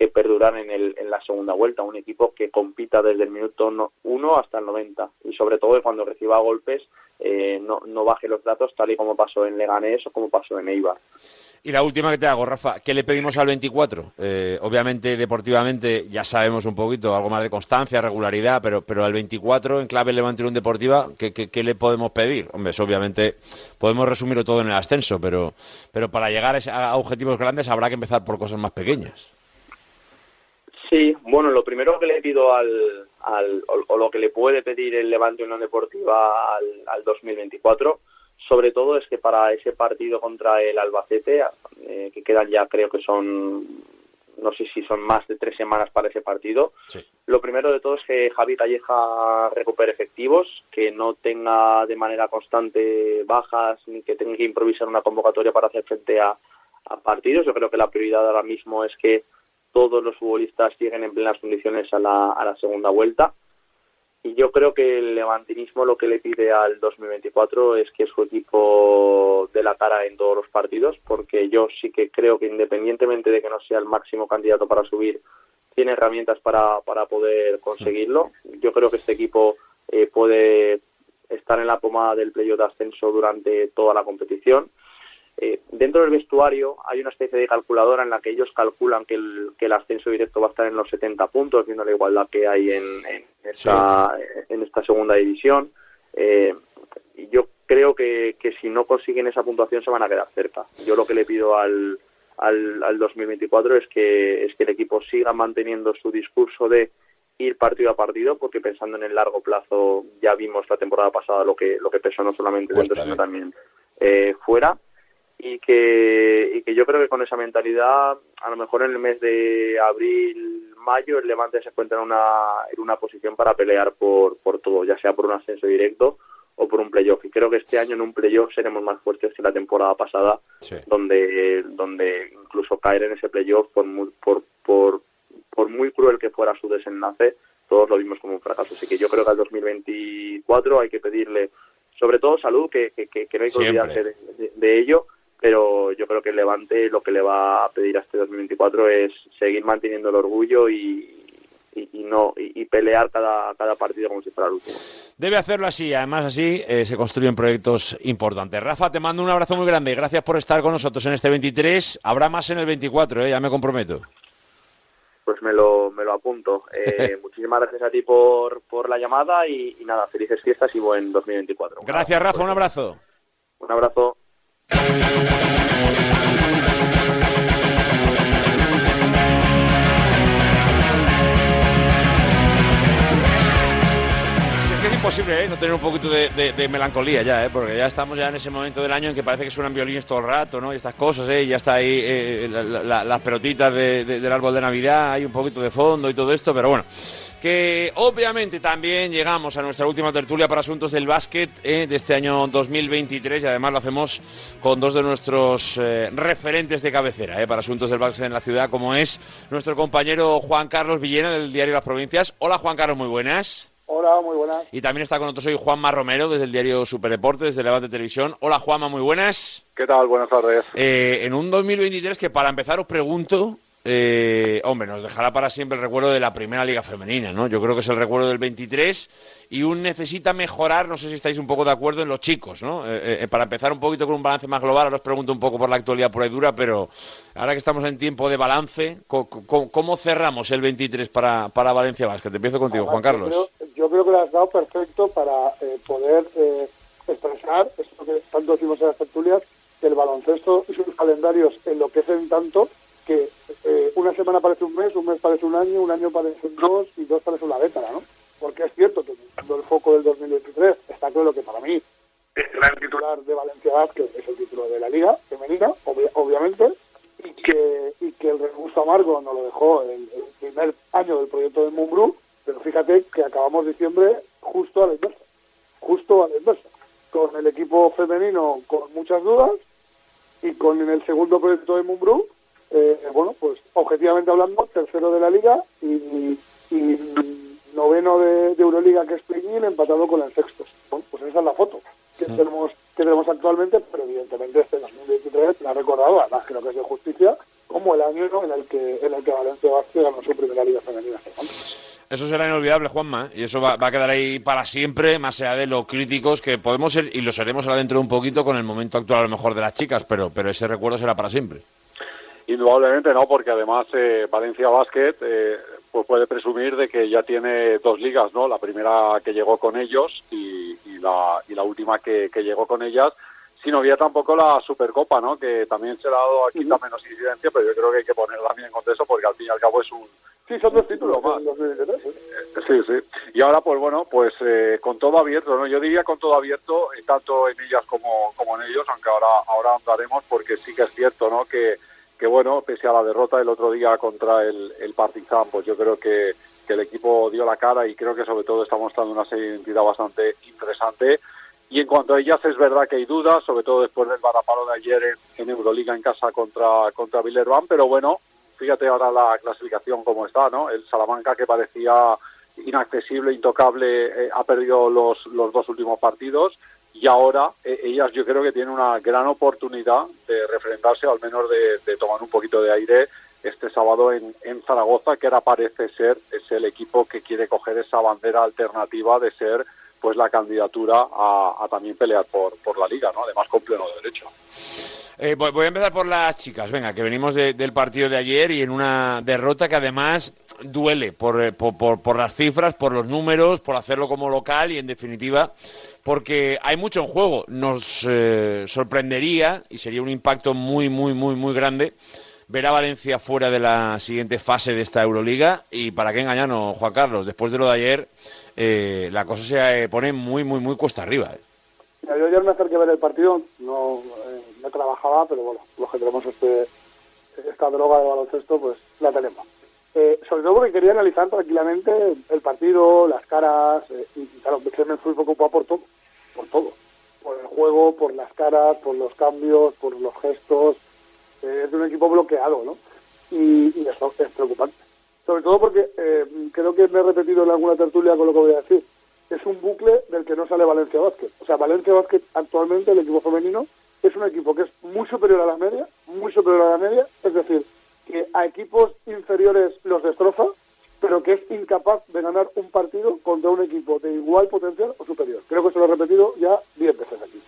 Speaker 24: que perdurar en, el, en la segunda vuelta, un equipo que compita desde el minuto no- 1 hasta el 90 y sobre todo cuando reciba golpes eh, no, no baje los datos tal y como pasó en Leganés o como pasó en Eibar.
Speaker 3: Y la última que te hago, Rafa, ¿qué le pedimos al 24? Eh, obviamente, deportivamente, ya sabemos un poquito, algo más de constancia, regularidad, pero, pero al 24, en clave Levante Unión Deportiva, ¿qué, qué, le podemos pedir? Hombre, obviamente podemos resumirlo todo en el ascenso, pero, pero para llegar a objetivos grandes habrá que empezar por cosas más pequeñas.
Speaker 24: Sí, bueno, lo primero que le pido al, al o, o lo que le puede pedir el Levante Unión Deportiva al, al 2024, sobre todo es que para ese partido contra el Albacete, eh, que quedan ya creo que son, no sé si son más de tres semanas para ese partido, lo primero de todo es que Javi Calleja recupere efectivos, que no tenga de manera constante bajas ni que tenga que improvisar una convocatoria para hacer frente a, a partidos. Yo creo que la prioridad ahora mismo es que todos los futbolistas siguen en plenas condiciones a la, a la segunda vuelta. Y yo creo que el levantinismo lo que le pide al 2024 es que su equipo dé la cara en todos los partidos, porque yo sí que creo que independientemente de que no sea el máximo candidato para subir, tiene herramientas para, para poder conseguirlo. Yo creo que este equipo eh, puede estar en la pomada del playoff de ascenso durante toda la competición. Eh, dentro del vestuario hay una especie de calculadora en la que ellos calculan que el, que el ascenso directo va a estar en los 70 puntos, viendo la igualdad que hay en, en, esta, en esta segunda división. Eh, y yo creo que, que si no consiguen esa puntuación se van a quedar cerca. Yo lo que le pido al, al, al 2024 es que, es que el equipo siga manteniendo su discurso de ir partido a partido, porque pensando en el largo plazo ya vimos la temporada pasada lo que, lo que pesó no solamente dentro, sino también eh, fuera y que, y que yo creo que con esa mentalidad, a lo mejor en el mes de abril, mayo, el Levante se encuentra en una, en una posición para pelear por, por todo, ya sea por un ascenso directo o por un playoff. Y creo que este año en un playoff seremos más fuertes que la temporada pasada, donde, donde incluso caer en ese playoff, por, muy- por, por, por muy cruel que fuera su desenlace, todos lo vimos como un fracaso. Así que yo creo que al 2024 hay que pedirle, sobre todo salud, que, que, que- no hay que olvidarse de, de- de ello, pero yo creo que el Levante lo que le va a pedir a este 2024 es seguir manteniendo el orgullo y, y, y no y, y pelear cada, cada partido como si fuera el último.
Speaker 3: Debe hacerlo así, además así eh, se construyen proyectos importantes. Rafa, te mando un abrazo muy grande, gracias por estar con nosotros en este 23. Habrá más en el 24, eh, ya me comprometo.
Speaker 24: Pues me lo, me lo apunto. Eh, muchísimas gracias a ti por, por la llamada y, y nada, felices fiestas y buen 2024.
Speaker 3: Gracias, Rafa, un abrazo.
Speaker 24: Un abrazo.
Speaker 3: Imposible ¿eh? no tener un poquito de, melancolía ya, ¿eh? porque ya estamos ya en ese momento del año en que parece que suenan violines todo el rato, ¿no? Y estas cosas, ¿eh? Y ya está ahí eh, la- la- la- las pelotitas de- de- del árbol de Navidad, hay un poquito de fondo y todo esto, pero bueno. Que obviamente también llegamos a nuestra última tertulia para asuntos del básquet ¿eh? de este año 2023 y además lo hacemos con dos de nuestros eh, referentes de cabecera ¿eh? para asuntos del básquet en la ciudad, como es nuestro compañero Juan Carlos Villena del diario Las Provincias. Hola Juan Carlos, muy buenas.
Speaker 25: Hola, muy buenas.
Speaker 3: Y también está con nosotros hoy Juanma Romero desde el diario Superdeporte, desde Levante Televisión. Hola Juanma, muy buenas.
Speaker 26: ¿Qué tal? Buenas tardes.
Speaker 3: Eh, en un 2023 que para empezar os pregunto, eh, hombre, nos dejará para siempre el recuerdo de la primera liga femenina, ¿no? Yo creo que es el recuerdo del 23 y un necesita mejorar, no sé si estáis un poco de acuerdo en los chicos, ¿no? Eh, eh, para empezar un poquito con un balance más global, ahora os pregunto un poco por la actualidad pura y dura, pero ahora que estamos en tiempo de balance, co- ¿cómo, cerramos el 23 para, para Valencia Basket? Empiezo contigo, Juan Carlos.
Speaker 25: Yo creo, yo creo que lo has dado perfecto para eh, poder eh, expresar esto que tanto decimos en las tertulias, que el baloncesto y sus calendarios enloquecen tanto que eh, una semana parece un mes, un mes parece un año, un año parece dos y dos parece una década, ¿no? Porque es cierto que el foco del 2023 está claro que para mí el titular de Valencia Basket es el título de la Liga femenina, obvia- obviamente, y que, y que el regusto amargo nos lo dejó el, primer año del proyecto de Mumbrú, pero fíjate que acabamos diciembre justo a la inversa, justo a la inversa, con el equipo femenino con muchas dudas y con el segundo proyecto de Mumbrú, eh, bueno, pues objetivamente hablando, tercero de la liga y, y noveno de, de Euroliga que es Play-in, empatado con el sexto. Bueno, pues esa es la foto que tenemos que tenemos actualmente, pero evidentemente este 2023 la ha recordado, además creo que es de justicia, como el año en el que en el que Valencia Basket ganó su primera liga femenina.
Speaker 3: Eso será inolvidable, Juanma, y eso va, va a quedar ahí para siempre, más allá de lo críticos que podemos ser, y lo seremos ahora dentro de un poquito con el momento actual a lo mejor de las chicas, pero, pero ese recuerdo será para siempre.
Speaker 26: Indudablemente no, porque además eh, Valencia Basket eh, pues puede presumir de que ya tiene dos ligas, ¿no? La primera que llegó con ellos y, y la, y la última que, que llegó con ellas, sin olvidar tampoco la Supercopa, ¿no? Que también se le ha dado aquí la menos incidencia, pero yo creo que hay que ponerla también en contexto porque al fin y al cabo es un,
Speaker 25: Sí, son dos títulos más. 2023, ¿eh?
Speaker 26: Sí, sí. Y ahora, pues bueno, pues eh, con todo abierto, ¿no? Yo diría con todo abierto, eh, tanto en ellas como, como en ellos, aunque ahora ahora andaremos, porque sí que es cierto, ¿no? Que, que bueno, pese a la derrota del otro día contra el, el Partizan, pues yo creo que, que el equipo dio la cara y creo que sobre todo está mostrando una serie de identidad bastante interesante. Y en cuanto a ellas es verdad que hay dudas, sobre todo después del varapalo de ayer en, en Euroliga en casa contra, contra Villerban, pero bueno, fíjate ahora la clasificación como está, ¿no? El Salamanca que parecía inaccesible, intocable, eh, ha perdido los, los dos últimos partidos y ahora eh, ellas yo creo que tienen una gran oportunidad de refrendarse, al menos de, de tomar un poquito de aire este sábado en, en Zaragoza, que ahora parece ser es el equipo que quiere coger esa bandera alternativa de ser pues la candidatura a, a también pelear por, por la liga, ¿no? Además con pleno derecho.
Speaker 3: Eh, voy, a empezar por las chicas, venga, que venimos de- del partido de ayer y en una derrota que además duele por, eh, por, por- las cifras, por los números, por hacerlo como local y en definitiva porque hay mucho en juego. Nos eh, sorprendería y sería un impacto muy, muy, muy, muy grande ver a Valencia fuera de la siguiente fase de esta Euroliga y para qué engañarnos, Juan Carlos, después de lo de ayer eh, la cosa se eh, pone muy, muy, muy cuesta arriba.
Speaker 25: Mira, yo ayer me acerqué a ver el partido, no, trabajaba, pero bueno, los que tenemos este, esta droga de baloncesto, pues la tenemos. Eh, sobre todo porque quería analizar tranquilamente el partido, las caras, eh, y claro, que me fui preocupado por todo, por todo. Por el juego, por las caras, por los cambios, por los gestos. Eh, es de un equipo bloqueado, ¿no? Y, y eso es preocupante. Sobre todo porque eh, creo que me he repetido en alguna tertulia con lo que voy a decir. Es un bucle del que no sale Valencia Basket. O sea, Valencia Basket actualmente, el equipo femenino, es un equipo que es muy superior a la media, muy superior a la media, es decir, que a equipos inferiores los destroza, pero que es incapaz de ganar un partido contra un equipo de igual potencial o superior. Creo que se lo he repetido ya 10 veces aquí.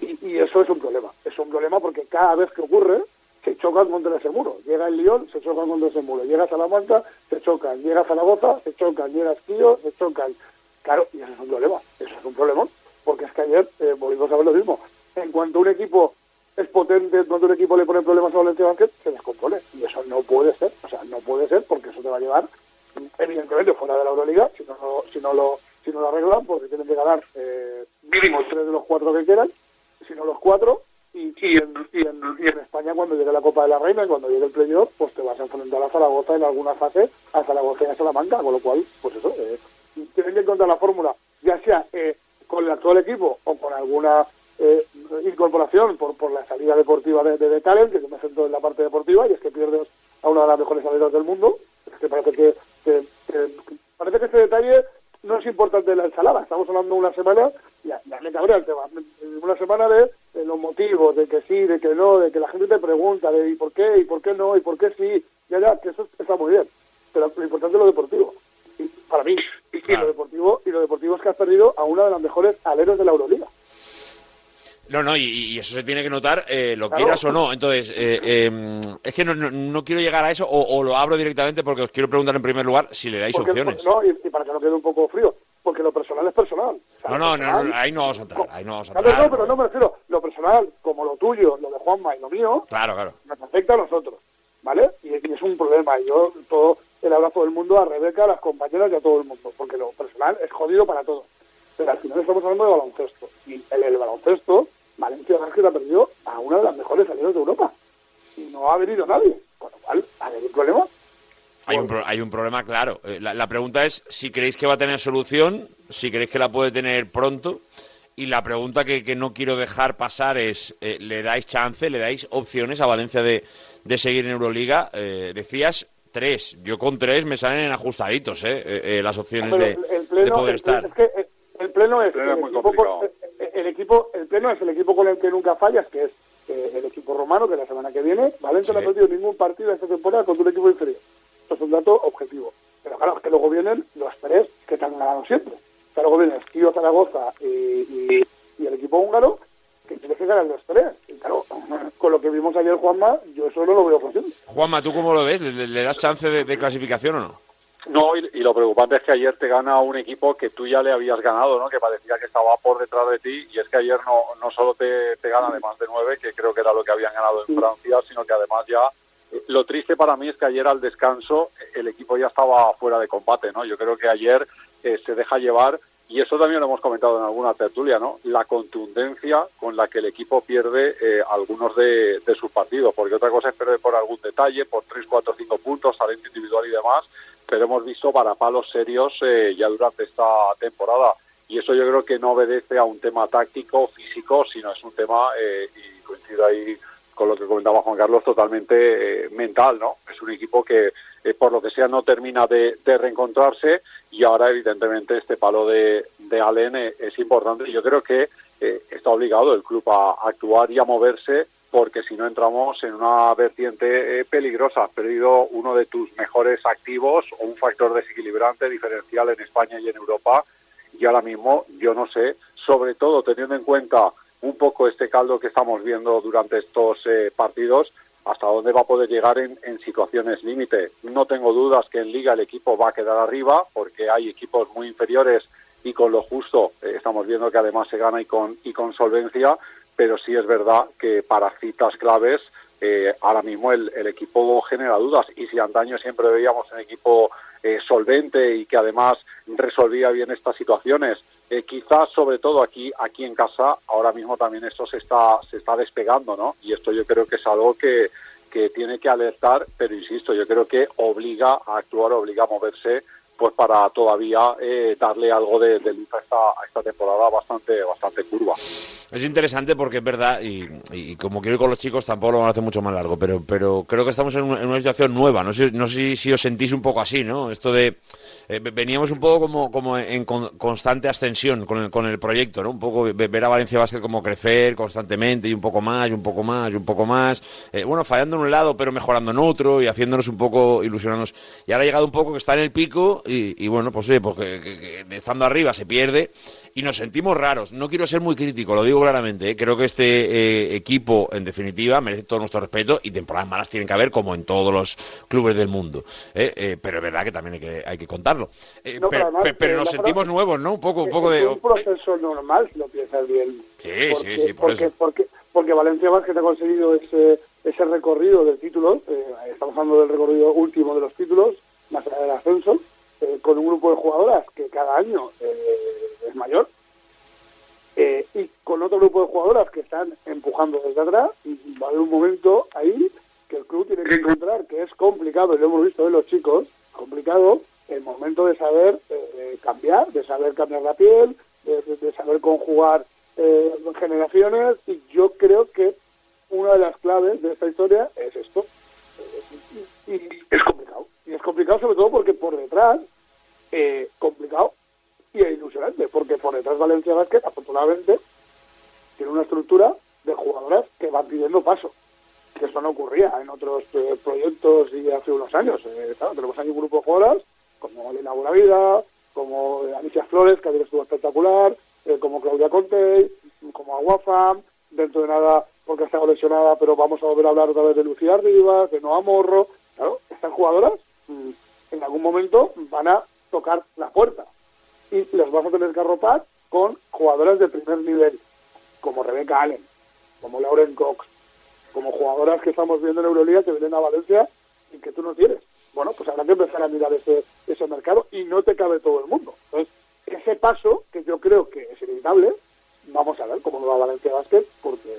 Speaker 25: Y, y eso es un problema. Es un problema porque cada vez que ocurre, se chocan contra ese muro. Llega el Lyon, se chocan contra ese muro. Llega Salamanca, se chocan. Llega Zaragoza, se chocan. Llega Esquillo, se chocan. Claro, y eso es un problema. Eso es un problema. Porque es que ayer eh, volvimos a ver lo mismo. En cuanto un equipo es potente, en cuanto un equipo le pone problemas a Valencia Basket, se descompone. Y eso no puede ser. O sea, no puede ser porque eso te va a llevar, evidentemente, fuera de la Euroliga, si no, lo- si no, lo, si no lo arreglan, porque tienen que ganar eh, mínimo tres de los cuatro que quieran, si no los cuatro, y, y, en, y, en, y en España cuando llegue la Copa de la Reina y cuando llegue el playoff, pues te vas a enfrentar a Zaragoza en alguna fase, a Zaragoza y a Salamanca, con lo cual, pues eso, eh, tienen que encontrar la fórmula, ya sea eh, con el actual equipo o con alguna eh, incorporación por, por la salida deportiva de, de, de Talent, que yo me centro en la parte deportiva, y es que pierdes a una de las mejores atletas del mundo, es que parece que, que- que- parece que este detalle no es importante en la ensalada, estamos hablando una semana, ya, ya me cabrea el tema, una semana de, de los motivos, de que sí, de que no, de que la gente te pregunta, de y por qué, y por qué no, y por qué sí, ya, ya, que eso está muy bien, pero lo importante es lo deportivo, y para mí, y, y lo deportivo, y lo deportivo es que has perdido a una de las mejores aleros de la Euroliga.
Speaker 3: No, no, y, y eso se tiene que notar, eh, lo
Speaker 25: Claro.
Speaker 3: quieras o no. Entonces, eh, eh, es que no, no- no quiero llegar a eso, o, o lo abro directamente porque os quiero preguntar en primer lugar si le dais
Speaker 25: Porque-
Speaker 3: opciones.
Speaker 25: no, y, y para que no quede un poco frío, porque lo personal es personal. O sea,
Speaker 3: No, no, no,
Speaker 25: personal-
Speaker 3: no, ahí no vamos a entrar, ahí no vamos a entrar.
Speaker 25: no, pero no me refiero, lo personal, como lo tuyo, lo de Juanma y lo mío,
Speaker 3: Claro, claro.
Speaker 25: nos afecta a nosotros, ¿vale? Y, y es un problema. Y yo todo el abrazo del mundo a Rebeca, a las compañeras y a todo el mundo, porque lo personal es jodido para todos. Pero al final estamos hablando de baloncesto. Y el, el baloncesto, Valencia Basket ha perdido a una de las mejores salidas de Europa. Y no ha venido nadie. Con lo cual, ¿hay un problema?
Speaker 3: Hay un, pro- hay un problema claro. Eh, La, la pregunta es si creéis que va a tener solución, si creéis que la puede tener pronto. Y la pregunta que, que no quiero dejar pasar es, eh, ¿le dais chance, le dais opciones a Valencia de, de seguir en Euroliga? Eh, decías tres, yo con tres me salen ajustaditos eh, eh, las opciones
Speaker 25: Pero
Speaker 3: de,
Speaker 25: el,
Speaker 3: de poder
Speaker 25: el,
Speaker 3: estar.
Speaker 25: es que el, pleno es,
Speaker 26: pleno
Speaker 25: el,
Speaker 26: muy
Speaker 25: equipo con, el, el equipo el pleno es el equipo con el que nunca fallas que es eh, el equipo romano que la semana que viene Valencia no ha perdido ningún partido esta temporada contra un equipo inferior. Esto es un dato objetivo. Pero claro es que luego vienen los tres que te han ganado siempre. O sea, luego viene Esquío, Zaragoza y, y, y el equipo húngaro que tienes que ganar los tres. Y claro con lo que vimos ayer Juanma yo eso no lo veo posible.
Speaker 3: Juanma, ¿tú cómo lo ves? ¿Le, le- le das chance de, de clasificación o no?
Speaker 26: No, y, y lo preocupante es que ayer te gana un equipo que tú ya le habías ganado, ¿no? Que parecía que estaba por detrás de ti y es que ayer no, no solo te, te gana de más de nueve, que creo que era lo que habían ganado en Francia, sino que además ya eh, lo triste para mí es que ayer al descanso eh, el equipo ya estaba fuera de combate, ¿no? Yo creo que ayer eh, se deja llevar y eso también lo hemos comentado en alguna tertulia, ¿no? La contundencia con la que el equipo pierde eh, algunos de, de sus partidos, porque otra cosa es perder por algún detalle, por tres, cuatro, cinco puntos, talento individual y demás, pero hemos visto palos serios eh, ya durante esta temporada. Y eso yo creo que no obedece a un tema táctico, físico, sino es un tema, eh, y coincido ahí con lo que comentaba Juan Carlos, totalmente eh, mental, ¿no? Es un equipo que, eh, por lo que sea, no termina de, reencontrarse y ahora, evidentemente, este palo de, de Allen es importante. Yo creo que está obligado el club a actuar y a moverse porque si no entramos en una vertiente peligrosa. Has perdido uno de tus mejores activos o un factor desequilibrante diferencial en España y en Europa y ahora mismo yo no sé, sobre todo teniendo en cuenta un poco este caldo que estamos viendo durante estos eh, partidos, hasta dónde va a poder llegar en, situaciones límite. No tengo dudas que en liga el equipo va a quedar arriba, porque hay equipos muy inferiores y con lo justo eh, estamos viendo que además se gana y con, y con solvencia, pero sí es verdad que para citas claves eh, ahora mismo el, el, equipo genera dudas y si antaño siempre veíamos un equipo solvente y que además resolvía bien estas situaciones, eh, quizás sobre todo aquí aquí en casa ahora mismo también esto se está se está despegando no y esto yo creo que es algo que, que tiene que alertar pero insisto yo creo que obliga a actuar obliga a moverse pues para todavía eh, darle algo de, luz a esta, a esta temporada bastante bastante curva
Speaker 3: es interesante porque es verdad, y, como quiero ir con los chicos, tampoco lo van a hacer mucho más largo, pero, pero creo que estamos en, una situación nueva. No sé, no sé si, os sentís un poco así, ¿no? Esto de. Eh, veníamos un poco como, como en constante ascensión con el, con el proyecto, ¿no? Un poco ver a Valencia Basket como crecer constantemente y un poco más, y un poco más, y un poco más. Eh, bueno, fallando en un lado, pero mejorando en otro y haciéndonos un poco ilusionarnos. Y ahora ha llegado un poco que está en el pico y, bueno, pues sí, porque estando arriba se pierde y nos sentimos raros. No quiero ser muy crítico, lo digo claramente. ¿eh? Creo que este eh, equipo, en definitiva, merece todo nuestro respeto y temporadas malas tienen que haber como en todos los clubes del mundo. ¿eh? pero es verdad que también hay que, hay que contarlo. pero, nos sentimos nuevos, ¿no? Un poco, un poco de...
Speaker 25: Es un proceso normal, si lo piensas bien.
Speaker 3: Sí, sí, sí, por
Speaker 25: porque,
Speaker 3: eso.
Speaker 25: Porque, porque Valencia Vázquez ha conseguido ese, ese recorrido de títulos, estamos hablando del recorrido último de los títulos, más allá del ascenso, con un grupo de jugadoras que cada año es mayor, eh, y con otro grupo de jugadoras que están empujando desde atrás, y va a haber un momento ahí que el club tiene que encontrar, que es complicado, y lo hemos visto en los chicos, complicado el momento de saber eh, cambiar, de saber cambiar la piel, de, saber conjugar eh, generaciones, y yo creo que una de las claves de esta historia es esto. y es complicado. Y es complicado sobre todo porque por detrás, complicado y ilusionante, porque por detrás Valencia Vázquez, afortunadamente, tiene una estructura de jugadoras que van pidiendo paso, que eso no ocurría en otros eh, proyectos y hace unos años. Eh, tenemos ahí un grupo de jugadoras, como Elena Buenavida, como Alicia Flores, que ayer estuvo espectacular, eh, como Claudia Conte, como Aguafam, dentro de nada porque ha estado lesionada, pero vamos a volver a hablar otra vez de Lucía Rivas, de Noah Morro, claro, estas jugadoras mm, en algún momento van a tocar la puerta y los vas a tener que arropar con jugadoras de primer nivel, como Rebeca Allen, como Lauren Cox, como jugadoras que estamos viendo en Euroliga que vienen a Valencia y que tú no tienes. Bueno, pues habrá que empezar a mirar ese, ese mercado y no te cabe todo el mundo. Entonces, ese paso, que yo creo que es inevitable, vamos a ver cómo va Valencia Basket, porque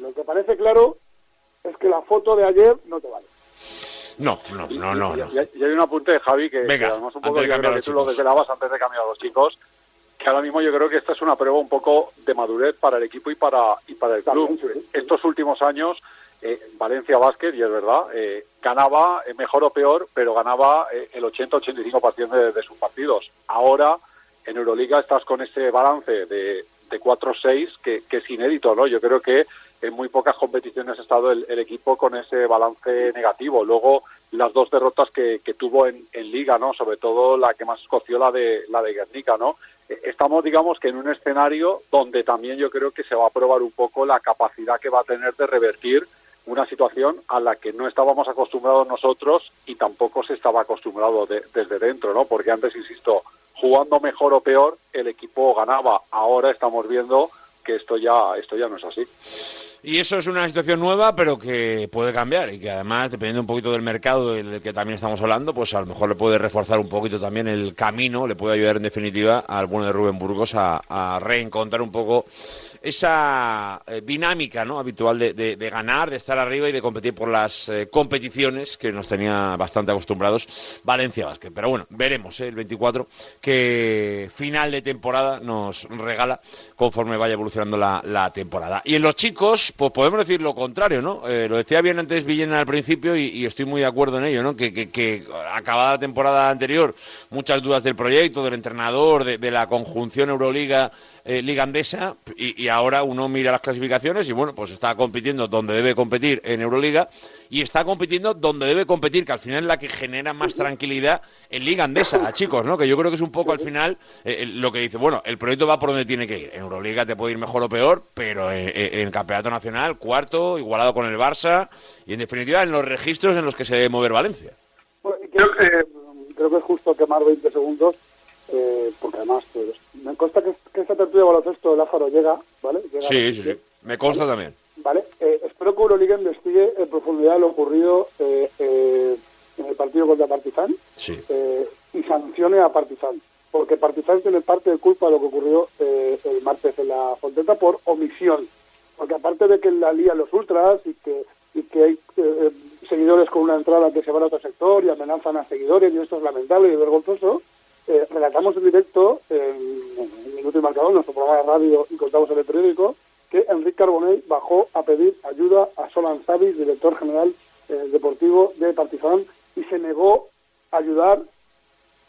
Speaker 25: lo que parece claro es que la foto de ayer no te vale.
Speaker 3: No, no, no, no.
Speaker 26: Y, hay un apunte de Javi que,
Speaker 3: Venga,
Speaker 26: además un poco de que tú lo desvelabas antes de cambiar a los chicos, que ahora mismo yo creo que esta es una prueba un poco de madurez para el equipo y para, y para el club. Estos últimos años, eh, Valencia Basket, y es verdad, eh, ganaba, eh, mejor o peor, pero ganaba el 80-85% de, de sus partidos. Ahora, en Euroliga estás con ese balance de, de 4-6 que, que es inédito, ¿no? Yo creo que en muy pocas competiciones ha estado el, equipo con ese balance negativo. Luego las dos derrotas que, tuvo en, liga, ¿no? Sobre todo la que más escoció la de la de Guernica, ¿no? E, estamos, digamos, que en un escenario donde también yo creo que se va a probar un poco la capacidad que va a tener de revertir una situación a la que no estábamos acostumbrados nosotros y tampoco se estaba acostumbrado desde dentro, ¿no? Porque antes, insisto, jugando mejor o peor, el equipo ganaba. Ahora estamos viendo que esto ya, esto ya no es así.
Speaker 3: Y eso es una situación nueva, pero que puede cambiar y que además, dependiendo un poquito del mercado del que también estamos hablando, pues a lo mejor le puede reforzar un poquito también el camino, le puede ayudar en definitiva al bueno de Rubén Burgos a, reencontrar un poco esa eh, dinámica ¿no? habitual de, ganar, de estar arriba y de competir por las eh, competiciones que nos tenía bastante acostumbrados Valencia Basket. Pero bueno, veremos ¿eh? el 24 qué final de temporada nos regala conforme vaya evolucionando la, temporada. Y en los chicos, pues podemos decir lo contrario, ¿no? Lo decía bien antes Villena al principio y, estoy muy de acuerdo en ello, ¿no? Que, que- que acabada la temporada anterior, muchas dudas del proyecto, del entrenador, de, de la conjunción Euroliga. Eh, Liga Andesa y, y ahora uno mira las clasificaciones y bueno, pues está compitiendo donde debe competir en Euroliga y está compitiendo donde debe competir, que al final es la que genera más tranquilidad en Liga Andesa, chicos, ¿no? Que yo creo que es un poco al final eh, lo que dice, bueno, el proyecto va por donde tiene que ir. En Euroliga te puede ir mejor o peor, pero en, Campeonato Nacional, cuarto, igualado con el Barça y en definitiva en los registros en los que se debe mover Valencia.
Speaker 25: Y creo, que, creo que es justo quemar 20 segundos, eh, porque además pues, me consta que, que esta tertulia de baloncesto de Lázaro llega, ¿vale? Llega
Speaker 3: Sí, sí, sí. Me consta también.
Speaker 25: Vale, eh, espero que Euroliga investigue en profundidad lo ocurrido eh, eh, en el partido contra Partizan
Speaker 3: Sí.
Speaker 25: eh, y sancione a Partizan, porque Partizan tiene parte de culpa de lo que ocurrió eh, el martes en la Fonteta por omisión, porque aparte de que la lían los ultras y que, y que hay eh, seguidores con una entrada que se van a otro sector y amenazan a seguidores y esto es lamentable y vergonzoso, eh, relatamos en directo en, en Minuto y Marcador, nuestro programa de radio y contamos en el periódico, que Enrique Carbonell bajó a pedir ayuda a Solan Savic, director general eh, deportivo de Partizan, y se negó a ayudar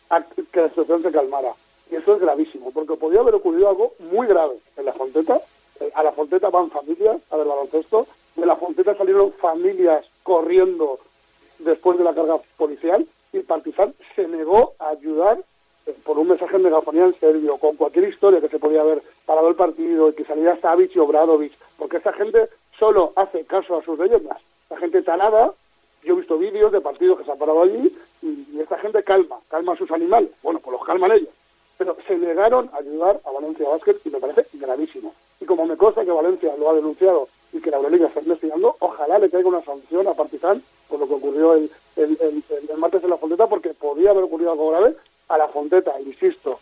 Speaker 25: a que la situación se calmara. Y eso es gravísimo, porque podía haber ocurrido algo muy grave en la Fonteta. Eh, a la Fonteta van familias a ver baloncesto, de la Fonteta salieron familias corriendo después de la carga policial y Partizan se negó a ayudar por un mensaje en megafonía en serbio, con cualquier historia que se podía haber parado el partido y que saliera Savic y Obradovic, porque esa gente solo hace caso a sus leyendas. La gente talada, yo he visto vídeos de partidos que se han parado allí y, esta gente calma, calma a sus animales. Bueno, pues los calman ellos. Pero se negaron a ayudar a Valencia Basket y me parece gravísimo. Y como me consta que Valencia lo ha denunciado y que la Euroliga está investigando, ojalá le caiga una sanción a Partizan por lo que ocurrió el, el, el- martes en la Fonteta, porque podía haber ocurrido algo grave. A la Fonteta, insisto,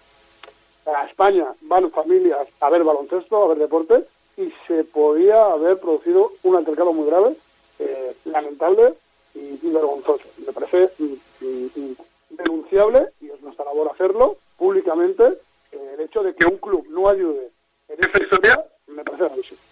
Speaker 25: a España van familias a ver baloncesto, a ver deporte, y se podía haber producido un altercado muy grave, eh, lamentable y, vergonzoso. Me parece mm, mm, mm, denunciable, y es nuestra labor hacerlo públicamente, eh, el hecho de que un club no ayude en esta historia, me parece gravísimo.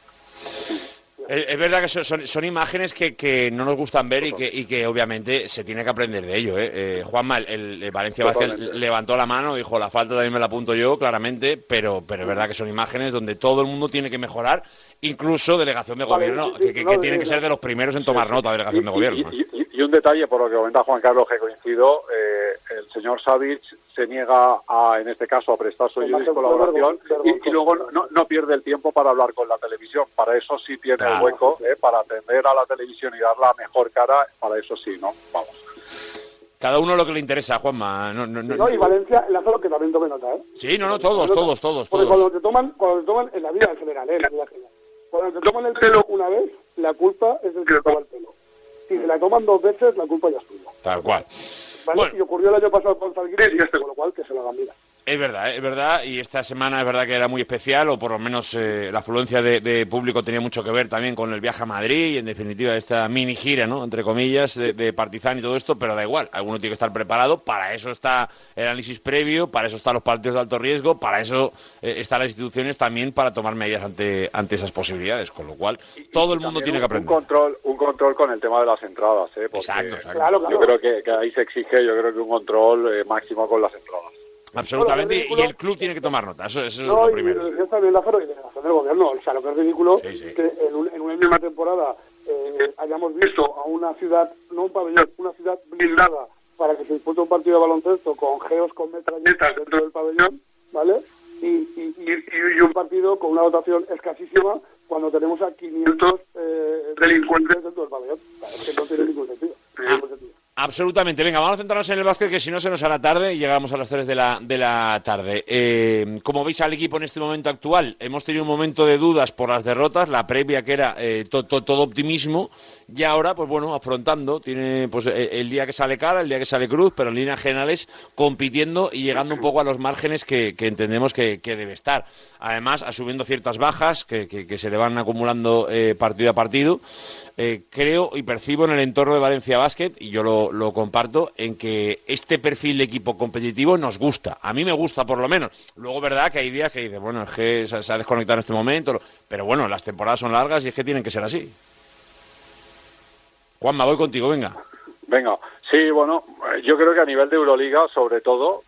Speaker 3: Es, es verdad que son, imágenes que, que no nos gustan ver y que, y que obviamente se tiene que aprender de ello. ¿eh? Eh, Juanma, el, el Valencia Vázquez levantó la mano, dijo la falta también me la apunto yo, claramente, pero, pero es verdad que son imágenes donde todo el mundo tiene que mejorar, incluso delegación de
Speaker 26: Vale,
Speaker 3: gobierno, que,
Speaker 26: no,
Speaker 3: tiene que ser de los primeros en tomar nota, delegación de gobierno. ¿eh?
Speaker 26: Y, un detalle, por lo que comenta Juan Carlos, que coincido, eh, el señor Savic se niega, a, en este caso, a prestar su ayuda y colaboración y, y luego no, no pierde el tiempo para hablar con la televisión. Para eso sí tiene el hueco, eh, para atender a la televisión y dar la mejor cara, para eso sí, ¿no? Vamos.
Speaker 3: Cada uno lo que le interesa, Juanma. No, no, no-
Speaker 25: No, y Valencia, Lázaro, que también tome nota, ¿eh?
Speaker 3: Sí, no, no, todos, todos, todos,
Speaker 25: Porque
Speaker 3: todos.
Speaker 25: cuando te toman, cuando te toman en la vida en general, ¿eh? En la vida en general. Cuando te toman el pelo una vez, la culpa es del que te toma el pelo. Si te la toman dos veces, la culpa ya es tuya.
Speaker 3: Tal cual.
Speaker 25: ¿Vale? Y ocurrió el año pasado con Zalgiris, con lo cual que se lo hagan mira.
Speaker 3: Es verdad, es verdad, y esta semana es verdad que era muy especial, o por lo menos eh, la afluencia de, de público tenía mucho que ver también con el viaje a Madrid y en definitiva esta mini gira, ¿no? Entre comillas, de, de Partizan y todo esto, pero da igual, alguno tiene que estar preparado, para eso está el análisis previo, para eso están los partidos de alto riesgo, para eso eh, están las instituciones también para tomar medidas ante, ante esas posibilidades, con lo cual todo el mundo tiene
Speaker 26: un-
Speaker 3: que aprender.
Speaker 26: Un control, un control con el tema de las entradas, ¿eh? Porque
Speaker 3: Exacto, exacto.
Speaker 25: Claro, claro.
Speaker 26: Yo creo que, que ahí se exige, yo creo que un control eh, máximo con las entradas.
Speaker 3: Absolutamente,
Speaker 25: Bueno,
Speaker 3: y el club tiene que tomar nota, eso, eso es
Speaker 25: No,
Speaker 3: lo
Speaker 25: y
Speaker 3: primero.
Speaker 25: lo decía también Lázaro y delegación del gobierno. O sea, lo que es ridículo que en, un- en una misma temporada eh, hayamos visto a una ciudad, no un pabellón, una ciudad blindada para que se disputa un partido de baloncesto con geos con metralletas dentro del pabellón, ¿vale? Y, y, y- y un partido con una dotación escasísima cuando tenemos a 500 eh, delincuentes dentro del pabellón. O sea, es que no tiene ningún sentido. No tiene ningún sentido.
Speaker 3: Absolutamente. Venga, vamos a centrarnos en el básquet, que si no se nos hará tarde y llegamos a las 3 de la, de la tarde. Eh, como veis al equipo en este momento actual, hemos tenido un momento de dudas por las derrotas, la previa que era eh, to- to- todo optimismo, y ahora, pues bueno, afrontando, tiene pues eh, el día que sale cara, el día que sale cruz, pero en líneas generales compitiendo y llegando un poco a los márgenes que, entendemos que, debe estar. Además, asumiendo ciertas bajas que, que- que se le van acumulando eh, partido a partido. Eh, creo y percibo en el entorno de Valencia Basket, y yo lo, lo comparto, en que este perfil de equipo competitivo nos gusta. A mí me gusta, por lo menos. Luego, verdad que hay días que dices, bueno, es que se, se ha desconectado en este momento, pero bueno, las temporadas son largas y es que tienen que ser así. Juanma, voy contigo, venga.
Speaker 26: Venga, sí, bueno, yo creo que a nivel de Euroliga, sobre todo,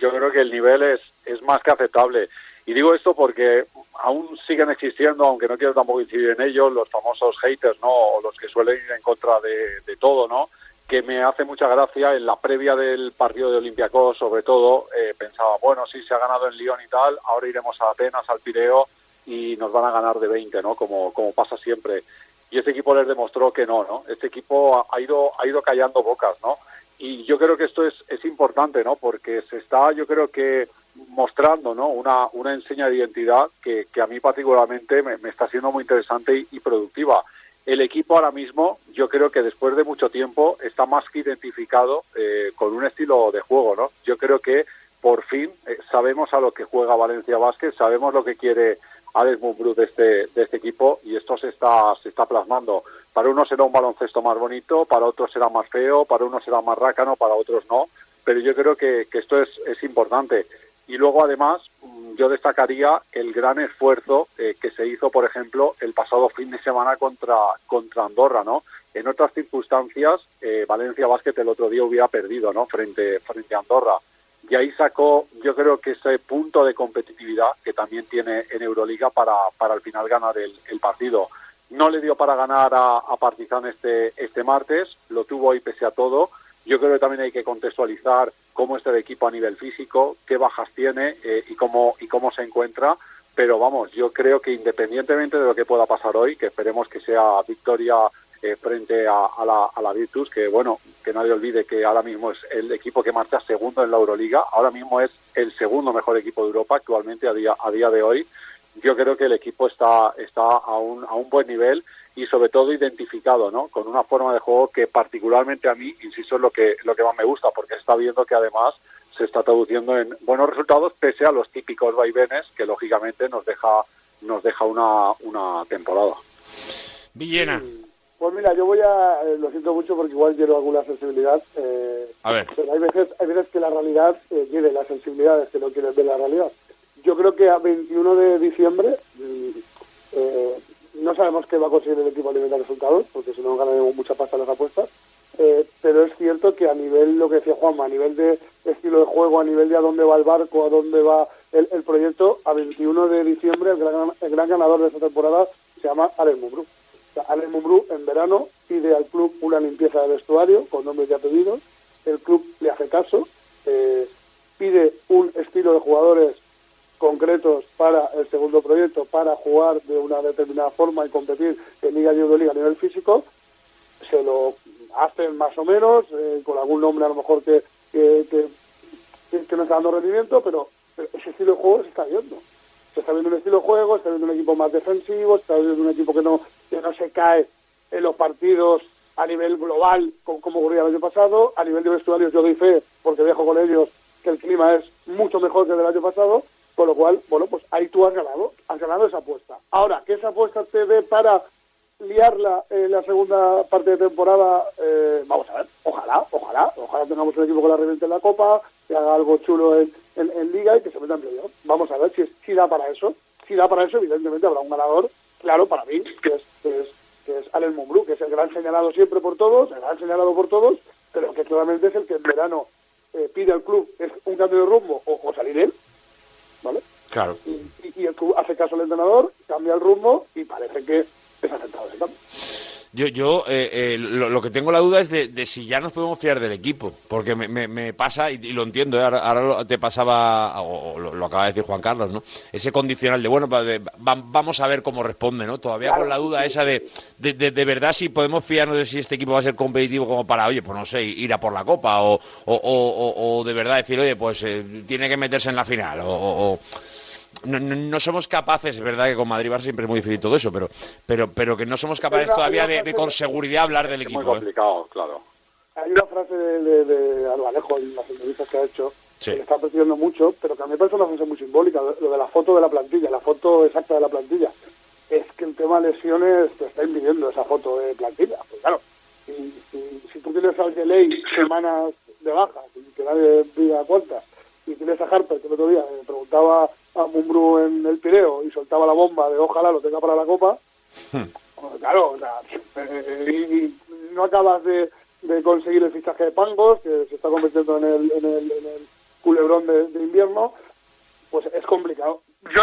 Speaker 26: yo creo que el nivel es, es más que aceptable. Y digo esto porque aún siguen existiendo, aunque no quiero tampoco incidir en ellos, los famosos haters, ¿no? O los que suelen ir en contra de, todo, ¿no? Que me hace mucha gracia en la previa del partido de Olympiacos, sobre todo, eh, pensaba, bueno, sí, se ha ganado en Lyon y tal, ahora iremos a Atenas, al Pireo, y nos van a ganar de 20, ¿no? Como, como pasa siempre. Y este equipo les demostró que no, ¿no? Este equipo ha ido, ha ido callando bocas, ¿no? Y yo creo que esto es, es importante, ¿no? Porque se está, yo creo que mostrando, ¿no? Una, una enseña de identidad que, que a mí particularmente me, está siendo muy interesante y, productiva. El equipo ahora mismo, yo creo que después de mucho tiempo está más que identificado eh, con un estilo de juego, ¿no? Yo creo que por fin eh, sabemos a lo que juega Valencia Basket, sabemos lo que quiere Alex Mumbrú de este, de este equipo y esto se está, se está plasmando. Para unos será un baloncesto más bonito, para otros será más feo, para unos será más rácano, para otros no, pero yo creo que, que esto es, es importante. Y luego, además, mm, yo destacaría el gran esfuerzo eh, que se hizo, por ejemplo, el pasado fin de semana contra, contra Andorra, ¿no? En otras circunstancias, eh, Valencia Basket el otro día hubiera perdido, ¿no? Frente, frente a Andorra. Y ahí sacó, yo creo que ese punto de competitividad que también tiene en Euroliga para, para al final ganar el, partido. No le dio para ganar a, a Partizan este, este martes, lo tuvo hoy pese a todo. Yo creo que también hay que contextualizar cómo está el equipo a nivel físico, qué bajas tiene eh, y cómo y cómo se encuentra. Pero vamos, yo creo que independientemente de lo que pueda pasar hoy, que esperemos que sea victoria eh, frente a, la, a la Virtus, que bueno, que nadie olvide que ahora mismo es el equipo que marcha segundo en la Euroliga, ahora mismo es el segundo mejor equipo de Europa actualmente a día, a día de hoy. Yo creo que el equipo está, está a, un, a un buen nivel y sobre todo identificado, ¿no? Con una forma de juego que particularmente a mí, insisto, es lo que, lo que más me gusta, porque está viendo que además se está traduciendo en buenos resultados pese a los típicos vaivenes que lógicamente nos deja, nos deja una, una temporada.
Speaker 3: Villena.
Speaker 25: Pues mira, yo voy a, eh, lo siento mucho porque igual quiero alguna sensibilidad. eh,
Speaker 3: A ver.
Speaker 25: pero hay veces, hay veces que la realidad eh, quiere las sensibilidades que no quieren ver la realidad. Yo creo que a 21 de diciembre mm, eh, no sabemos qué va a conseguir el equipo a nivel resultados, porque si no ganaremos mucha pasta en las apuestas. Eh, pero es cierto que a nivel, lo que decía Juanma, a nivel de estilo de juego, a nivel de a dónde va el barco, a dónde va el, proyecto, a 21 de diciembre el gran, el gran ganador de esta temporada se llama Alex Mumbrú. O sea, en verano pide al club una limpieza de vestuario con nombres y apellidos, el club le hace caso, eh, pide un estilo de jugadores concretos para el segundo proyecto, para jugar de una determinada forma y competir en Liga y Euroliga a nivel físico, se lo hacen más o menos, eh, con algún nombre a lo mejor que, que, no está dando rendimiento, pero, pero ese estilo de juego se está viendo. Se está viendo un estilo de juego, se está viendo un equipo más defensivo, se está viendo un equipo que no, que no se cae en los partidos a nivel global, como, como ocurría el año pasado. A nivel de vestuarios yo doy fe, porque viajo con ellos, que el clima es mucho mejor que el del año pasado, con lo cual, bueno, pues ahí tú has ganado, has ganado esa apuesta. Ahora, que esa apuesta te dé para liarla en la segunda parte de temporada, eh, vamos a ver, ojalá, ojalá, ojalá tengamos un equipo que la reviente en la Copa, que haga algo chulo en, en- en Liga y que se meta en playoff. Vamos a ver si, si da para eso. Si da para eso, evidentemente habrá un ganador, claro, para mí, que es, que es, que es Alex Mumbrú, que es el gran señalado siempre por todos, el gran señalado por todos, pero que claramente es el que en verano eh, pide al club es un cambio de rumbo o, o salir él, ¿vale?
Speaker 3: Claro.
Speaker 25: Y, y el club hace caso al entrenador, cambia el rumbo y parece que es aceptado ese cambio.
Speaker 3: Yo, yo eh, eh, lo, lo que tengo la duda es de, de si ya nos podemos fiar del equipo, porque me, me- me pasa, y, y lo entiendo, ¿eh? ahora, te pasaba, o, o lo, lo acaba de decir Juan Carlos, ¿no? Ese condicional de, bueno, pa- de- va- vamos a ver cómo responde, ¿no? Todavía con la duda esa de, de, de- verdad si podemos fiarnos de si este equipo va a ser competitivo como para, oye, pues no sé, ir a por la Copa, o, o, o- de verdad decir, oye, pues tiene que meterse en la final, o no, no- no somos capaces, es verdad que con Madrid Barça siempre es muy difícil todo eso, pero, pero, pero que no somos capaces
Speaker 25: una-
Speaker 3: todavía de, con seguridad hablar del equipo.
Speaker 26: Muy
Speaker 3: ¿eh?
Speaker 26: complicado, claro.
Speaker 25: Hay una frase de, de, de Albalejo en las entrevistas que ha hecho,
Speaker 3: Sí.
Speaker 25: que le está persiguiendo mucho, pero que a mí me parece una frase muy simbólica, lo de la foto de la plantilla, la foto exacta de la plantilla. Es que el tema lesiones te está impidiendo esa foto de plantilla. Pues claro, si, si, si tú tienes al Delay semanas de baja, y que nadie diga cuántas, y tienes a Harper, que el otro día me preguntaba a Mumbrú en el Pireo y soltaba la bomba de ojalá lo tenga para la Copa, pues claro, o sea, eh, y, y no acabas de, de conseguir el fichaje de Pangos, que se está convirtiendo en el, en el, en el culebrón de, de invierno, pues es complicado. Yo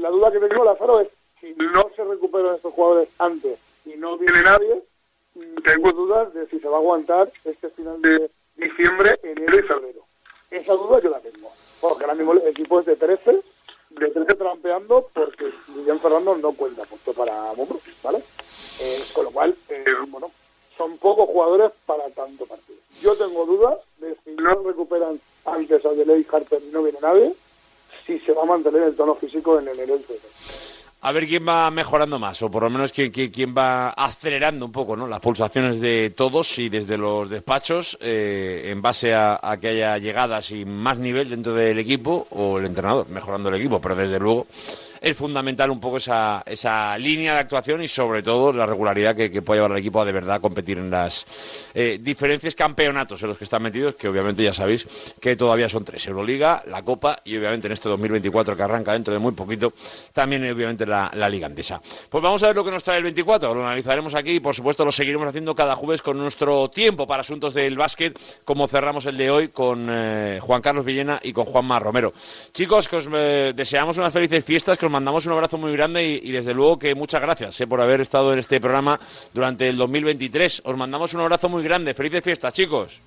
Speaker 25: la, duda que tengo, Lázaro, es si no se recuperan estos jugadores antes y no viene nadie, tengo dudas de si se va a aguantar este final de diciembre, enero y febrero. Esa duda yo la tengo. Porque ahora mismo el equipo es de 13, de 13 trampeando porque Guillén Fernando no cuenta punto para Mumbrú, ¿vale? Eh, con lo cual, eh, bueno, son pocos jugadores para tanto partido. Yo tengo dudas de si no recuperan antes a Delay Harper y no viene nadie, si se va a mantener el tono físico en y febrero.
Speaker 3: A ver quién va mejorando más, o por lo menos quién, quién, quién va acelerando un poco ¿no? las pulsaciones de todos y desde los despachos, eh, en base a, a que haya llegadas y más nivel dentro del equipo, o el entrenador mejorando el equipo, pero desde luego es fundamental un poco esa, esa línea de actuación y sobre todo la regularidad que, que puede llevar al equipo a de verdad competir en las eh, diferentes campeonatos en los que están metidos, que obviamente ya sabéis que todavía son tres, Euroliga, la Copa y obviamente en este 2024 que arranca dentro de muy poquito, también obviamente la, la Liga Andesa. Pues vamos a ver lo que nos trae el 24, lo analizaremos aquí y por supuesto lo seguiremos haciendo cada jueves con nuestro tiempo para asuntos del básquet, como cerramos el de hoy con eh, Juan Carlos Villena y con Juanma Romero. Chicos, que os eh, deseamos unas felices fiestas, que os mandamos un abrazo muy grande y, desde luego que muchas gracias eh, por haber estado en este programa durante el 2023. Os mandamos un abrazo muy grande. Felices fiestas, chicos.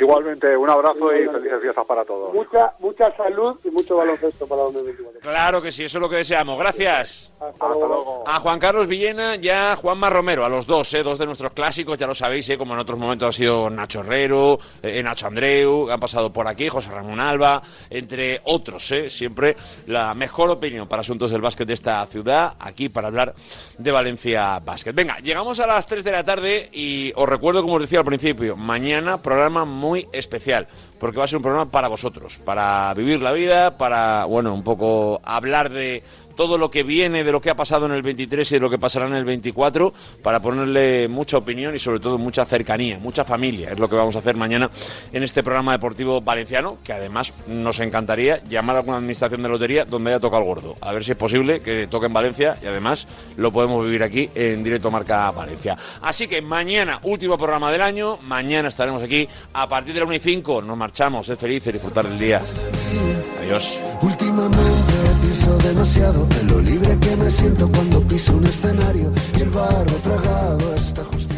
Speaker 26: Igualmente, un abrazo y felices fiestas para todos.
Speaker 25: Mucha, mucha salud y mucho baloncesto para 2024.
Speaker 3: Claro que sí, eso es lo que deseamos. Gracias.
Speaker 25: Hasta luego.
Speaker 3: A Juan Carlos Villena y a Juanma Romero, a los dos, ¿eh? dos de nuestros clásicos, ya lo sabéis, ¿eh? como en otros momentos ha sido Nacho Herrero, eh, Nacho Andreu, han pasado por aquí, José Ramón Alba, entre otros, ¿eh? siempre la mejor opinión para asuntos del básquet de esta ciudad, aquí para hablar de Valencia Básquet. Venga, llegamos a las 3 de la tarde y os recuerdo, como os decía al principio, mañana programa muy especial porque va a ser un programa para vosotros, para vivir la vida, para, bueno, un poco hablar de todo lo que viene, de lo que ha pasado en el 23 y de lo que pasará en el 24, para ponerle mucha opinión y sobre todo mucha cercanía, mucha familia. Es lo que vamos a hacer mañana en este programa deportivo valenciano, que además nos encantaría llamar a alguna administración de lotería donde haya tocado el gordo. A ver si es posible que toque en Valencia y además lo podemos vivir aquí en directo Marca Valencia. Así que mañana, último programa del año, mañana estaremos aquí a partir de la 1 y 5. Nos marchamos, sed felices, disfrutar del día. Adiós.
Speaker 27: Últimamente pienso demasiado en lo libre que me siento cuando piso un escenario y el barro tragado está justo.